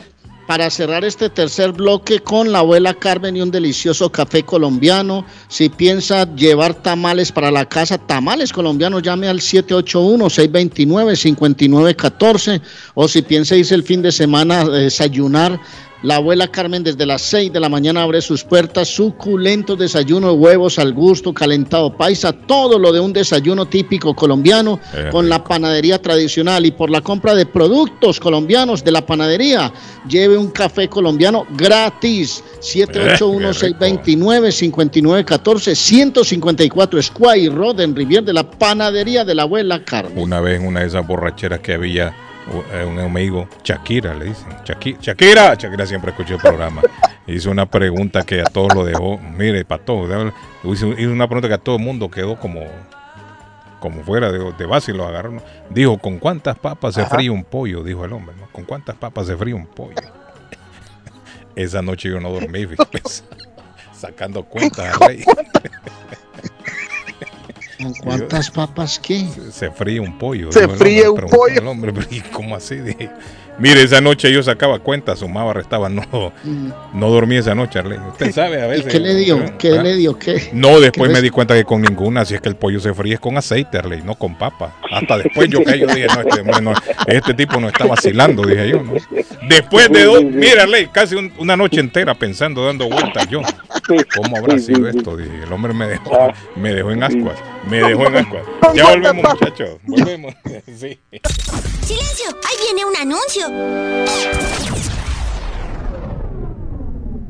para cerrar este tercer bloque con la abuela Carmen y un delicioso café colombiano. Si piensa llevar tamales para la casa, tamales colombianos, llame al 781-629-5914. O si piensa irse el fin de semana a desayunar, la abuela Carmen desde las 6 de la mañana abre sus puertas, suculento desayuno de huevos al gusto, calentado paisa, todo lo de un desayuno típico colombiano Eh, con la panadería tradicional y por la compra de productos colombianos de la panadería, lleve un café colombiano gratis. 781-629-5914, 154 Squire Road en Rivier de la panadería de la abuela Carmen. Una vez en una de esas borracheras que había eh, un amigo, Shakira le dicen, Shaki- Shakira, Shakira siempre escuchó el programa, hizo una pregunta que a todos lo dejó, mire, para todos, hizo una pregunta que a todo el mundo quedó como como fuera de, de base y lo agarraron. Dijo, ¿con cuántas papas se fríe un pollo? Dijo el hombre, ¿no? ¿Con cuántas papas se fríe un pollo? Esa noche yo no dormí, fíjate, sacando cuentas. Rey. ¿Con cuántas papas qué? Se fríe un pollo. Se fríe un pollo. el hombre, pero ¿y ¿cómo así? Dije, Mire, esa noche yo sacaba cuentas, sumaba, restaba, no, no dormí esa noche, Arley. Usted sabe a ¿Y veces. qué le dio? ¿Qué ¿Ah? le dio? ¿Qué? No, después ¿Qué me di cuenta que con ninguna, si es que el pollo se fríe es con aceite, Arley, no con papa. Hasta después yo caí, yo dije, no, este, hombre no, este tipo no está vacilando, dije yo, ¿no? Después de dos, mira, Arley, casi un- una noche entera pensando, dando vueltas yo. ¿Cómo habrá sido esto? Dije, el hombre me dejó, me dejó en ascuas, me dejó en ascuas. Ya volvemos, muchachos, volvemos. Sí. ¡Silencio! ¡Ahí viene un anuncio!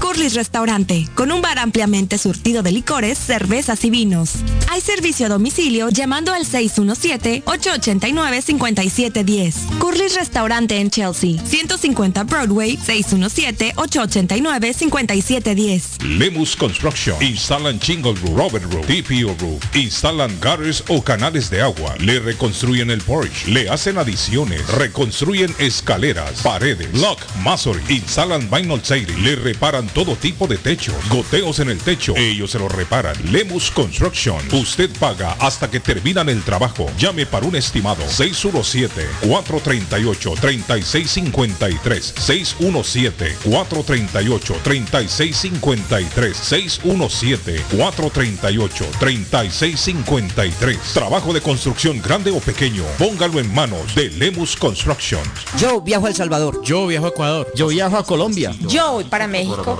Curly's Restaurante, con un bar ampliamente surtido de licores, cervezas y vinos. Hay servicio a domicilio llamando al 617-889-5710. Curly's Restaurante en Chelsea, 150 Broadway, 617-889-5710. Lemus Construction. Instalan Shingle Roof, Robert Roof, TPO Roof. Instalan gutters o canales de agua. Le reconstruyen el porch. Le hacen adiciones. Reconstruyen escaleras, paredes, block, masonry. Instalan vinyl siding. Le reparan todo tipo de techos. Goteos en el techo. Ellos se lo reparan. Lemus Construction. Usted paga hasta que terminan el trabajo. Llame para un estimado. 617-438-3653. 617-438-3653. 617-438-3653. Trabajo de construcción grande o pequeño. Póngalo en manos de Lemus Construction. Yo viajo a El Salvador. Yo viajo a Ecuador. Yo viajo a Colombia. Yo voy para México.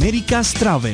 Travel.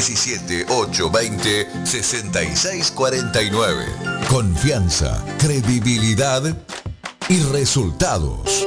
617-820-6649. Confianza, credibilidad y resultados.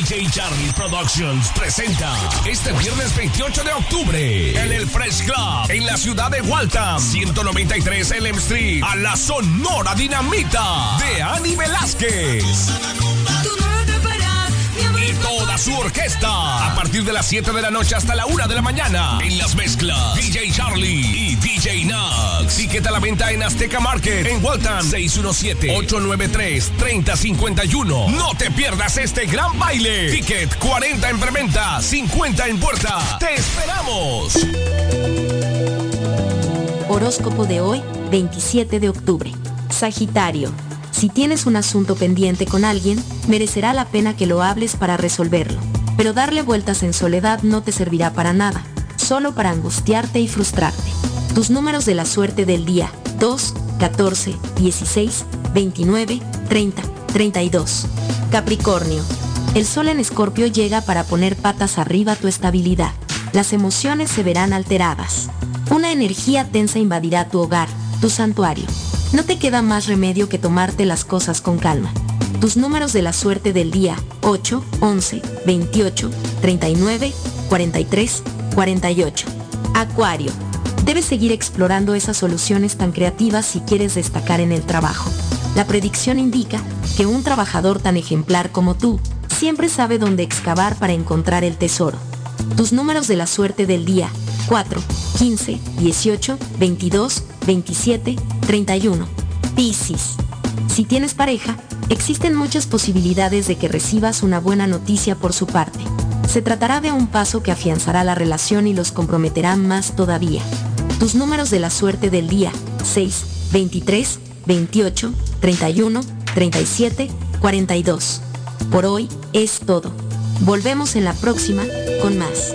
DJ Charlie Productions presenta este viernes 28 de octubre en el Fresh Club en la ciudad de Waltham, 193 Elm Street, a la Sonora Dinamita de Ani Velázquez. Su orquesta a partir de las 7 de la noche hasta la 1 de la mañana en las mezclas DJ Charlie y DJ Nax. Ticket a la venta en Azteca Market en Waltham 617-893-3051. No te pierdas este gran baile. Ticket 40 en preventa, 50 en puerta. ¡Te esperamos! Horóscopo de hoy, 27 de octubre. Sagitario. Si tienes un asunto pendiente con alguien, merecerá la pena que lo hables para resolverlo. Pero darle vueltas en soledad no te servirá para nada, solo para angustiarte y frustrarte. Tus números de la suerte del día, 2, 14, 16, 29, 30, 32. Capricornio. El sol en Escorpio llega para poner patas arriba tu estabilidad. Las emociones se verán alteradas. Una energía tensa invadirá tu hogar, tu santuario. No te queda más remedio que tomarte las cosas con calma. Tus números de la suerte del día 8, 11, 28, 39, 43, 48. Acuario. Debes seguir explorando esas soluciones tan creativas si quieres destacar en el trabajo. La predicción indica que un trabajador tan ejemplar como tú siempre sabe dónde excavar para encontrar el tesoro. Tus números de la suerte del día 4, 15, 18, 22, 27, 31. Piscis. Si tienes pareja, existen muchas posibilidades de que recibas una buena noticia por su parte. Se tratará de un paso que afianzará la relación y los comprometerá más todavía. Tus números de la suerte del día 6, 23, 28, 31, 37, 42. Por hoy es todo. Volvemos en la próxima con más.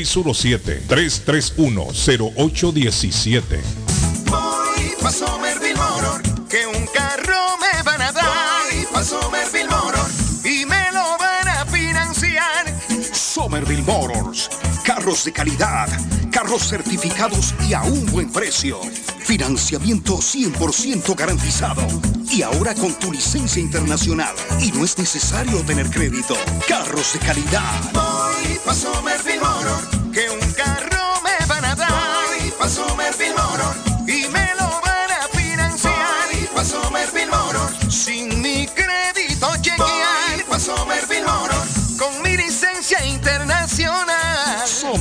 617-331-0817. Voy pa' Somerville Motor, que un carro me van a dar. Voy pa' Somerville Motor, y me lo van a financiar. carros de calidad, carros certificados y a un buen precio. Financiamiento 100% garantizado. Y ahora con tu licencia internacional. Y no es necesario tener crédito. Carros de calidad. Voy pa' Somerville Motor, que un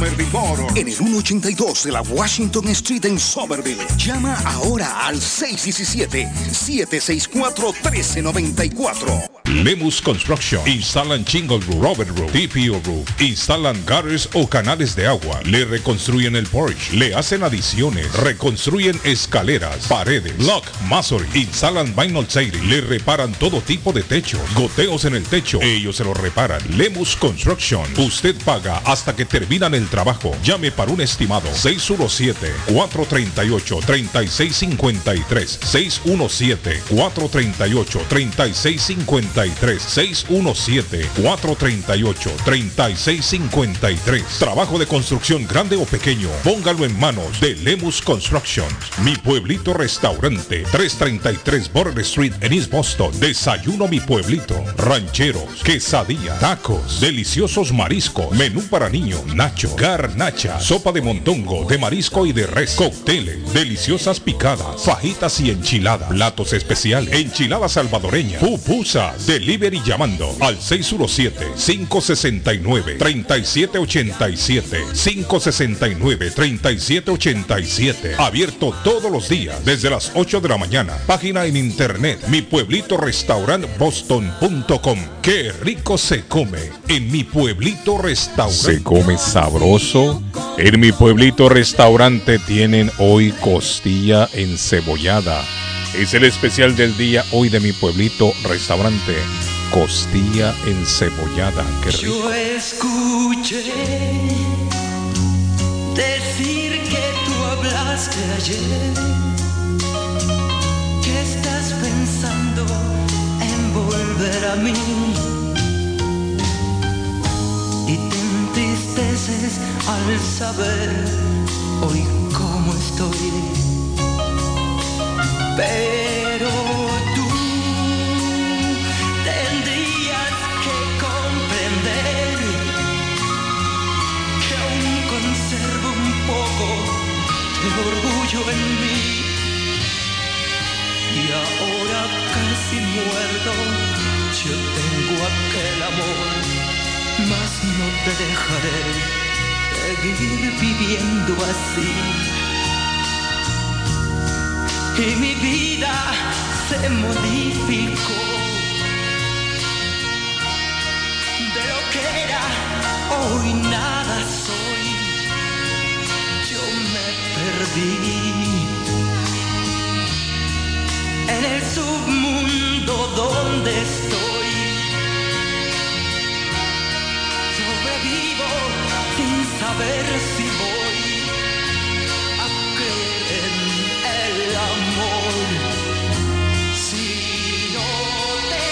Somerville Motor. En el 182 de la Washington Street en Somerville. Llama ahora al 617-764-1394. Lemus Construction. Instalan Shingle Roof, Robert Roof, TPO Roof. Instalan gutters o canales de agua. Le reconstruyen el porch. Le hacen adiciones. Reconstruyen escaleras, paredes, block, masonry. Instalan vinyl siding. Le reparan todo tipo de techo. Goteos en el techo. Ellos se lo reparan. Lemus Construction. Usted paga hasta que terminan el trabajo. Llame para un estimado. 617-438-3653. 617-438-3653. 617-438-3653. Trabajo de construcción grande o pequeño. Póngalo en manos de Lemus Construction. Mi pueblito restaurante. 333 Border Street en East Boston. Desayuno mi pueblito. Rancheros, quesadilla, tacos, deliciosos mariscos, menú para niños, nacho, garnacha, sopa de montongo, de marisco y de res, cócteles, deliciosas picadas, fajitas y enchiladas, platos especiales, enchilada salvadoreña, pupusa, delivery llamando al 617-569-3787, 569-3787, abierto todos los días desde las 8 de la mañana, página en internet, mi pueblito restaurant boston.com, qué rico se come en mi pueblito restaurante. Se come sabroso. En mi pueblito restaurante tienen hoy costilla encebollada. Es el especial del día hoy de mi pueblito restaurante. Costilla encebollada. Qué rico. Yo escuché decir que tú hablaste ayer, que estás pensando en volver a mí al saber hoy cómo estoy. Pero tú tendrías que comprender que aún conservo un poco de orgullo en mí. Y ahora casi muerto, yo tengo aquel amor, no te dejaré seguir viviendo así. Y mi vida se modificó de lo que era, hoy nada soy. Yo me perdí en el submundo donde estoy. Saber si voy a creer el amor. Si no te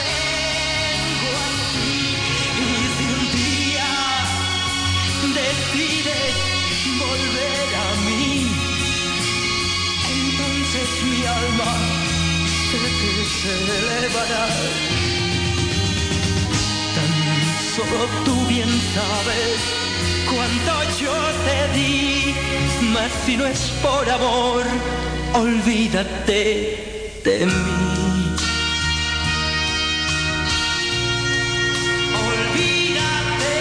tengo a ti y si un día decides volver a mí, entonces mi alma sé que se elevará. Tan solo tú bien sabes cuánto yo te di, mas si no es por amor, olvídate de mí. Olvídate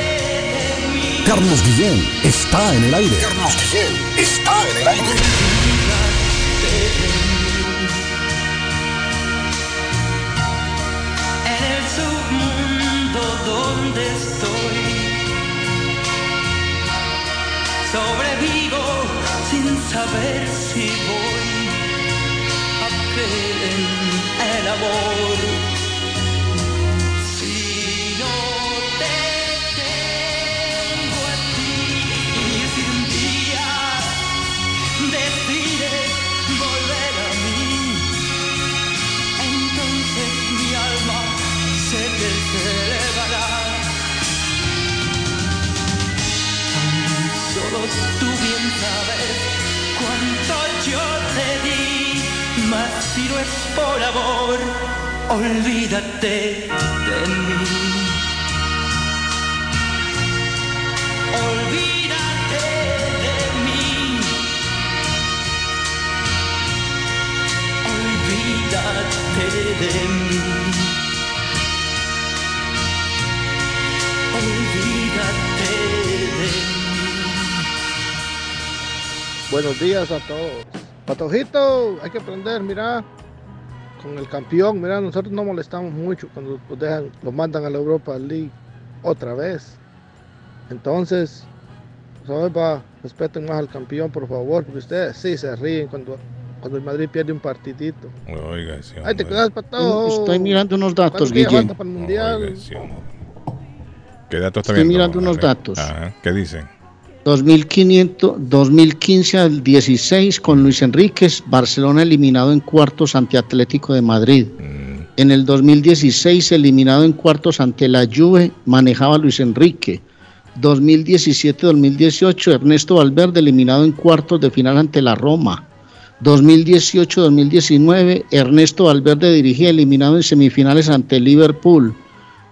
de mí. Carlos Guillén está en el aire. Carlos Guillén está en el aire. En el submundo donde estoy, sobrevivo sin saber si voy a creer el amor. Por amor, olvídate de mí. Olvídate de mí. Olvídate de mí. Olvídate de mí. Buenos días a todos. Patojito, hay que aprender, mira, con el campeón, mira, nosotros no molestamos mucho cuando lo dejan, lo mandan a la Europa League otra vez. Entonces, ¿sabes? Va, respeten más al campeón, por favor, porque ustedes sí se ríen cuando, cuando el Madrid pierde un partidito. Oiga, sí, Ay, te quedas patado. Estoy mirando unos datos, ¿Cuánto queda Guillén. falta para el mundial? Oiga, sí, hombre. ¿Qué datos está Estoy viendo? mirando unos datos. Ajá, ¿Qué dicen? 2500, 2015 al 16 con Luis Enríquez, Barcelona eliminado en cuartos ante Atlético de Madrid. En el 2016 eliminado en cuartos ante la Juve, manejaba Luis Enrique. 2017-2018 Ernesto Valverde eliminado en cuartos de final ante la Roma. 2018-2019 Ernesto Valverde dirigía eliminado en semifinales ante Liverpool.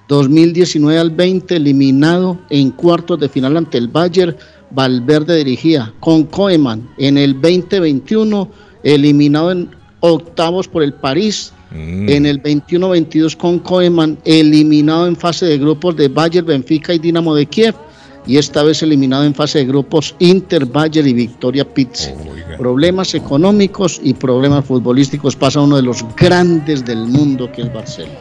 2019 al 20 eliminado en cuartos de final ante el Bayern, Valverde dirigía con Koeman en el 2021 eliminado en octavos por el París, en el 21-22 con Koeman eliminado en fase de grupos de Bayern, Benfica y Dinamo de Kiev. Y esta vez eliminado en fase de grupos Inter, Bayern y Victoria Pizzi. Problemas económicos y problemas futbolísticos. Pasa uno de los grandes del mundo que es Barcelona.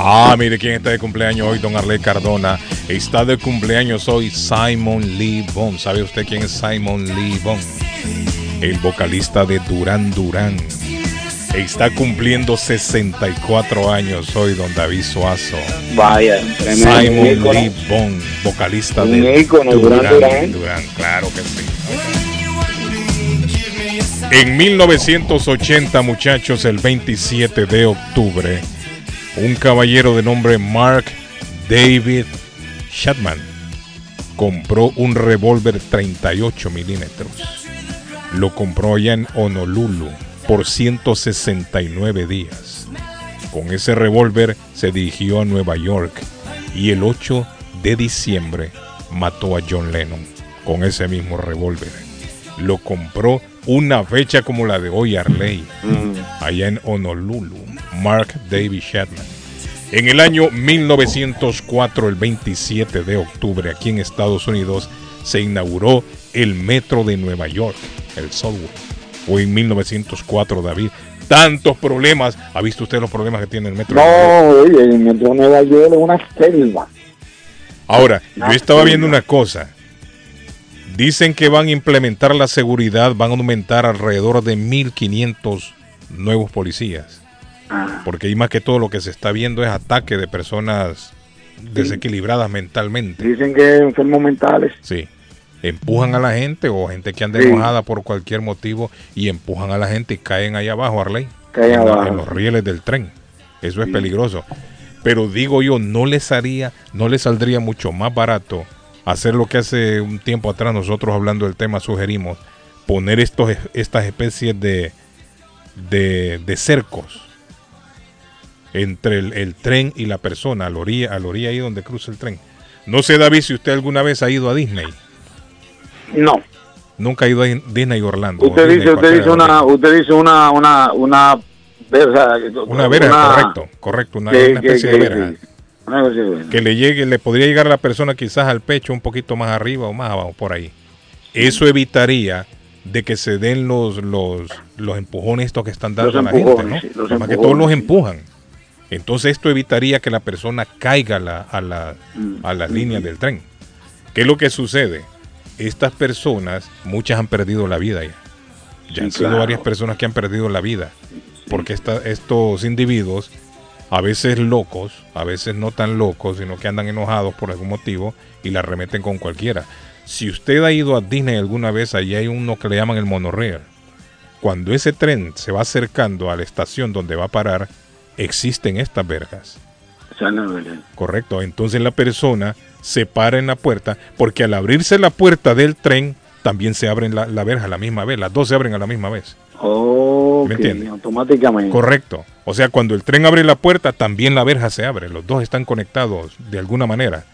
Ah, mire quién está de cumpleaños hoy, don Arley Cardona. Está de cumpleaños hoy Simon Lee Bond. ¿Sabe usted quién es Simon Lee Bond? El vocalista de Duran Duran. Está cumpliendo 64 años hoy, don David Suazo. Vaya, tremendo Simon. Lee Bond, vocalista de Duran Duran. Duran, claro que sí. En 1980, muchachos, el 27 de octubre, un caballero de nombre Mark David Shatman compró un revólver 38 milímetros. Lo compró allá en Honolulu por 169 días. Con ese revólver se dirigió a Nueva York y el 8 de diciembre mató a John Lennon con ese mismo revólver. Lo compró una fecha como la de hoy, Arley, allá en Honolulu. Mark David Shatman. En el año 1904, el 27 de octubre, aquí en Estados Unidos, se inauguró el metro de Nueva York, el Subway. Fue en 1904, David. Tantos problemas. ¿Ha visto usted los problemas que tiene el metro? de Nueva York? No, oye, el metro de Nueva York es una selva. Ahora, yo estaba viendo una cosa. Dicen que van a implementar la seguridad, van a aumentar alrededor de 1500 nuevos policías. Porque ahí más que todo lo que se está viendo es ataque de personas desequilibradas mentalmente. Dicen que enfermos mentales. Sí. Empujan a la gente o gente que anda Sí. enojada por cualquier motivo y empujan a la gente y caen ahí abajo, Arley. Caen abajo. en los rieles del tren. Eso es peligroso. Pero digo yo, no les haría, no les saldría mucho más barato hacer lo que hace un tiempo atrás nosotros hablando del tema sugerimos, poner estos, estas especies de, de, de cercos entre el, el tren y la persona, a la orilla, a la orilla ahí donde cruza el tren. No sé, David, si usted alguna vez ha ido a Disney. No. Nunca ha ido a Disney Orlando. Usted Disney dice, usted dice una, usted dice una, una, una verja. Una verga, correcto, correcto, una, que- una especie que- de verga. Que le llegue, le podría llegar a la persona quizás al pecho un poquito más arriba o más abajo, por ahí. Eso evitaría de que se den los, los, los empujones estos que están dando a la gente, ¿no? sí, los Más que todos los empujan. Entonces esto evitaría que la persona caiga a, la, a, la, a las líneas del tren. ¿Qué es lo que sucede? Estas personas, muchas han perdido la vida ya. Ya Sí, han sido claro. varias personas que han perdido la vida. Porque esta- estos individuos, a veces locos, a veces no tan locos, sino que andan enojados por algún motivo y la remeten con cualquiera. Si usted ha ido a Disney alguna vez, allí hay uno que le llaman el monorail. Cuando ese tren se va acercando a la estación donde va a parar, existen estas verdad. Correcto. Entonces la persona se para en la puerta, porque al abrirse la puerta del tren, también se abren la, la verja a la misma vez. Las dos se abren a la misma vez. Oh, ¿Me automáticamente. Correcto. O sea, cuando el tren abre la puerta, también la verja se abre. Los dos están conectados de alguna manera.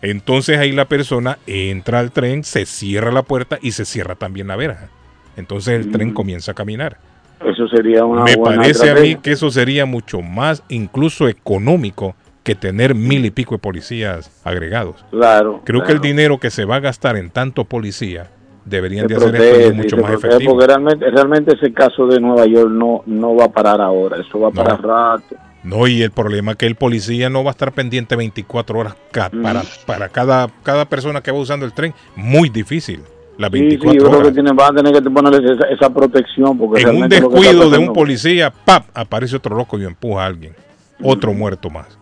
Entonces ahí la persona entra al tren, se cierra la puerta y se cierra también la verja. Entonces el tren comienza a caminar. Eso sería una Me buena parece a mí que eso sería mucho más incluso económico que tener mil y pico de policías agregados. Claro. Creo que el dinero que se va a gastar en tanto policía deberían de hacer esto mucho más efectivo. Porque realmente, realmente ese caso de Nueva York no, no va a parar ahora, eso va a No. parar rato. No, y el problema es que el policía no va a estar pendiente 24 horas ca- para, para cada, cada persona que va usando el tren. Muy difícil. Las Sí, sí, 24 yo creo que horas. tienen, van a tener que ponerles esa, esa protección. Porque En un realmente descuido de un policía, ¡pap! aparece otro loco y empuja a alguien. Otro muerto más.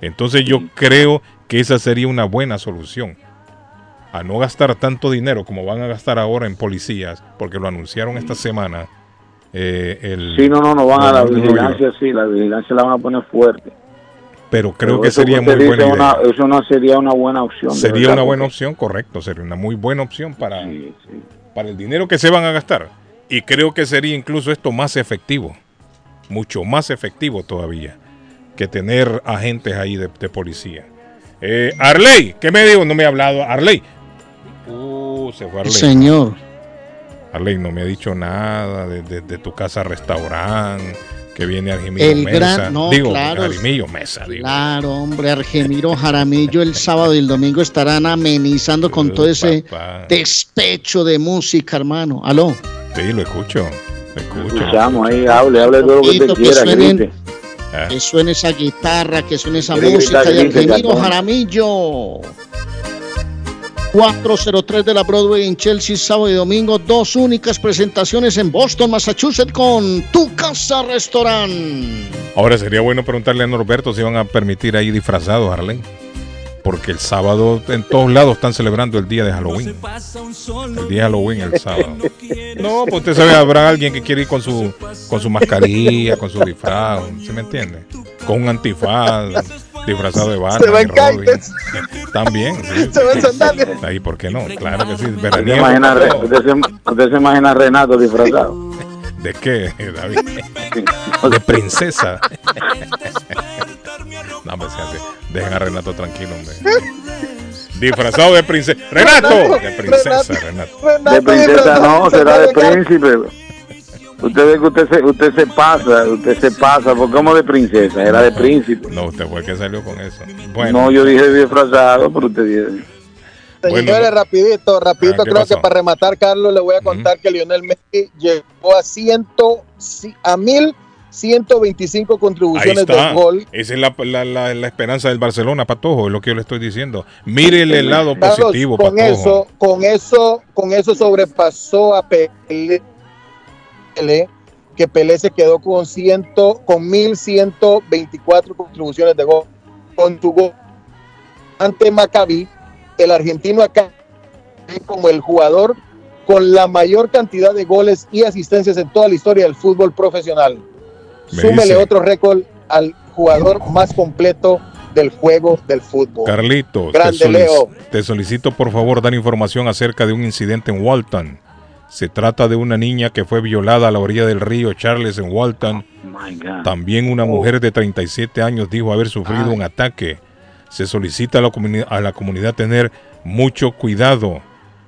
Entonces yo creo que esa sería una buena solución. A no gastar tanto dinero como van a gastar ahora en policías, porque lo anunciaron esta semana. eh, el Sí, no, no, no van a la vigilancia, sí, la vigilancia la van a poner fuerte. Pero creo Pero que sería muy buena idea. eso no sería una buena opción. Sería verdad, una buena porque- opción, correcto. Sería una muy buena opción para, para el dinero que se van a gastar. Y creo que sería incluso esto más efectivo. Mucho más efectivo todavía. Que tener agentes ahí de, de policía. Eh, Arley, ¿qué me dijo? No me ha hablado. Arley. Uh, se fue Arley. Señor. Arley no me ha dicho nada de, de- de tu casa restaurante. Que viene Argemiro El Mesa. gran- no, digo, claro. Argemiro Mesa. Digo. Claro, hombre, Argemiro Jaramillo el sábado y el domingo estarán amenizando con todo ese papá. despecho de música, hermano. Aló. Sí, lo escucho. Lo escucho. Escuchamos ahí, hable, hable todo lo que que quiera, suenen- grite. Ah. Que suene esa guitarra, que suene esa música gritar, de Argemiro. Jaramillo. 403 de la Broadway en Chelsea, sábado y domingo. Dos únicas presentaciones en Boston, Massachusetts con Tu Casa Restaurant. Ahora sería bueno preguntarle a Norberto si van a permitir ahí disfrazados, Arlen. Porque el sábado en todos lados están celebrando el día de Halloween. El día de Halloween el sábado. No, pues usted sabe, habrá alguien que quiere ir con su, con su mascarilla, con su disfraz, ¿se me entiende? Con un antifaz, disfrazado de Batman. Se va en Robin. kites. También. sí. Se va en sandalias. Ahí, ¿por qué no? Claro que sí. ¿Usted se imagina, usted se- usted se imagina a Renato disfrazado? ¿De qué, David? De princesa. No, se hace. Dejen a Renato tranquilo, hombre. Disfrazado de princesa. ¡Renato! De princesa, Renato. De princesa no, será de príncipe. Usted ve que usted se, usted se pasa, usted se pasa, porque como de princesa, era de príncipe. No, usted fue el que salió con eso. Bueno, No, yo dije disfrazado, pero usted dice. Bueno. Señores, rapidito, rapidito, Ah, ¿qué creo pasó? que para rematar, Carlos, le voy a contar que Lionel Messi llegó a ciento, a mil 125 ahí contribuciones de gol. Esa es la, la- la- la esperanza del Barcelona, Patojo, es lo que yo le estoy diciendo. Mire el lado Carlos, positivo, con Patojo. eso, con eso, con eso sobrepasó a Pelé, Pelé, que Pelé se quedó con ciento, con 1124 contribuciones de gol. Con su gol ante Maccabi, el argentino acá como el jugador con la mayor cantidad de goles y asistencias en toda la historia del fútbol profesional. Me Súmele dice- otro récord al jugador más completo del juego del fútbol. Carlitos, te, Grande solic- Leo. te solicito por favor dar información acerca de un incidente en Walton. Se trata de una niña que fue violada a la orilla del río Charles en Walton. También una mujer de 37 años dijo haber sufrido un ataque. Se solicita a la, a la comunidad tener mucho cuidado.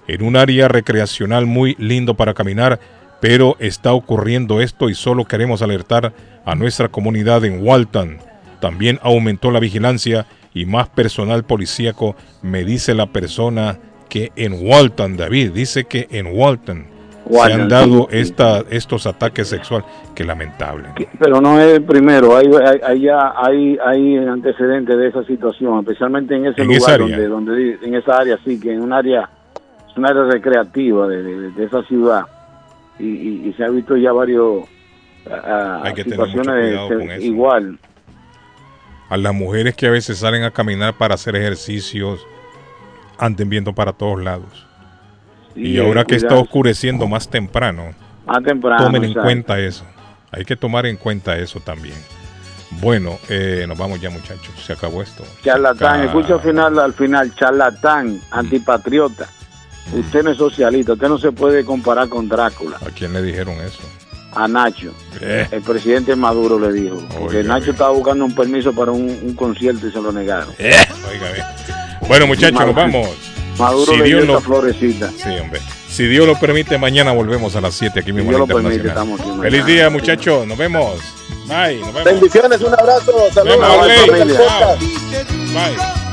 En un área recreacional muy lindo para caminar, pero está ocurriendo esto y solo queremos alertar a nuestra comunidad en Walton. También aumentó la vigilancia y más personal policíaco, me dice la persona que en Walton, David, dice que en Walton, se han dado sí, esta, estos ataques sexuales. Qué lamentable. Pero no es el primero, hay, hay, hay ya hay, hay antecedentes de esa situación, especialmente en ese En lugar esa área. donde, donde en esa área sí, que en un área, es un área recreativa de, de- de esa ciudad y, y- y se ha visto ya varios Hay que tener mucho situaciones de- cuidado con de- eso. igual. A las mujeres que a veces salen a caminar para hacer ejercicios, anden viendo para todos lados. Y ahora que está oscureciendo más temprano, Más temprano. tomen en cuenta eso. Hay que tomar en cuenta eso también. Bueno, eh, nos vamos ya muchachos, se acabó esto. Charlatán, escucha al final, al final, charlatán, antipatriota. Usted no es socialista, usted no se puede comparar con Drácula. ¿A quién le dijeron eso? a Nacho. Eh. El presidente Maduro le dijo. Porque Nacho estaba buscando un permiso para un, un concierto y se lo negaron. Eh, oiga, bien. Bueno, muchachos, nos vamos. Maduro Si le dio Dios esta lo- florecita. Sí, hombre. Si Dios lo permite, mañana volvemos a las 7 aquí mismo en lo permite, Internacional. estamos aquí Feliz día, muchachos. Nos vemos. Bye. Nos vemos. Bendiciones, un abrazo, saludos. Bye. Bye.